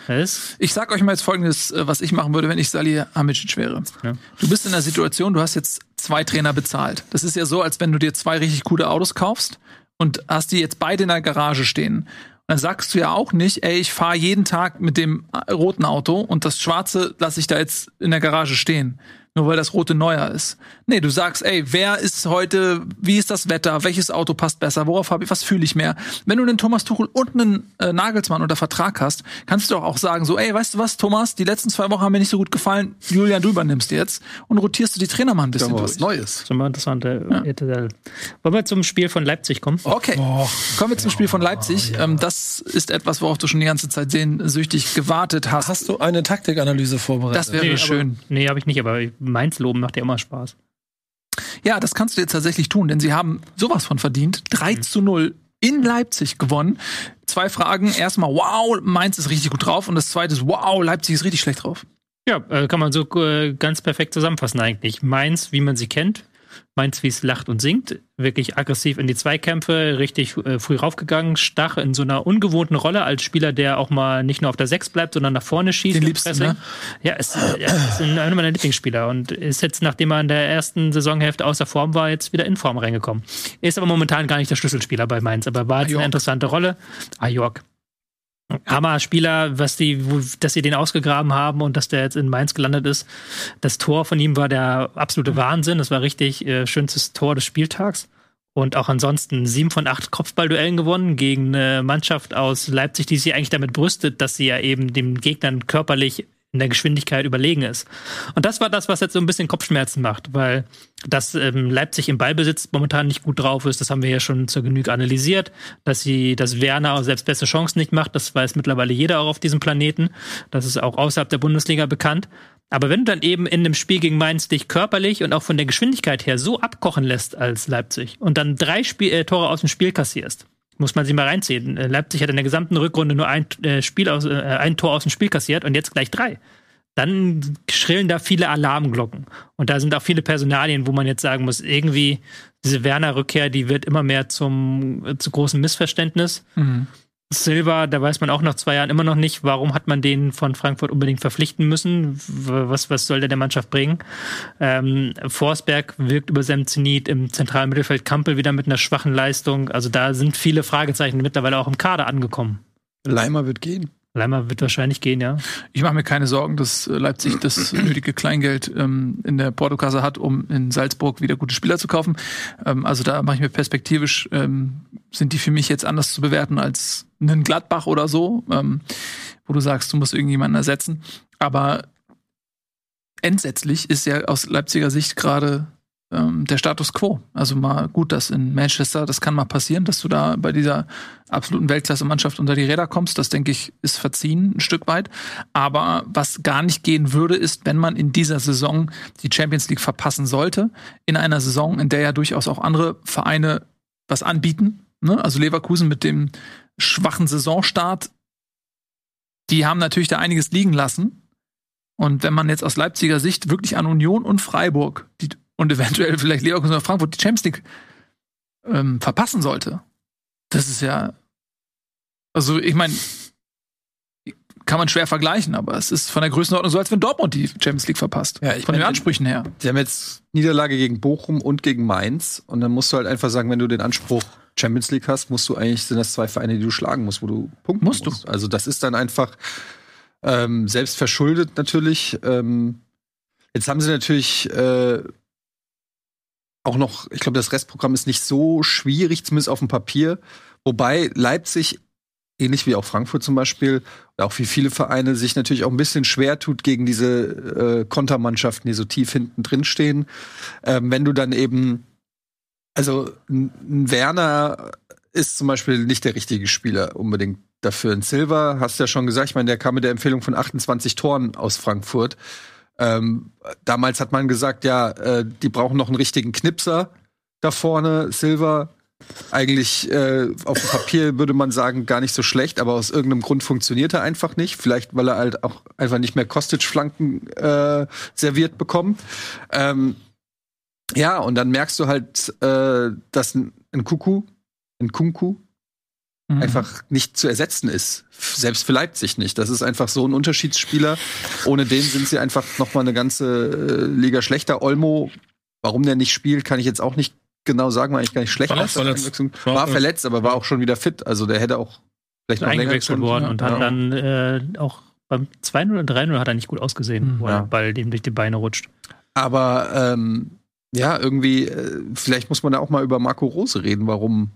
Das Ich sag euch mal jetzt folgendes, äh, was ich machen würde, wenn ich Salihamidzic wäre. Ja. Du bist in der Situation, du hast jetzt zwei Trainer bezahlt. Das ist ja so, als wenn du dir zwei richtig coole Autos kaufst und hast die jetzt beide in der Garage stehen. Dann sagst du ja auch nicht, ey, ich fahre jeden Tag mit dem äh, roten Auto und das schwarze lasse ich da jetzt in der Garage stehen. Nur weil das rote neuer ist. Nee, du sagst, ey, wer ist heute, wie ist das Wetter, welches Auto passt besser, worauf habe ich, was fühle ich mehr? Wenn du einen Thomas Tuchel und einen äh, Nagelsmann unter Vertrag hast, kannst du doch auch sagen, so, ey, weißt du was, Thomas, die letzten zwei Wochen haben mir nicht so gut gefallen, Julian, du übernimmst jetzt und rotierst du die Trainer mal ein bisschen durch. was Neues. ist immer interessant. äh, Wollen wir zum Spiel von Leipzig kommen? Okay, kommen wir zum Spiel von Leipzig. Ähm, das ist etwas, worauf du schon die ganze Zeit sehnsüchtig gewartet hast. Hast du eine Taktikanalyse vorbereitet? das wäre Nee, schön. Aber, nee, habe ich nicht, aber Mainz loben macht ja immer Spaß. Ja, das kannst du jetzt tatsächlich tun, denn sie haben sowas von verdient. 3 zu 0 in Leipzig gewonnen. Zwei Fragen. Erstmal, wow, Mainz ist richtig gut drauf. Und das zweite ist, wow, Leipzig ist richtig schlecht drauf. Ja, äh, kann man so äh, ganz perfekt zusammenfassen eigentlich. Mainz, wie man sie kennt. Mainz, wie es lacht und singt. Wirklich aggressiv in die Zweikämpfe, richtig äh, früh raufgegangen. Stach in so einer ungewohnten Rolle als Spieler, der auch mal nicht nur auf der Sechs bleibt, sondern nach vorne schießt. Den liebsten, ne? Ja, ist, ja, ist ein- einer meiner Lieblingsspieler und ist jetzt, nachdem er in der ersten Saisonhälfte außer Form war, jetzt wieder in Form reingekommen. Ist aber momentan gar nicht der Schlüsselspieler bei Mainz, aber war jetzt Ajorg. eine interessante Rolle. Ajorg. Hammer-Spieler, was die, wo, dass sie den ausgegraben haben und dass der jetzt in Mainz gelandet ist. Das Tor von ihm war der absolute Wahnsinn. Das war richtig äh, schönstes Tor des Spieltags. Und auch ansonsten sieben von acht Kopfballduellen gewonnen gegen eine Mannschaft aus Leipzig, die sich eigentlich damit brüstet, dass sie ja eben dem Gegnern körperlich in der Geschwindigkeit überlegen ist. Und das war das, was jetzt so ein bisschen Kopfschmerzen macht, weil dass ähm, Leipzig im Ballbesitz momentan nicht gut drauf ist, das haben wir ja schon zur Genüge analysiert, dass sie, dass Werner selbst beste Chancen nicht macht, das weiß mittlerweile jeder auch auf diesem Planeten. Das ist auch außerhalb der Bundesliga bekannt. Aber wenn du dann eben in dem Spiel gegen Mainz dich körperlich und auch von der Geschwindigkeit her so abkochen lässt als Leipzig und dann drei Spiel, äh, Tore aus dem Spiel kassierst, muss man sich mal reinziehen. Äh, Leipzig hat in der gesamten Rückrunde nur ein, äh, Spiel aus, äh, ein Tor aus dem Spiel kassiert und jetzt gleich drei. Dann schrillen da viele Alarmglocken. Und da sind auch viele Personalien, wo man jetzt sagen muss, irgendwie diese Werner-Rückkehr, die wird immer mehr zum äh, zu großem Missverständnis. Silva, da weiß man auch nach zwei Jahren immer noch nicht, warum hat man den von Frankfurt unbedingt verpflichten müssen? Was, was soll der der Mannschaft bringen? Ähm, Forsberg wirkt über seinem Zenit im zentralen Mittelfeld, Kampel wieder mit einer schwachen Leistung. Also da sind viele Fragezeichen mittlerweile auch im Kader angekommen. Leimer wird gehen. Leimer wird wahrscheinlich gehen, ja. Ich mache mir keine Sorgen, dass Leipzig das nötige Kleingeld ähm, in der Portokasse hat, um in Salzburg wieder gute Spieler zu kaufen. Ähm, also da mache ich mir perspektivisch, ähm, sind die für mich jetzt anders zu bewerten als einen Gladbach oder so, ähm, wo du sagst, du musst irgendjemanden ersetzen. Aber entsetzlich ist ja aus Leipziger Sicht gerade ähm, der Status quo. Also mal gut, dass in Manchester, das kann mal passieren, dass du da bei dieser absoluten Weltklasse-Mannschaft unter die Räder kommst. Das denke ich, ist verziehen ein Stück weit. Aber was gar nicht gehen würde, ist, wenn man in dieser Saison die Champions League verpassen sollte, in einer Saison, in der ja durchaus auch andere Vereine was anbieten. Ne? Also Leverkusen mit dem schwachen Saisonstart, die haben natürlich da einiges liegen lassen. Und wenn man jetzt aus Leipziger Sicht wirklich an Union und Freiburg die und eventuell vielleicht Leverkusen oder Frankfurt die Champions League ähm, verpassen sollte. Das ist ja, also ich meine, kann man schwer vergleichen, aber es ist von der Größenordnung so, als wenn Dortmund die Champions League verpasst. Ja, ich von mein, den Ansprüchen her. Die haben jetzt Niederlage gegen Bochum und gegen Mainz. Und dann musst du halt einfach sagen, wenn du den Anspruch Champions League hast, musst du eigentlich, sind das zwei Vereine, die du schlagen musst, wo du punkten Musst musst. du. Also das ist dann einfach ähm, selbst verschuldet natürlich. Ähm, jetzt haben sie natürlich äh, auch noch, ich glaube, das Restprogramm ist nicht so schwierig, zumindest auf dem Papier. Wobei Leipzig, ähnlich wie auch Frankfurt zum Beispiel, auch wie viele Vereine, sich natürlich auch ein bisschen schwer tut gegen diese äh, Kontermannschaften, die so tief hinten drin stehen. Ähm, wenn du dann eben, also ein Werner ist zum Beispiel nicht der richtige Spieler unbedingt dafür. Ein Silva, hast du ja schon gesagt, ich meine, der kam mit der Empfehlung von 28 Toren aus Frankfurt. Ähm, damals hat man gesagt, ja, äh, die brauchen noch einen richtigen Knipser da vorne. Silva, eigentlich äh, auf dem Papier würde man sagen, gar nicht so schlecht, aber aus irgendeinem Grund funktioniert er einfach nicht. Vielleicht, weil er halt auch einfach nicht mehr Kostic-Flanken äh, serviert bekommt. Ähm, ja, und dann merkst du halt, äh, dass ein, ein Kuku, ein Kunku, Mhm. einfach nicht zu ersetzen ist. Selbst für Leipzig nicht. Das ist einfach so ein Unterschiedsspieler. Ohne den sind sie einfach noch mal eine ganze äh, Liga schlechter. Olmo, warum der nicht spielt, kann ich jetzt auch nicht genau sagen, war eigentlich gar nicht schlecht. War verletzt. War War verletzt, aber war auch schon wieder fit. Also der hätte auch vielleicht noch länger eingewechselt worden und hat Ja. dann äh, auch beim 2-0 oder 3-0 hat er nicht gut ausgesehen, Mhm. wo Ja. der Ball dem durch die Beine rutscht. Aber ähm, ja, irgendwie, äh, vielleicht muss man da auch mal über Marco Rose reden, warum,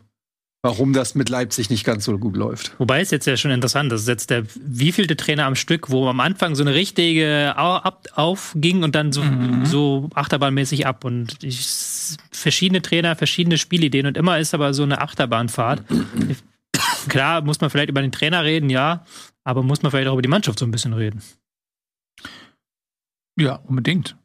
warum das mit Leipzig nicht ganz so gut läuft. Wobei ist jetzt ja schon interessant, das ist jetzt der wievielte Trainer am Stück, wo am Anfang so eine richtige ab, aufging und dann so, so achterbahnmäßig ab und ich, verschiedene Trainer, verschiedene Spielideen und immer ist aber so eine Achterbahnfahrt. Klar, muss man vielleicht über den Trainer reden, ja, aber muss man vielleicht auch über die Mannschaft so ein bisschen reden. Ja, unbedingt.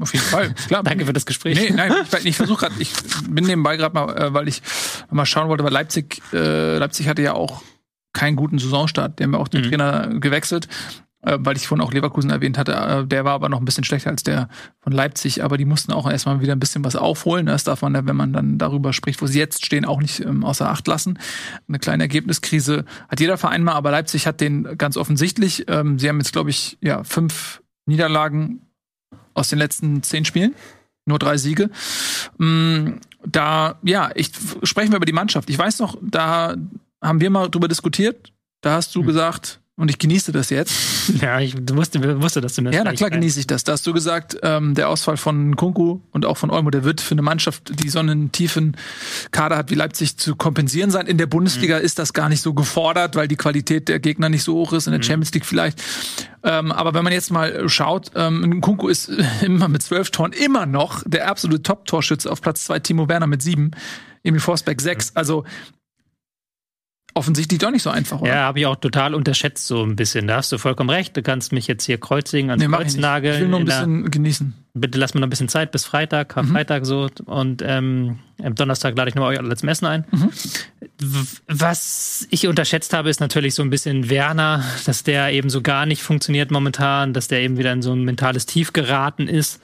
Auf jeden Fall, klar. Danke für das Gespräch. Nee, nein, ich, ich versuche gerade, ich bin nebenbei gerade mal, äh, weil ich mal schauen wollte, weil Leipzig, äh, Leipzig hatte ja auch keinen guten Saisonstart. Die haben ja auch den Mhm. Trainer gewechselt, äh, weil ich vorhin auch Leverkusen erwähnt hatte. Äh, der war aber noch ein bisschen schlechter als der von Leipzig, aber die mussten auch erstmal wieder ein bisschen was aufholen. Das darf man, ja, wenn man dann darüber spricht, wo sie jetzt stehen, auch nicht ähm, außer Acht lassen. Eine kleine Ergebniskrise hat jeder Verein mal, aber Leipzig hat den ganz offensichtlich. Ähm, sie haben jetzt, glaube ich, ja, fünf Niederlagen aus den letzten zehn Spielen. Nur drei Siege. Mm, Da, ja, ich sprechen wir über die Mannschaft. Ich weiß noch, da haben wir mal drüber diskutiert. Da hast du gesagt, und ich genieße das jetzt. Ja, ich wusste, wusste dass du das Ja, na klar genieße ich das. Da hast du gesagt, ähm, der Ausfall von Kunku und auch von Olmo, der wird für eine Mannschaft, die so einen tiefen Kader hat wie Leipzig, zu kompensieren sein. In der Bundesliga ist das gar nicht so gefordert, weil die Qualität der Gegner nicht so hoch ist, in der Champions League vielleicht. Ähm, aber wenn man jetzt mal schaut, ähm, Kunku ist immer mit zwölf Toren immer noch der absolute Top-Torschütze auf Platz zwei, Timo Werner mit sieben, Emil Forsberg sechs. Also offensichtlich doch nicht so einfach, oder? Ja, habe ich auch total unterschätzt, so ein bisschen. Da hast du vollkommen recht. Du kannst mich jetzt hier kreuzigen an Nee, mach ich. Kreuznagel. Ich will nur ein bisschen genießen. Bitte lass mir noch ein bisschen Zeit bis Freitag, Karfreitag so. Und ähm, am Donnerstag lade ich noch euch alle zum Essen ein. Was ich unterschätzt habe, ist natürlich so ein bisschen Werner, dass der eben so gar nicht funktioniert momentan, dass der eben wieder in so ein mentales Tief geraten ist.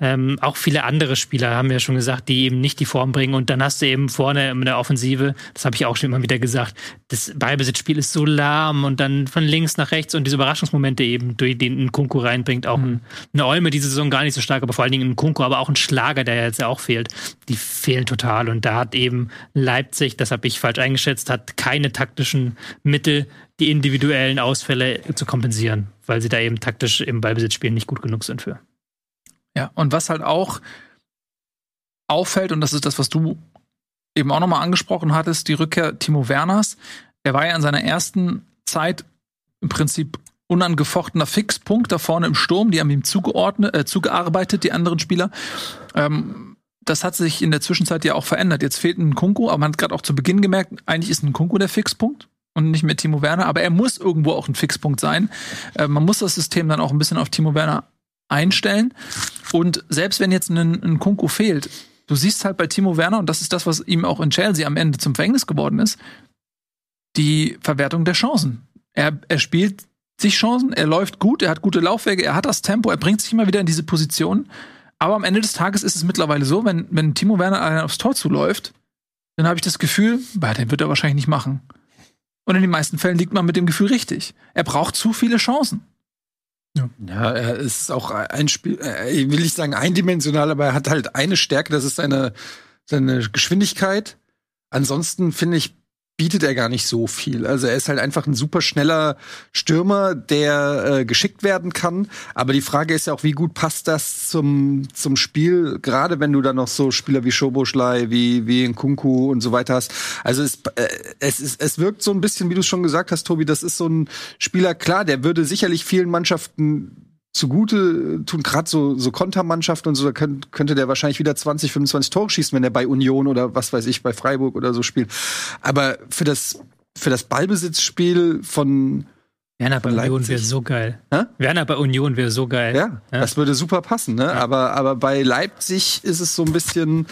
Ähm, auch viele andere Spieler haben ja schon gesagt, die eben nicht die Form bringen. Und dann hast du eben vorne in der Offensive, das habe ich auch schon immer wieder gesagt, das Ballbesitzspiel ist so lahm und dann von links nach rechts und diese Überraschungsmomente eben, durch den ein Kunku reinbringt, auch mhm. eine Olme diese Saison gar nicht so stark, aber vor allen Dingen ein Kunku, aber auch ein Schlager, der jetzt ja auch fehlt, die fehlen total. Und da hat eben Leipzig, das habe ich falsch falsch eingeschätzt hat, keine taktischen Mittel, die individuellen Ausfälle zu kompensieren, weil sie da eben taktisch im Ballbesitzspiel nicht gut genug sind für. Ja, und was halt auch auffällt, und das ist das, was du eben auch nochmal angesprochen hattest, die Rückkehr Timo Werners. Er war ja in seiner ersten Zeit im Prinzip unangefochtener Fixpunkt da vorne im Sturm. Die haben ihm zugeordnet, äh, zugearbeitet, die anderen Spieler. Ähm, das hat sich in der Zwischenzeit ja auch verändert. Jetzt fehlt ein Kunku, aber man hat gerade auch zu Beginn gemerkt, eigentlich ist ein Kunku der Fixpunkt und nicht mehr Timo Werner, aber er muss irgendwo auch ein Fixpunkt sein. Äh, man muss das System dann auch ein bisschen auf Timo Werner einstellen. Und selbst wenn jetzt ein, ein Kunku fehlt, du siehst halt bei Timo Werner, und das ist das, was ihm auch in Chelsea am Ende zum Verhängnis geworden ist, die Verwertung der Chancen. Er, er spielt sich Chancen, er läuft gut, er hat gute Laufwege, er hat das Tempo, er bringt sich immer wieder in diese Position. Aber am Ende des Tages ist es mittlerweile so, wenn, wenn Timo Werner allein aufs Tor zuläuft, dann habe ich das Gefühl, bah, den wird er wahrscheinlich nicht machen. Und in den meisten Fällen liegt man mit dem Gefühl richtig. Er braucht zu viele Chancen. Ja, ja er ist auch ein Spiel, äh, ich will nicht sagen eindimensional, aber er hat halt eine Stärke, das ist seine, seine Geschwindigkeit. Ansonsten finde ich, bietet er gar nicht so viel. Also er ist halt einfach ein super schneller Stürmer, der äh, geschickt werden kann. Aber die Frage ist ja auch, wie gut passt das zum, zum Spiel, gerade wenn du dann noch so Spieler wie Schoboschlei, wie, wie Kunku und so weiter hast. Also es, äh, es, es, es wirkt so ein bisschen, wie du schon gesagt hast, Tobi, das ist so ein Spieler, klar, der würde sicherlich vielen Mannschaften zugute tun, gerade so, so Kontermannschaften und so, da könnt, könnte der wahrscheinlich wieder 20, 25 Tore schießen, wenn er bei Union oder was weiß ich, bei Freiburg oder so spielt. Aber für das, für das Ballbesitzspiel von Werner bei Leipzig. Union wäre so geil. Hä? Werner bei Union wäre so geil. Ja, ja, das würde super passen, ne? Ja. Aber, aber bei Leipzig ist es so ein bisschen,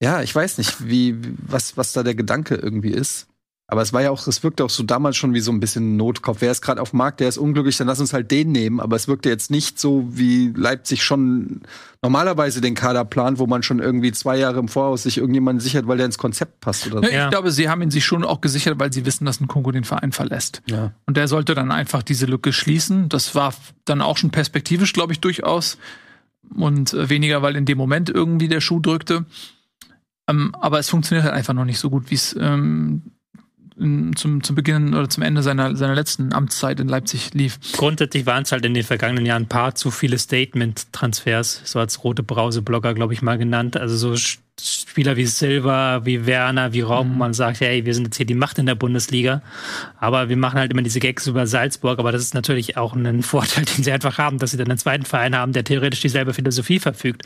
ja, ich weiß nicht, wie, was, was da der Gedanke irgendwie ist. Aber es war ja auch, es wirkte auch so damals schon wie so ein bisschen Notkopf. Wer ist gerade auf dem Markt, der ist unglücklich, dann lass uns halt den nehmen. Aber es wirkte jetzt nicht so, wie Leipzig schon normalerweise den Kader plant, wo man schon irgendwie zwei Jahre im Voraus sich irgendjemanden sichert, weil der ins Konzept passt oder so. Ja. Ich glaube, sie haben ihn sich schon auch gesichert, weil sie wissen, dass ein Kongo den Verein verlässt. Ja. Und der sollte dann einfach diese Lücke schließen. Das war dann auch schon perspektivisch, glaube ich, durchaus. Und äh, weniger, weil in dem Moment irgendwie der Schuh drückte. Ähm, aber es funktioniert halt einfach noch nicht so gut, wie es ähm, zum, zum Beginn oder zum Ende seiner, seiner letzten Amtszeit in Leipzig lief. Grundsätzlich waren es halt in den vergangenen Jahren ein paar zu viele Statement-Transfers, so als rote Brause-Blogger, glaube ich, mal genannt. Also so Spieler wie Silva, wie Werner, wie Raum, mhm. man sagt, hey, wir sind jetzt hier die Macht in der Bundesliga. Aber wir machen halt immer diese Gags über Salzburg. Aber das ist natürlich auch ein Vorteil, den sie einfach haben, dass sie dann einen zweiten Verein haben, der theoretisch dieselbe Philosophie verfügt.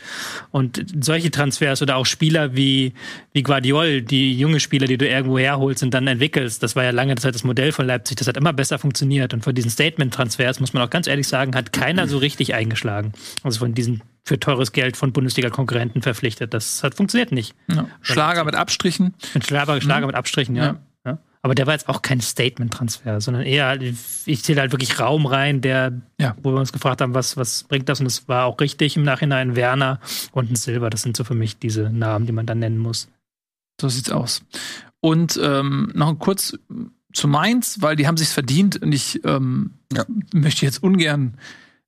Und solche Transfers oder auch Spieler wie, wie Guardiol, die junge Spieler, die du irgendwo herholst und dann entwickelst, das war ja lange Zeit das Modell von Leipzig. Das hat immer besser funktioniert. Und von diesen Statement-Transfers, muss man auch ganz ehrlich sagen, hat keiner so richtig eingeschlagen. Also von diesen für teures Geld von Bundesliga-Konkurrenten verpflichtet. Das hat funktioniert nicht. Ja. Schlager mit Abstrichen. Mit Schlager, Schlager mhm. mit Abstrichen, ja. ja. Aber der war jetzt auch kein Statement-Transfer, sondern eher, ich zähle halt wirklich Raum rein, der, ja. wo wir uns gefragt haben, was, was bringt das? Und das war auch richtig im Nachhinein. Werner und ein Silber, das sind so für mich diese Namen, die man dann nennen muss. So sieht's aus. Und ähm, noch kurz zu Mainz, weil die haben sich's verdient und ich ähm, ja. möchte jetzt ungern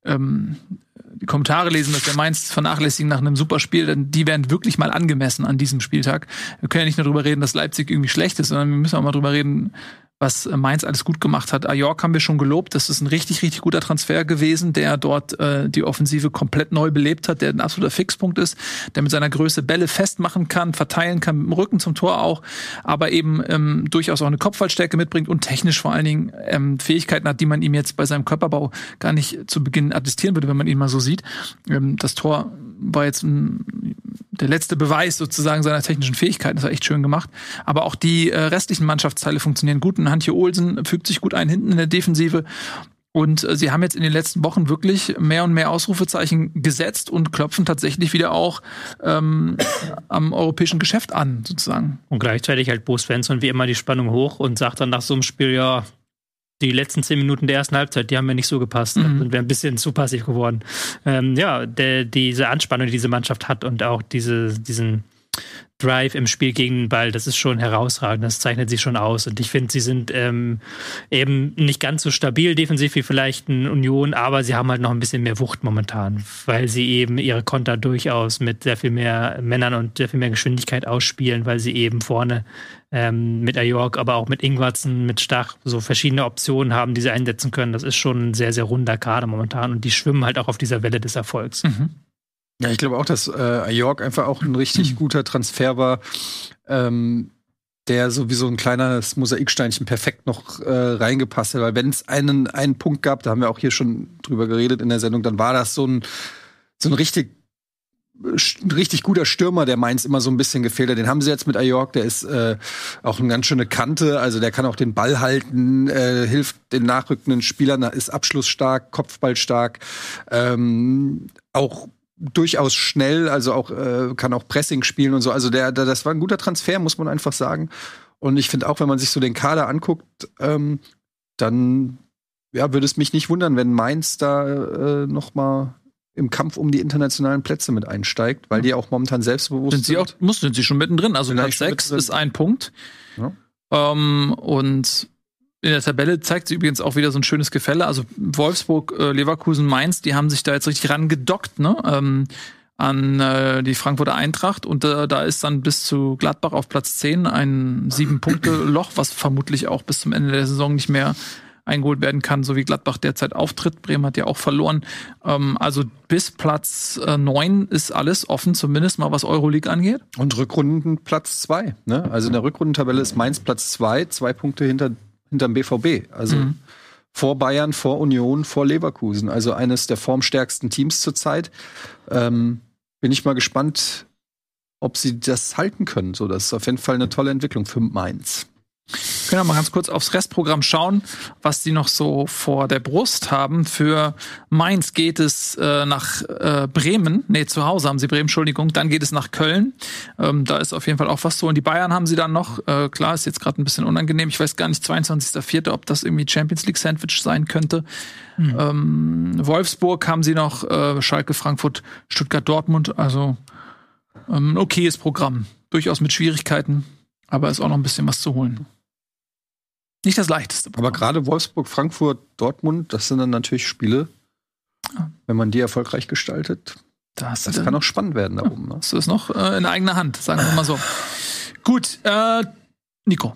ähm, die Kommentare lesen, dass der Mainz vernachlässigen nach einem Superspiel, denn die werden wirklich mal angemessen an diesem Spieltag. Wir können ja nicht nur darüber reden, dass Leipzig irgendwie schlecht ist, sondern wir müssen auch mal darüber reden, was Mainz alles gut gemacht hat. Ajork haben wir schon gelobt. Das ist ein richtig, richtig guter Transfer gewesen, der dort äh, die Offensive komplett neu belebt hat, der ein absoluter Fixpunkt ist, der mit seiner Größe Bälle festmachen kann, verteilen kann, mit dem Rücken zum Tor auch, aber eben ähm, durchaus auch eine Kopfballstärke mitbringt und technisch vor allen Dingen ähm, Fähigkeiten hat, die man ihm jetzt bei seinem Körperbau gar nicht zu Beginn attestieren würde, wenn man ihn mal so sieht. Ähm, das Tor war jetzt ein, der letzte Beweis sozusagen seiner technischen Fähigkeiten. Das war echt schön gemacht. Aber auch die äh, restlichen Mannschaftsteile funktionieren gut. Und Antje Olsen fügt sich gut ein hinten in der Defensive. Und äh, sie haben jetzt in den letzten Wochen wirklich mehr und mehr Ausrufezeichen gesetzt und klopfen tatsächlich wieder auch ähm, am europäischen Geschäft an, sozusagen. Und gleichzeitig hält Bo Svensson wie immer die Spannung hoch und sagt dann nach so einem Spiel, ja, die letzten zehn Minuten der ersten Halbzeit, die haben mir nicht so gepasst. Mhm. Sind wir ein bisschen zu passiv geworden. Ähm, ja, der, diese Anspannung, die diese Mannschaft hat und auch diese, diesen Drive im Spiel gegen den Ball, das ist schon herausragend. Das zeichnet sich schon aus. Und ich finde, sie sind ähm, eben nicht ganz so stabil defensiv wie vielleicht ein Union, aber sie haben halt noch ein bisschen mehr Wucht momentan, weil sie eben ihre Konter durchaus mit sehr viel mehr Männern und sehr viel mehr Geschwindigkeit ausspielen, weil sie eben vorne ähm, mit Ajork, aber auch mit Ingwarzen, mit Stach so verschiedene Optionen haben, die sie einsetzen können. Das ist schon ein sehr, sehr runder Kader momentan und die schwimmen halt auch auf dieser Welle des Erfolgs. Ja, ich glaube auch, dass äh, York einfach auch ein richtig guter Transfer war, ähm, der so wie so ein kleines Mosaiksteinchen perfekt noch äh, reingepasst hat. Weil wenn es einen, einen Punkt gab, da haben wir auch hier schon drüber geredet in der Sendung, dann war das so ein, so ein richtig ein richtig guter Stürmer, der Mainz immer so ein bisschen gefehlt hat. Den haben sie jetzt mit Ajork, der ist äh, auch eine ganz schöne Kante, also der kann auch den Ball halten, äh, hilft den nachrückenden Spielern, ist abschlussstark, Kopfballstark, ähm, auch durchaus schnell, also auch äh, kann auch Pressing spielen und so. Also der, der, das war ein guter Transfer, muss man einfach sagen. Und ich finde auch, wenn man sich so den Kader anguckt, ähm, dann ja, würde es mich nicht wundern, wenn Mainz da äh, noch mal im Kampf um die internationalen Plätze mit einsteigt, weil die auch momentan selbstbewusst Sind sie auch, muss, sind sie schon mittendrin. Also Platz eigentlich schon 6 mittendrin. ist ein Punkt. Ja. Ähm, und in der Tabelle zeigt sie übrigens auch wieder so ein schönes Gefälle. Also Wolfsburg, äh, Leverkusen, Mainz, die haben sich da jetzt richtig rangedockt, ne? Ähm, an äh, die Frankfurter Eintracht und äh, da ist dann bis zu Gladbach auf Platz 10 ein Sieben-Punkte-Loch, was vermutlich auch bis zum Ende der Saison nicht mehr eingeholt werden kann, so wie Gladbach derzeit auftritt. Bremen hat ja auch verloren. Ähm, also bis Platz äh, 9 ist alles offen, zumindest mal was Euroleague angeht. Und Rückrundenplatz zwei. Ne? Also in der Rückrundentabelle ist Mainz Platz zwei, zwei Punkte hinter hinterm BVB. Also Mhm. vor Bayern, vor Union, vor Leverkusen. Also eines der formstärksten Teams zurzeit. Ähm, bin ich mal gespannt, ob sie das halten können. So, das ist auf jeden Fall eine tolle Entwicklung für Mainz. Können wir mal ganz kurz aufs Restprogramm schauen, was die noch so vor der Brust haben. Für Mainz geht es äh, nach äh, Bremen. Nee, zu Hause haben sie Bremen, Entschuldigung. Dann geht es nach Köln. Ähm, da ist auf jeden Fall auch was zu. Und die Bayern haben sie dann noch. Äh, klar, ist jetzt gerade ein bisschen unangenehm. Ich weiß gar nicht, 22.04., ob das irgendwie Champions League Sandwich sein könnte. Ähm, Wolfsburg haben sie noch, äh, Schalke, Frankfurt, Stuttgart, Dortmund. Also ähm, ein okayes Programm. Durchaus mit Schwierigkeiten, aber ist auch noch ein bisschen was zu holen. Nicht das leichteste. Aber Programm. gerade Wolfsburg, Frankfurt, Dortmund, das sind dann natürlich Spiele, wenn man die erfolgreich gestaltet. Das du kann auch spannend werden da oben. Ne? du es noch äh, in eigener Hand, sagen wir mal so. Gut, äh, Nico,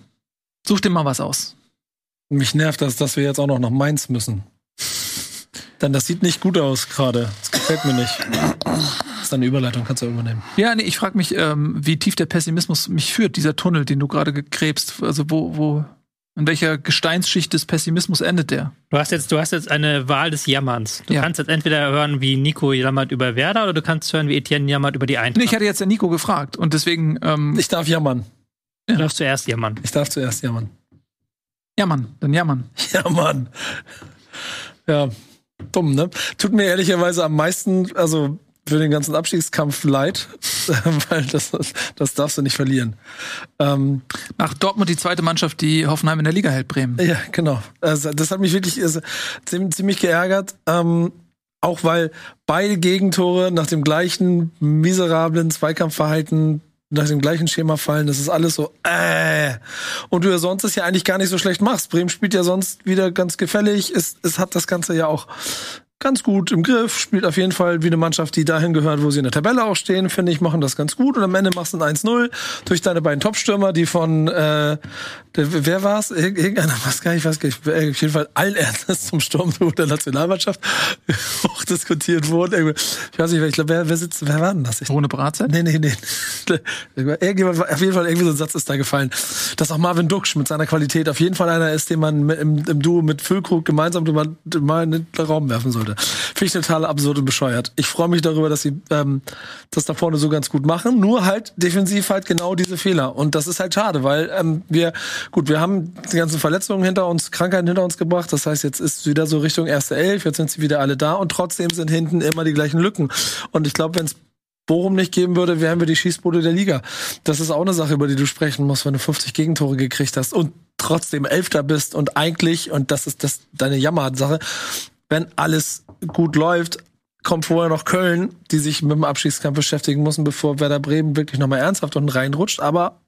such dir mal was aus. Mich nervt das, dass wir jetzt auch noch nach Mainz müssen. Denn das sieht nicht gut aus gerade. Das gefällt mir nicht. Das ist eine Überleitung, kannst du übernehmen. Ja, nee, ich frage mich, ähm, wie tief der Pessimismus mich führt, dieser Tunnel, den du gerade gegräbst. Also wo, wo, in welcher Gesteinsschicht des Pessimismus endet der? Du hast jetzt, du hast jetzt eine Wahl des Jammerns. Du Ja. kannst jetzt entweder hören, wie Nico jammert über Werder, oder du kannst hören, wie Etienne jammert über die Eintracht. Nee, ich hatte jetzt ja Nico gefragt und deswegen, ähm, Ich darf jammern. du darfst zuerst jammern. Ich darf zuerst jammern. ja Mann, dann ja Mann. Ja, Mann. Ja, dumm, ne? Tut mir ehrlicherweise am meisten, also für den ganzen Abstiegskampf leid, weil das, das darfst du nicht verlieren. Ähm, Nach Dortmund die zweite Mannschaft, die Hoffenheim in der Liga hält, Bremen. ja, genau. Also, das hat mich wirklich also, ziemlich, geärgert. Ähm, auch weil beide Gegentore nach dem gleichen miserablen Zweikampfverhalten nach dem gleichen Schema fallen, das ist alles so, äh. Und du ja sonst es ja eigentlich gar nicht so schlecht machst. Bremen spielt ja sonst wieder ganz gefällig. Es, es hat das Ganze ja auch ganz gut im Griff, spielt auf jeden Fall wie eine Mannschaft, die dahin gehört, wo sie in der Tabelle auch stehen, finde ich, machen das ganz gut. Und am Ende machst du ein 1-0 durch deine beiden Topstürmer, die von, äh, der, wer war's? Ir- Irgendeiner, was gar nicht, was gar nicht, äh, auf jeden Fall allen Ernstes zum Sturm der Nationalmannschaft auch diskutiert wurde. Ich weiß nicht, wer- ich glaube, wer, wer sitzt, wer war denn das? Ich Ohne Bratze? Nee, nee, nee. Irgendjemand, auf jeden Fall irgendwie so ein Satz ist da gefallen, dass auch Marvin Duksch mit seiner Qualität auf jeden Fall einer ist, den man im, im Duo mit Füllkrug gemeinsam mal in den Raum werfen sollte. Würde. Finde ich total absurd und bescheuert. Ich freue mich darüber, dass sie ähm, das da vorne so ganz gut machen. Nur halt defensiv halt genau diese Fehler. Und das ist halt schade, weil ähm, wir, gut, wir haben die ganzen Verletzungen hinter uns, Krankheiten hinter uns gebracht. Das heißt, jetzt ist wieder so Richtung erste Elf, jetzt sind sie wieder alle da und trotzdem sind hinten immer die gleichen Lücken. Und ich glaube, wenn es Bochum nicht geben würde, wären wir die Schießbude der Liga. Das ist auch eine Sache, über die du sprechen musst, wenn du 50 Gegentore gekriegt hast und trotzdem Elfter bist und eigentlich, und das ist das deine Jammersache, wenn alles gut läuft, kommt vorher noch Köln, die sich mit dem Abstiegskampf beschäftigen müssen, bevor Werder Bremen wirklich nochmal ernsthaft unten reinrutscht. Aber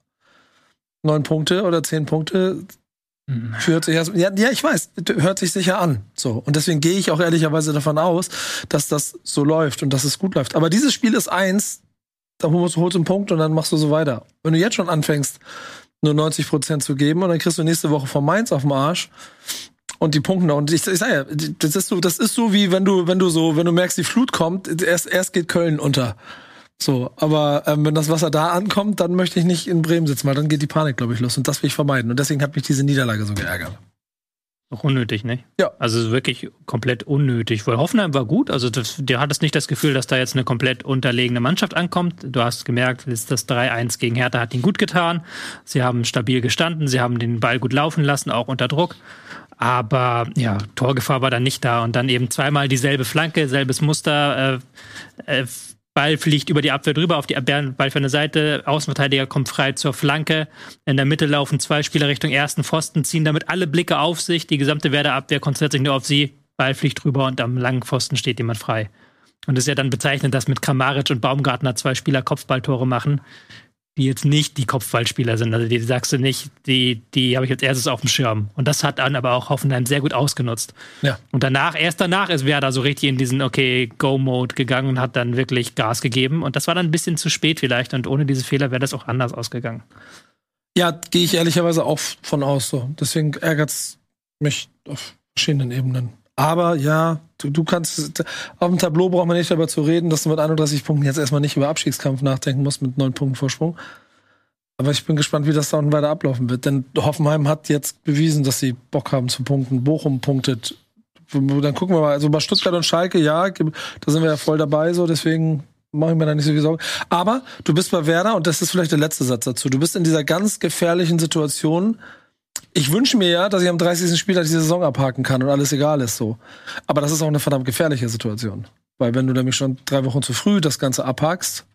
neun Punkte oder zehn Punkte Hört sich erst, ja, ja, ich weiß, hört sich sicher an. So. Und deswegen gehe ich auch ehrlicherweise davon aus, dass das so läuft und dass es gut läuft. Aber dieses Spiel ist eins, da holst du einen Punkt und dann machst du so weiter. Wenn du jetzt schon anfängst, nur 90 Prozent zu geben und dann kriegst du nächste Woche von Mainz auf den Arsch und die Punkte. Und ich, ich sag ja, das ist so, das ist so wie wenn du, wenn du so, wenn du merkst, die Flut kommt, erst, erst geht Köln unter. So, aber ähm, wenn das Wasser da ankommt, dann möchte ich nicht in Bremen sitzen, weil dann geht die Panik, glaube ich, los. Und das will ich vermeiden. Und deswegen hat mich diese Niederlage so geärgert. Auch unnötig, ne? Ja. Also wirklich komplett unnötig. Weil Hoffenheim war gut. Also das, du hattest nicht das Gefühl, dass da jetzt eine komplett unterlegene Mannschaft ankommt. Du hast gemerkt, das 3-1 gegen Hertha hat ihnen gut getan. Sie haben stabil gestanden, sie haben den Ball gut laufen lassen, auch unter Druck. Aber ja, Torgefahr war dann nicht da. Und dann eben zweimal dieselbe Flanke, selbes Muster. Äh, äh, Ball fliegt über die Abwehr drüber, auf die Ball für eine Seite, Außenverteidiger kommt frei zur Flanke. In der Mitte laufen zwei Spieler Richtung ersten Pfosten, ziehen damit alle Blicke auf sich. Die gesamte Werder-Abwehr konzentriert sich nur auf sie. Ball fliegt drüber und am langen Pfosten steht jemand frei. Und es ist ja dann bezeichnend, dass mit Kramaric und Baumgartner zwei Spieler Kopfballtore machen die jetzt nicht die Kopfballspieler sind. Also die sagst du nicht, die, die habe ich als erstes auf dem Schirm. Und das hat dann aber auch Hoffenheim sehr gut ausgenutzt. Ja. Und danach, erst danach ist Werder so richtig in diesen Okay, Go-Mode gegangen und hat dann wirklich Gas gegeben. Und das war dann ein bisschen zu spät vielleicht. Und ohne diese Fehler wäre das auch anders ausgegangen. Ja, gehe ich ehrlicherweise auch von aus so. Deswegen ärgert es mich auf verschiedenen Ebenen. Aber ja, du, du kannst, auf dem Tableau braucht man nicht darüber zu reden, dass du mit 31 Punkten jetzt erstmal nicht über Abstiegskampf nachdenken musst mit neun Punkten Vorsprung. Aber ich bin gespannt, wie das da unten weiter ablaufen wird. Denn Hoffenheim hat jetzt bewiesen, dass sie Bock haben zu punkten. Bochum punktet. Dann gucken wir mal. Also bei Stuttgart und Schalke, ja, da sind wir ja voll dabei, so. Deswegen mache ich mir da nicht so viel Sorgen. Aber du bist bei Werder, und das ist vielleicht der letzte Satz dazu, du bist in dieser ganz gefährlichen Situation, ich wünsche mir ja, dass ich am 30. Spieltag die Saison abhaken kann und alles egal ist so. Aber das ist auch eine verdammt gefährliche Situation. Weil wenn du nämlich schon drei Wochen zu früh das Ganze abhakst,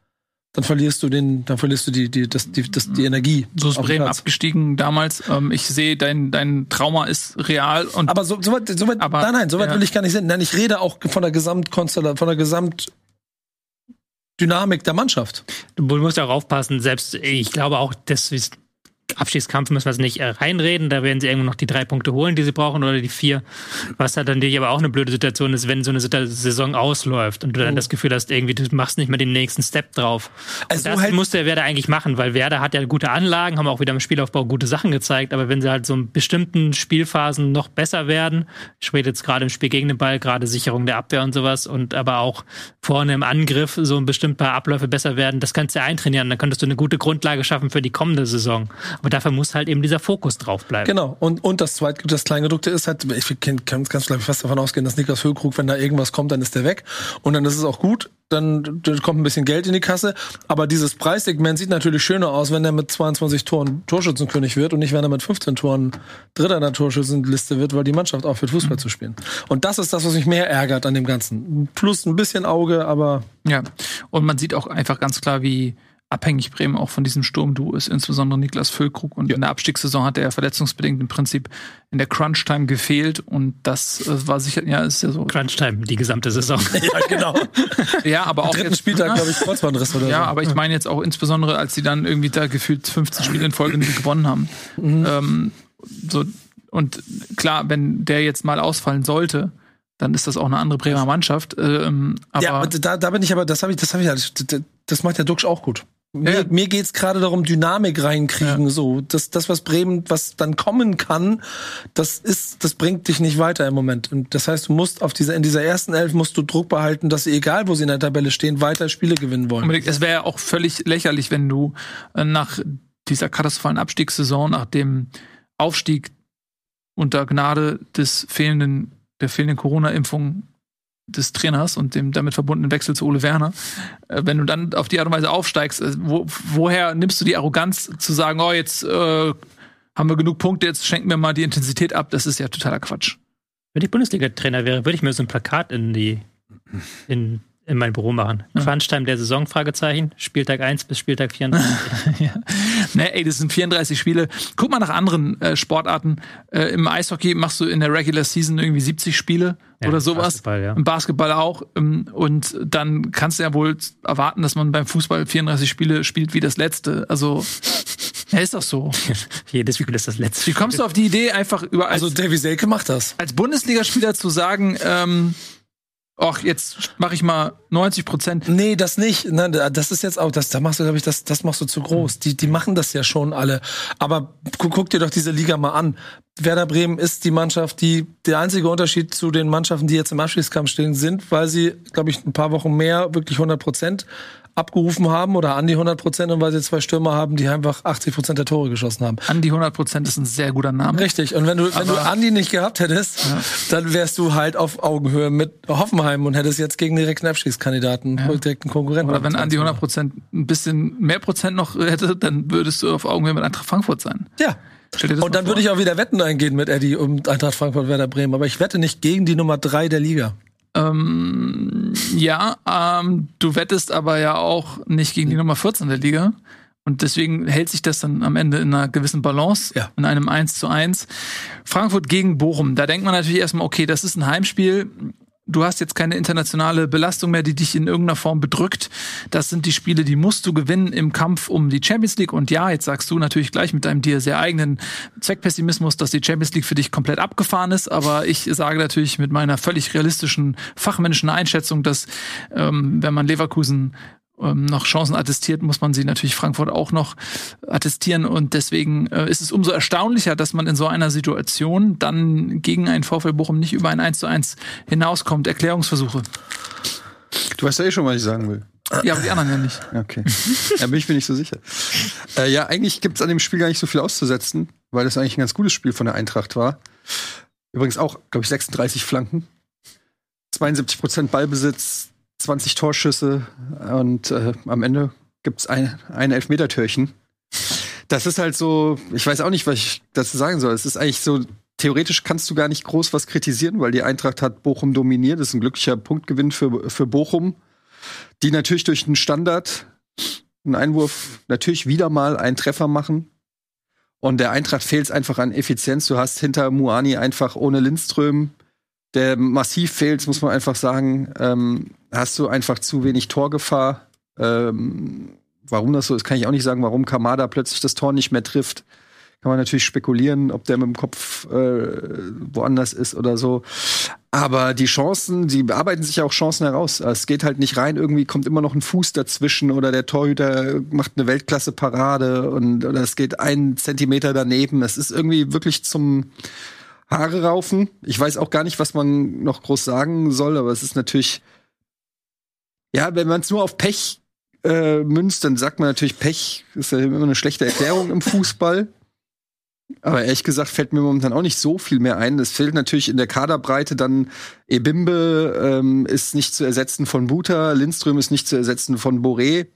dann verlierst du den, dann verlierst du die, die, das, die, das, die Energie. So ist Bremen abgestiegen damals. Ähm, ich sehe, dein, dein Trauma ist real und. Aber so, so weit, so weit aber, nein, nein, so weit ja. will ich gar nicht sehen. Nein, ich rede auch von der Gesamtkonstellation, von der Gesamtdynamik der Mannschaft. Du musst auch aufpassen, selbst ich glaube auch, das ist Abstiegskampf müssen wir es nicht äh, reinreden. Da werden sie irgendwo noch die drei Punkte holen, die sie brauchen, oder die vier. Was halt dann natürlich aber auch eine blöde Situation ist, wenn so eine Saison ausläuft und du dann oh. das Gefühl hast, irgendwie, du machst nicht mehr den nächsten Step drauf. Also das halt muss der Werder eigentlich machen, weil Werder hat ja gute Anlagen, haben auch wieder im Spielaufbau gute Sachen gezeigt, aber wenn sie halt so in bestimmten Spielphasen noch besser werden, ich rede jetzt gerade im Spiel gegen den Ball, gerade Sicherung der Abwehr und sowas und aber auch vorne im Angriff so ein bestimmter Abläufe besser werden, das kannst du ja eintrainieren, dann könntest du eine gute Grundlage schaffen für die kommende Saison. Aber dafür muss halt eben dieser Fokus drauf bleiben. Genau. Und, und das zweite, das Kleingedruckte ist halt, ich kann ganz, ganz glaube ich fast davon ausgehen, dass Niklas Füllkrug, wenn da irgendwas kommt, dann ist der weg. Und dann ist es auch gut. Dann, dann kommt ein bisschen Geld in die Kasse. Aber dieses Preissegment sieht natürlich schöner aus, wenn er mit 22 Toren Torschützenkönig wird und nicht, wenn er mit 15 Toren Dritter in der Torschützenliste wird, weil die Mannschaft aufhört, Fußball mhm. zu spielen. Und das ist das, was mich mehr ärgert an dem Ganzen. Plus ein bisschen Auge, aber. Ja. Und man sieht auch einfach ganz klar, wie, abhängig Bremen auch von diesem Sturmduo ist, insbesondere Niklas Füllkrug. Und ja. in der Abstiegssaison hat er verletzungsbedingt im Prinzip in der Crunch-Time gefehlt und das äh, war sicher, ja, ist ja so. Crunch-Time, die gesamte Saison. ja, genau. ja, aber auch. Dritten jetzt, Spieltag, glaube ich, Kreuzbandriss oder Ja, so. aber ich meine jetzt auch insbesondere, als sie dann irgendwie da gefühlt 15 Spiele in Folge gewonnen haben. Mhm. Ähm, so, und klar, wenn der jetzt mal ausfallen sollte, dann ist das auch eine andere Bremer Mannschaft. Ähm, aber ja, da, da bin ich aber, das habe ich, das habe ich, das, das macht der Duxch auch gut. Mir, ja. mir geht's gerade darum, Dynamik reinkriegen. Ja. So, das, das, was Bremen, was dann kommen kann, das ist, das bringt dich nicht weiter im Moment. Und das heißt, du musst auf dieser, in dieser ersten Elf musst du Druck behalten, dass sie, egal wo sie in der Tabelle stehen, weiter Spiele gewinnen wollen. Es wäre ja auch völlig lächerlich, wenn du äh, nach dieser katastrophalen Abstiegssaison, nach dem Aufstieg unter Gnade des fehlenden, der fehlenden Corona-Impfung des Trainers und dem damit verbundenen Wechsel zu Ole Werner. Äh, wenn du dann auf die Art und Weise aufsteigst, äh, wo, woher nimmst du die Arroganz zu sagen, oh, jetzt äh, haben wir genug Punkte, jetzt schenken wir mal die Intensität ab? Das ist ja totaler Quatsch. Wenn ich Bundesliga-Trainer wäre, würde ich mir so ein Plakat in die in, in mein Büro machen. Ja. Crunchtime der Saison, Fragezeichen. Spieltag 1 bis Spieltag 34. ja. Ne, ey, das sind 34 Spiele. Guck mal nach anderen äh, Sportarten. Äh, Im Eishockey machst du in der Regular Season irgendwie 70 Spiele Ja, oder sowas. Basketball, ja. Im Basketball auch. Ähm, Und dann kannst du ja wohl erwarten, dass man beim Fußball 34 Spiele spielt wie das letzte. Also, ja, ist doch so. Jedes Spiel ist das letzte. Wie kommst du auf die Idee, einfach über als, Also Davy Selke macht das. als Bundesligaspieler zu sagen, ähm, ach, jetzt mache ich mal 90 Prozent. Nee, das nicht. Nein, das ist jetzt auch, das, da machst du, glaube ich, das, das machst du zu groß. Die, die machen das ja schon alle. Aber guck, guck dir doch diese Liga mal an. Werder Bremen ist die Mannschaft, die der einzige Unterschied zu den Mannschaften, die jetzt im Abschließkampf stehen, sind, weil sie, glaube ich, ein paar Wochen mehr wirklich 100 Prozent abgerufen haben oder an die 100 Prozent und weil sie zwei Stürmer haben, die einfach 80 Prozent der Tore geschossen haben. An die 100 Prozent ist ein sehr guter Name. Richtig. Und wenn du, wenn du Andi nicht gehabt hättest, dann wärst du halt auf Augenhöhe mit Hoffenheim und hättest jetzt gegen direkten Abstiegskandidaten, direkten Konkurrenten. Oder wenn Andi 100 Prozent ein bisschen mehr Prozent noch hätte, dann würdest du auf Augenhöhe mit Eintracht Frankfurt sein. Ja. Und dann vor. würde ich auch wieder Wetten eingehen mit Eddie um Eintracht Frankfurt Werder Bremen. Aber ich wette nicht gegen die Nummer drei der Liga. Ähm, ja, ähm, du wettest aber ja auch nicht gegen die Nummer 14 der Liga. Und deswegen hält sich das dann am Ende in einer gewissen Balance, Ja. in einem 1 zu 1. Frankfurt gegen Bochum, da denkt man natürlich erstmal, okay, das ist ein Heimspiel. Du hast jetzt keine internationale Belastung mehr, die dich in irgendeiner Form bedrückt. Das sind die Spiele, die musst du gewinnen im Kampf um die Champions League. Und ja, jetzt sagst du natürlich gleich mit deinem dir sehr eigenen Zweckpessimismus, dass die Champions League für dich komplett abgefahren ist. Aber ich sage natürlich mit meiner völlig realistischen fachmännischen Einschätzung, dass ähm, wenn man Leverkusen ähm, noch Chancen attestiert, muss man sie natürlich Frankfurt auch noch attestieren. Und deswegen äh, ist es umso erstaunlicher, dass man in so einer Situation dann gegen einen VfL Bochum nicht über ein 1 zu 1 hinauskommt. Erklärungsversuche. Du weißt ja eh schon, was ich sagen will. Ja, aber die anderen ja nicht. Okay. da bin ich mir nicht so sicher. Äh, ja, eigentlich gibt's an dem Spiel gar nicht so viel auszusetzen, weil das eigentlich ein ganz gutes Spiel von der Eintracht war. Übrigens auch, glaube ich, 36 Flanken, 72 Prozent Ballbesitz, 20 Torschüsse und äh, am Ende gibt's ein, ein Elfmetertürchen. Das ist halt so, ich weiß auch nicht, was ich dazu sagen soll. Es ist eigentlich so, theoretisch kannst du gar nicht groß was kritisieren, weil die Eintracht hat Bochum dominiert. Das ist ein glücklicher Punktgewinn für, für Bochum die natürlich durch einen Standard, einen Einwurf, natürlich wieder mal einen Treffer machen. Und der Eintracht fehlt es einfach an Effizienz. Du hast hinter Muani einfach ohne Lindström, der massiv fehlt, muss man einfach sagen, ähm, hast du einfach zu wenig Torgefahr. Ähm, warum das so ist, kann ich auch nicht sagen, warum Kamada plötzlich das Tor nicht mehr trifft. Kann man natürlich spekulieren, ob der mit dem Kopf äh, woanders ist oder so. Aber die Chancen, die bearbeiten sich ja auch Chancen heraus. Es geht halt nicht rein, irgendwie kommt immer noch ein Fuß dazwischen oder der Torhüter macht eine Weltklasse-Parade und oder es geht einen Zentimeter daneben. Es ist irgendwie wirklich zum Haare raufen. Ich weiß auch gar nicht, was man noch groß sagen soll, aber es ist natürlich, ja, wenn man es nur auf Pech äh, münzt, dann sagt man natürlich, Pech ist ja immer eine schlechte Erklärung im Fußball. Aber ehrlich gesagt fällt mir momentan auch nicht so viel mehr ein. Es fehlt natürlich in der Kaderbreite dann Ebimbe ähm, ist nicht zu ersetzen von Buta, Lindström ist nicht zu ersetzen von Boré.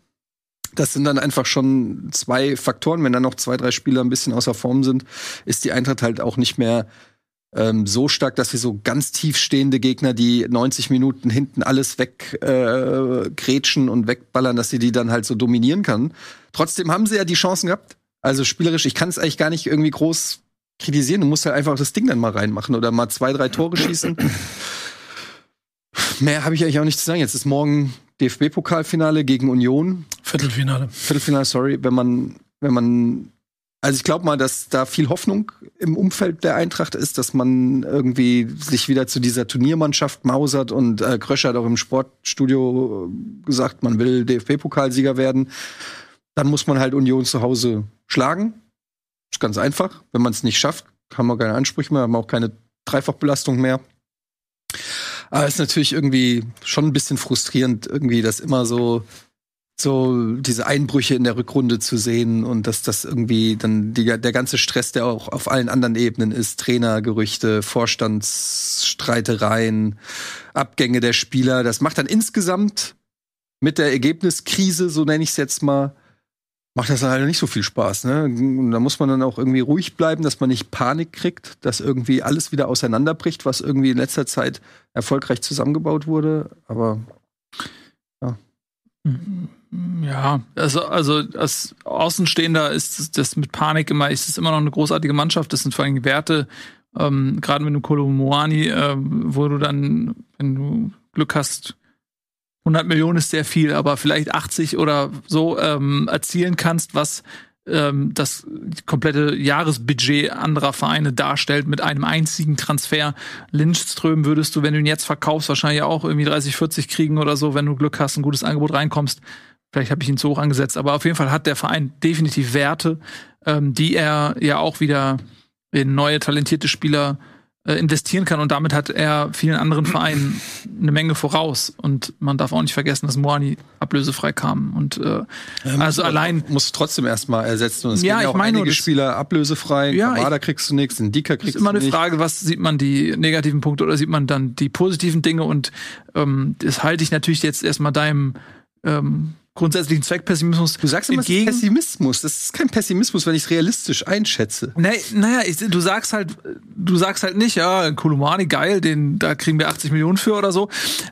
Das sind dann einfach schon zwei Faktoren. Wenn dann noch zwei, drei Spieler ein bisschen außer Form sind, ist die Eintracht halt auch nicht mehr ähm, so stark, dass wir so ganz tief stehende Gegner, die 90 Minuten hinten alles weg äh, und wegballern, dass sie die dann halt so dominieren kann. Trotzdem haben sie ja die Chancen gehabt. Also spielerisch, ich kann es eigentlich gar nicht irgendwie groß kritisieren. Du musst halt einfach das Ding dann mal reinmachen oder mal zwei, drei Tore schießen. Mehr habe ich eigentlich auch nicht zu sagen. Jetzt ist morgen DFB-Pokalfinale gegen Union. Viertelfinale. Viertelfinale, sorry, wenn man, wenn man, also ich glaube mal, dass da viel Hoffnung im Umfeld der Eintracht ist, dass man irgendwie sich wieder zu dieser Turniermannschaft mausert und äh, Kröscher hat auch im Sportstudio äh, gesagt, man will DFB-Pokalsieger werden. Dann muss man halt Union zu Hause schlagen. Ist ganz einfach. Wenn man es nicht schafft, haben wir keine Ansprüche mehr, haben auch keine Dreifachbelastung mehr. Aber es ist natürlich irgendwie schon ein bisschen frustrierend, irgendwie, dass immer so so diese Einbrüche in der Rückrunde zu sehen und dass das irgendwie dann die, der ganze Stress, der auch auf allen anderen Ebenen ist, Trainergerüchte, Vorstandsstreitereien, Abgänge der Spieler, das macht dann insgesamt mit der Ergebniskrise, so nenne ich es jetzt mal, macht das dann halt nicht so viel Spaß. Ne? Und da muss man dann auch irgendwie ruhig bleiben, dass man nicht Panik kriegt, dass irgendwie alles wieder auseinanderbricht, was irgendwie in letzter Zeit erfolgreich zusammengebaut wurde. Aber Ja, also, also als Außenstehender ist das mit Panik immer, ist es immer noch eine großartige Mannschaft. Das sind vor allem Werte, ähm, gerade wenn du Kolomoani, äh, wo du dann, wenn du Glück hast, 100 Millionen ist sehr viel, aber vielleicht 80 oder so ähm, erzielen kannst, was ähm, das komplette Jahresbudget anderer Vereine darstellt mit einem einzigen Transfer. Lindström würdest du, wenn du ihn jetzt verkaufst, wahrscheinlich auch irgendwie 30, 40 kriegen oder so, wenn du Glück hast, ein gutes Angebot reinkommst. Vielleicht habe ich ihn zu hoch angesetzt, aber auf jeden Fall hat der Verein definitiv Werte, ähm, die er ja auch wieder in neue talentierte Spieler äh, investieren kann. Und damit hat er vielen anderen Vereinen eine Menge voraus. Und man darf auch nicht vergessen, dass Moani ablösefrei kam. Und äh, also allein muss trotzdem erstmal ersetzen. Und es Ja, ja auch meine einige Spieler ablösefrei, Ja, Kamada kriegst du nichts, den Dika ist kriegst immer du eine nicht. Frage, was sieht man die negativen Punkte oder sieht man dann die positiven Dinge? Und ähm, das halte ich natürlich jetzt erstmal deinem ähm, grundsätzlichen Zweckpessimismus Du sagst immer, entgegen. Pessimismus. Das ist kein Pessimismus, wenn ich es realistisch einschätze. Nee, naja, ich, du sagst halt, du sagst halt nicht, ja, Kolumani, geil, den, da kriegen wir 80 Millionen für oder so.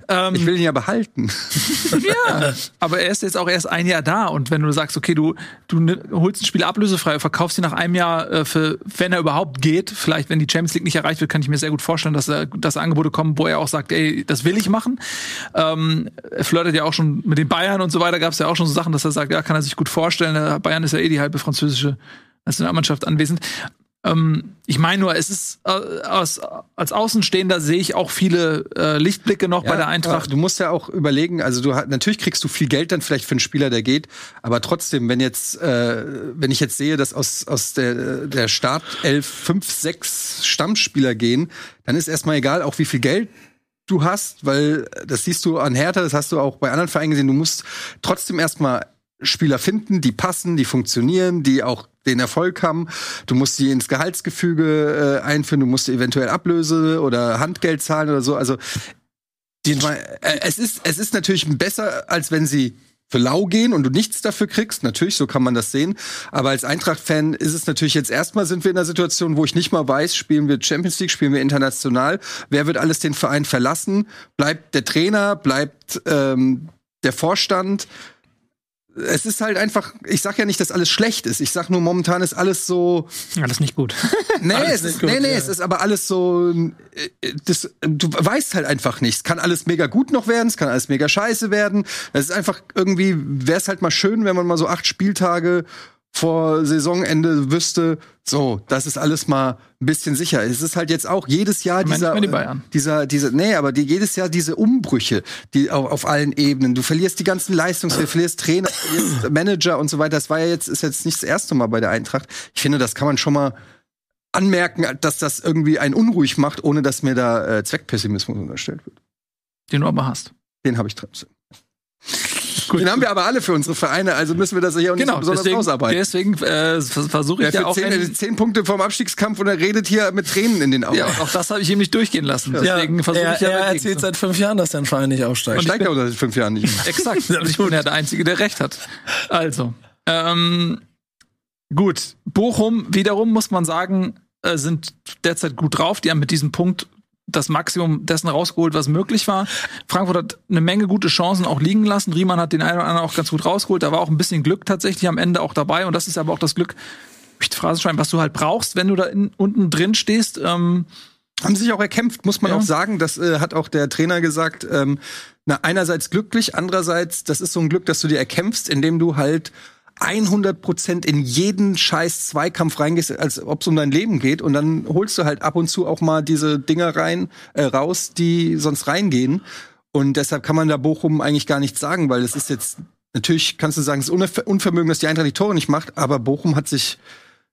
Ähm, Ich will ihn ja behalten. ja, aber er ist jetzt auch erst ein Jahr da und wenn du sagst, okay, du, du holst einen Spieler ablösefrei, verkaufst ihn nach einem Jahr, äh, für, wenn er überhaupt geht, vielleicht wenn die Champions League nicht erreicht wird, kann ich mir sehr gut vorstellen, dass, er, dass Angebote kommen, wo er auch sagt, ey, das will ich machen. Ähm, er flirtet ja auch schon mit den Bayern und so weiter, gab es ja auch schon so Sachen, dass er sagt, ja, kann er sich gut vorstellen. Bayern ist ja eh die halbe französische Nationalmannschaft anwesend. Ähm, ich meine nur, es ist äh, aus, als Außenstehender sehe ich auch viele äh, Lichtblicke noch bei der Eintracht. Du musst ja auch überlegen, also du hast, natürlich kriegst du viel Geld dann vielleicht für einen Spieler, der geht, aber trotzdem, wenn jetzt, äh, wenn ich jetzt sehe, dass aus, aus der, der Startelf fünf, sechs Stammspieler gehen, dann ist erstmal egal, auch wie viel Geld du hast, weil das siehst du an Hertha, das hast du auch bei anderen Vereinen gesehen, du musst trotzdem erstmal Spieler finden, die passen, die funktionieren, die auch den Erfolg haben. Du musst die ins Gehaltsgefüge äh, einführen, du musst eventuell Ablöse oder Handgeld zahlen oder so. Also ich mein, äh, es ist es ist natürlich besser, als wenn sie für lau gehen und du nichts dafür kriegst. Natürlich, so kann man das sehen. Aber als Eintracht-Fan ist es natürlich jetzt erstmal sind wir in einer Situation, wo ich nicht mal weiß, spielen wir Champions League, spielen wir international. Wer wird alles den Verein verlassen? Bleibt der Trainer? Bleibt ähm, der Vorstand? Es ist halt einfach, ich sag ja nicht, dass alles schlecht ist. Ich sag nur, momentan ist alles so, ist nicht gut. Nee, Alles es nicht ist, gut, nee, nee, ja. es ist aber alles so. äh, Das, du weißt halt einfach nicht. Es kann alles mega gut noch werden, es kann alles mega scheiße werden. Es ist einfach irgendwie, wäre es halt mal schön, wenn man mal so acht Spieltage vor Saisonende wüsste, so, das ist alles mal ein bisschen sicher. Es ist halt jetzt auch jedes Jahr dieser, die dieser, diese, nee, aber die, jedes Jahr diese Umbrüche, die auf, auf allen Ebenen. Du verlierst die ganzen Leistungs, du verlierst Trainer, verlierst Manager und so weiter. Das war ja jetzt, ist jetzt nicht das erste Mal bei der Eintracht. Ich finde, das kann man schon mal anmerken, dass das irgendwie einen unruhig macht, ohne dass mir da äh, Zweckpessimismus unterstellt wird. den du aber hast. Den habe ich trotzdem. Den haben wir aber alle für unsere Vereine, also müssen wir das hier auch nicht so Genau, besonders deswegen, ausarbeiten. deswegen äh, vers- versuche ich ja für auch. zehn, ein- zehn Punkte vom Abstiegskampf und er redet hier mit Tränen in den Augen. ja, auch das habe ich ihm nicht durchgehen lassen. Deswegen versuche er, ich ja er dagegen erzählt seit fünf Jahren, dass dein Verein nicht aufsteigt. Steigt er unter fünf Jahren nicht mehr. Exakt. Und ich bin ja der Einzige, der recht hat. Also, ähm, gut. Bochum, wiederum muss man sagen, äh, sind derzeit gut drauf. Die haben mit diesem Punkt das Maximum dessen rausgeholt, was möglich war. Frankfurt hat eine Menge gute Chancen auch liegen lassen. Riemann hat den einen oder anderen auch ganz gut rausgeholt. Da war auch ein bisschen Glück tatsächlich am Ende auch dabei. Und das ist aber auch das Glück, ich Phrasenschwein, was du halt brauchst, wenn du da in, unten drin stehst. Ähm, Haben sich auch erkämpft, muss man Ja. auch sagen. Das äh, hat auch der Trainer gesagt. Ähm, na, einerseits glücklich, andererseits, das ist so ein Glück, dass du dir erkämpfst, indem du halt 100 Prozent in jeden scheiß Zweikampf reingehst, als ob es um dein Leben geht. Und dann holst du halt ab und zu auch mal diese Dinger rein, äh, raus, die sonst reingehen. Und deshalb kann man da Bochum eigentlich gar nichts sagen, weil es ist jetzt, natürlich kannst du sagen, es ist Unver Unvermögen, dass die Eintracht die Tore nicht macht, aber Bochum hat sich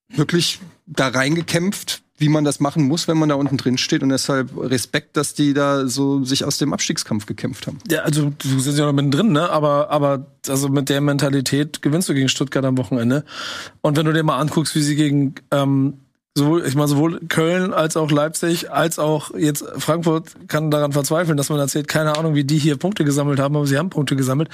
wirklich da reingekämpft, wie man das machen muss, wenn man da unten drin steht. Und deshalb Respekt, dass die da so sich aus dem Abstiegskampf gekämpft haben. Ja, also du sind ja noch mittendrin, ne? Aber, aber also mit der Mentalität gewinnst du gegen Stuttgart am Wochenende. Und wenn du dir mal anguckst, wie sie gegen ähm, sowohl, ich meine, sowohl Köln als auch Leipzig, als auch jetzt Frankfurt kann daran verzweifeln, dass man erzählt, keine Ahnung, wie die hier Punkte gesammelt haben, aber sie haben Punkte gesammelt.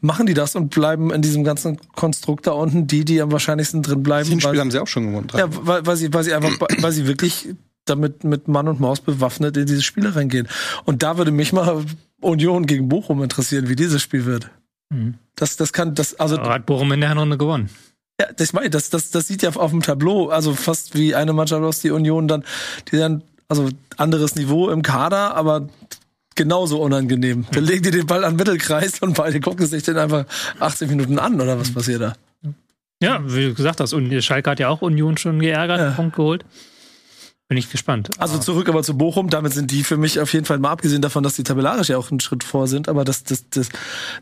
Machen die das und bleiben in diesem ganzen Konstrukt da unten die, die am wahrscheinlichsten drin bleiben. Das weil- haben sie auch schon gewonnen. ja, weil, weil sie, weil sie einfach, weil sie wirklich damit mit Mann und Maus bewaffnet in diese Spiele reingehen. Und da würde mich mal Union gegen Bochum interessieren, wie dieses Spiel wird. Mhm. Das, das kann, das, also, Aber hat Bochum in der Hinrunde gewonnen. Ja, das meine ich, das, das, das sieht ja auf dem Tableau, also fast wie eine Mannschaft aus die Union dann, die dann, also anderes Niveau im Kader, aber genauso unangenehm. Dann legen die den Ball an den Mittelkreis und beide gucken sich den einfach 18 Minuten an, oder was passiert da? Ja, wie du gesagt hast, und Schalke hat ja auch Union schon geärgert, Ja. einen Punkt geholt. Bin ich gespannt. Also zurück aber zu Bochum, damit sind die für mich auf jeden Fall mal abgesehen davon, dass die tabellarisch ja auch einen Schritt vor sind, aber das, das, das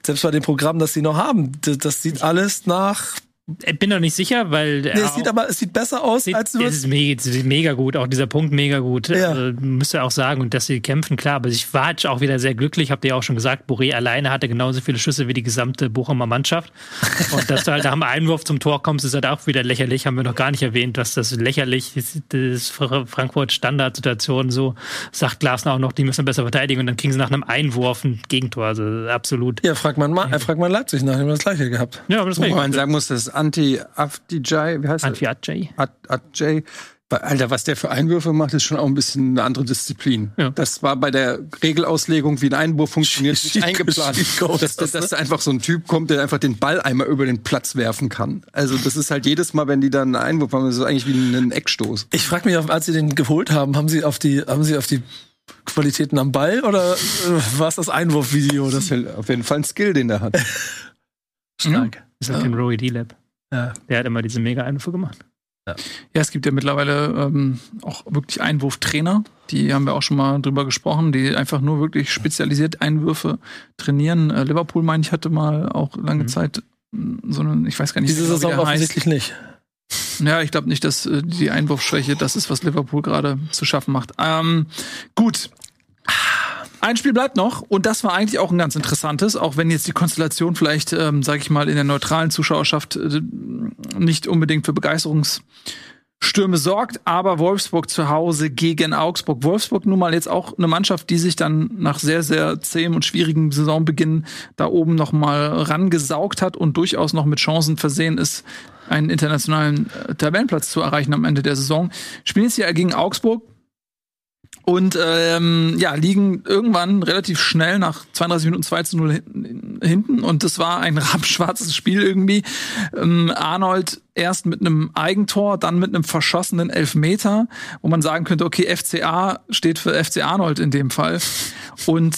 selbst bei dem Programm, das sie noch haben, das, das sieht alles nach. Ich bin noch nicht sicher, weil Nee, es sieht aber es sieht besser aus Sieht, als du es ist mega, es ist mega gut, auch dieser Punkt mega gut. Ja. Also, müsst ihr auch sagen, und dass sie kämpfen, klar, aber ich war jetzt auch wieder sehr glücklich, habt ihr ja auch schon gesagt, Boré alleine hatte genauso viele Schüsse wie die gesamte Bochumer Mannschaft. Und dass du halt nach dem Einwurf zum Tor kommst, ist halt auch wieder lächerlich, haben wir noch gar nicht erwähnt, was das lächerlich ist, das Fra- Frankfurt Standardsituation so, sagt Glasner auch noch, die müssen besser verteidigen und dann kriegen sie nach einem Einwurf ein Gegentor, also absolut. Ja, fragt man, Ma- äh, fragt man Leipzig nach, die haben das gleiche gehabt. Ja, aber das Wobei man sagen muss, das Anti-Afdijay, wie heißt das? Anfiatjay. Ajay. Weil, Alter, was der für Einwürfe macht, ist schon auch ein bisschen eine andere Disziplin. Ja. Das war bei der Regelauslegung, wie ein Einwurf funktioniert, nicht Schick- eingeplant. Dass, dass, dass da einfach so ein Typ kommt, der einfach den Ball einmal über den Platz werfen kann. Also das ist halt jedes Mal, wenn die dann einen Einwurf haben, das ist eigentlich wie ein Eckstoß. Ich frage mich, als sie den geholt haben, haben sie auf die, haben sie auf die Qualitäten am Ball oder äh, war es das Einwurfvideo? Das Das ist halt auf jeden Fall ein Skill, den der hat. stark. Das ist halt den Roy D-Lab. Ja. Der hat immer diese mega Einwürfe gemacht. Ja, es gibt ja mittlerweile ähm, auch wirklich Einwurftrainer. Die haben wir auch schon mal drüber gesprochen, die einfach nur wirklich spezialisiert Einwürfe trainieren. Äh, Liverpool, meine ich, hatte mal auch lange Mhm. Zeit mh, so einen, ich weiß gar nicht, Diese wie Saison heißt. offensichtlich nicht. Ja, ich glaube nicht, dass äh, die Einwurfschwäche das ist, was Liverpool gerade zu schaffen macht. Ähm, gut. Ein Spiel bleibt noch und das war eigentlich auch ein ganz interessantes, auch wenn jetzt die Konstellation vielleicht, ähm, sage ich mal, in der neutralen Zuschauerschaft äh, nicht unbedingt für Begeisterungsstürme sorgt, aber Wolfsburg zu Hause gegen Augsburg. Wolfsburg nun mal jetzt auch eine Mannschaft, die sich dann nach sehr, sehr zähem und schwierigem Saisonbeginn da oben noch mal rangesaugt hat und durchaus noch mit Chancen versehen ist, einen internationalen äh, Tabellenplatz zu erreichen am Ende der Saison. Spielen jetzt hier gegen Augsburg und ähm, ja, liegen irgendwann relativ schnell nach 32 Minuten 2 zu 0 hin- hinten. Und das war ein rabenschwarzes Spiel irgendwie. Ähm, Arnold erst mit einem Eigentor, dann mit einem verschossenen Elfmeter, wo man sagen könnte, okay, FCA steht für FC Arnold in dem Fall. Und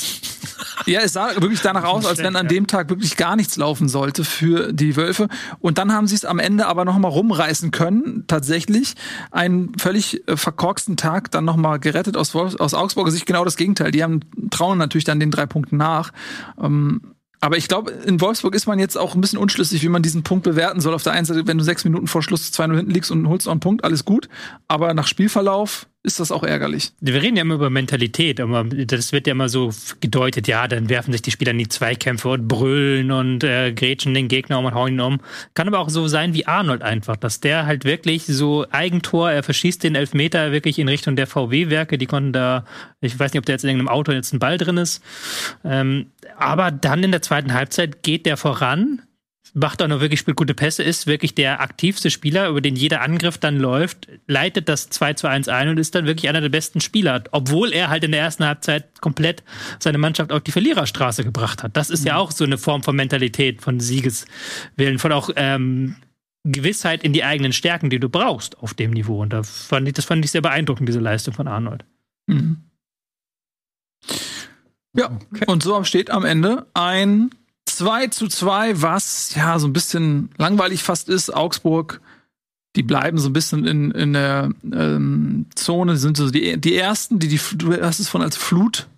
ja, es sah wirklich danach aus, als wenn an dem Tag wirklich gar nichts laufen sollte für die Wölfe. Und dann haben sie es am Ende aber noch mal rumreißen können, tatsächlich. Einen völlig äh, verkorksten Tag dann noch mal gerettet aus, Wolfs aus Augsburger Sicht. Genau das Gegenteil. Die haben, trauen natürlich dann den drei Punkten nach. Ähm, aber ich glaube, in Wolfsburg ist man jetzt auch ein bisschen unschlüssig, wie man diesen Punkt bewerten soll. Auf der einen Seite, wenn du sechs Minuten vor Schluss 2-0 hinten liegst und holst noch einen Punkt, alles gut. Aber nach Spielverlauf ist das auch ärgerlich. Wir reden ja immer über Mentalität, aber das wird ja immer so gedeutet, ja, dann werfen sich die Spieler in die Zweikämpfe und brüllen und äh, grätschen den Gegner um und hauen ihn um. Kann aber auch so sein wie Arnold einfach, dass der halt wirklich so Eigentor, er verschießt den Elfmeter wirklich in Richtung der VW-Werke, die konnten da, ich weiß nicht, ob da jetzt in irgendeinem Auto jetzt ein Ball drin ist, ähm, aber dann in der zweiten Halbzeit geht der voran, macht auch noch wirklich spielt gute Pässe, ist wirklich der aktivste Spieler, über den jeder Angriff dann läuft, leitet das 2 zu 1 ein und ist dann wirklich einer der besten Spieler, obwohl er halt in der ersten Halbzeit komplett seine Mannschaft auf die Verliererstraße gebracht hat. Das ist ja auch so eine Form von Mentalität, von Siegeswillen, von auch ähm, Gewissheit in die eigenen Stärken, die du brauchst auf dem Niveau. Und da fand ich, das fand ich sehr beeindruckend, diese Leistung von Arnold. Mhm. Ja, und so steht am Ende ein 2 zu 2, was ja so ein bisschen langweilig fast ist. Augsburg, die bleiben so ein bisschen in, in der ähm, Zone, sind so die, die ersten, die, die du hast es von als Flut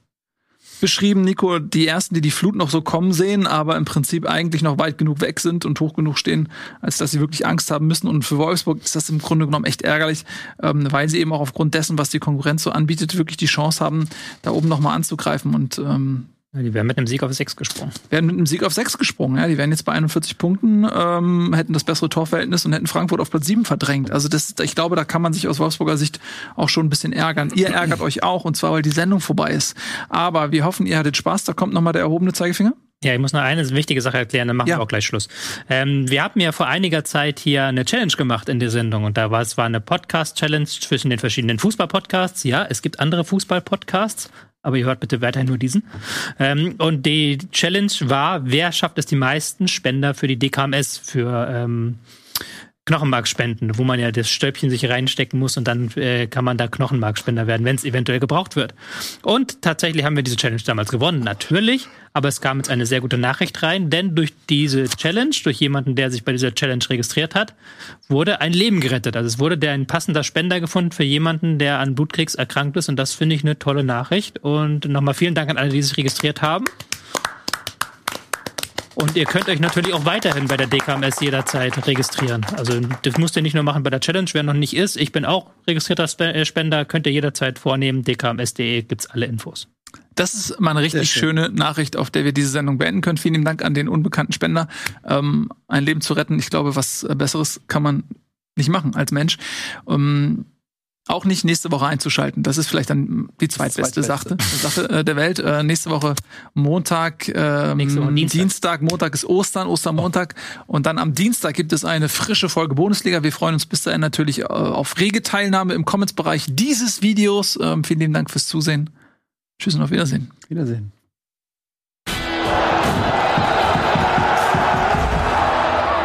beschrieben, Nico, die ersten, die die Flut noch so kommen sehen, aber im Prinzip eigentlich noch weit genug weg sind und hoch genug stehen, als dass sie wirklich Angst haben müssen. Und für Wolfsburg ist das im Grunde genommen echt ärgerlich, ähm, weil sie eben auch aufgrund dessen, was die Konkurrenz so anbietet, wirklich die Chance haben, da oben noch mal anzugreifen. Und ähm, Ja, Die wären mit einem Sieg auf sechs gesprungen. wären mit einem Sieg auf sechs gesprungen. Ja, die wären jetzt bei 41 Punkten, ähm, hätten das bessere Torverhältnis und hätten Frankfurt auf Platz 7 verdrängt. Also das, ich glaube, da kann man sich aus Wolfsburger Sicht auch schon ein bisschen ärgern. Ihr ärgert euch auch und zwar, weil die Sendung vorbei ist. Aber wir hoffen, ihr hattet Spaß. Da kommt noch mal der erhobene Zeigefinger. Ja, ich muss noch eine wichtige Sache erklären, dann machen Ja. wir auch gleich Schluss. Ähm, wir haben ja vor einiger Zeit hier eine Challenge gemacht in der Sendung und da war es war eine Podcast-Challenge zwischen den verschiedenen Fußball-Podcasts. Ja, es gibt andere Fußball-Podcasts, aber ihr hört bitte weiterhin nur diesen. Ähm, und die Challenge war, wer schafft es die meisten Spender für die DKMS, für ähm, Knochenmarkspenden, wo man ja das Stäubchen sich reinstecken muss und dann äh, kann man da Knochenmarkspender werden, wenn es eventuell gebraucht wird. Und tatsächlich haben wir diese Challenge damals gewonnen, natürlich. Aber es kam jetzt eine sehr gute Nachricht rein, denn durch diese Challenge, durch jemanden, der sich bei dieser Challenge registriert hat, wurde ein Leben gerettet. Also es wurde der ein passender Spender gefunden für jemanden, der an Blutkrebs erkrankt ist. Und das finde ich eine tolle Nachricht. Und nochmal vielen Dank an alle, die sich registriert haben. Und ihr könnt euch natürlich auch weiterhin bei der DKMS jederzeit registrieren. Also das müsst ihr nicht nur machen bei der Challenge, wer noch nicht ist. Ich bin auch registrierter äh, Spender, könnt ihr jederzeit vornehmen. dkms.de gibt's alle Infos. Das ist mal eine richtig Sehr schöne Nachricht, auf der wir diese Sendung beenden können. Vielen lieben Dank an den unbekannten Spender, ähm, ein Leben zu retten. Ich glaube, was äh, Besseres kann man nicht machen als Mensch. Ähm, auch nicht nächste Woche einzuschalten. Das ist vielleicht dann die zweitbeste. Sache, Sache äh, der Welt. Äh, nächste Woche Montag, ähm, Nächste Woche Dienstag. Dienstag, Montag ist Ostern, Ostermontag. Und dann am Dienstag gibt es eine frische Folge Bundesliga. Wir freuen uns bis dahin natürlich äh, auf rege Teilnahme im Comments-Bereich dieses Videos. Ähm, vielen lieben Dank fürs Zusehen. Tschüss und auf Wiedersehen. Wiedersehen.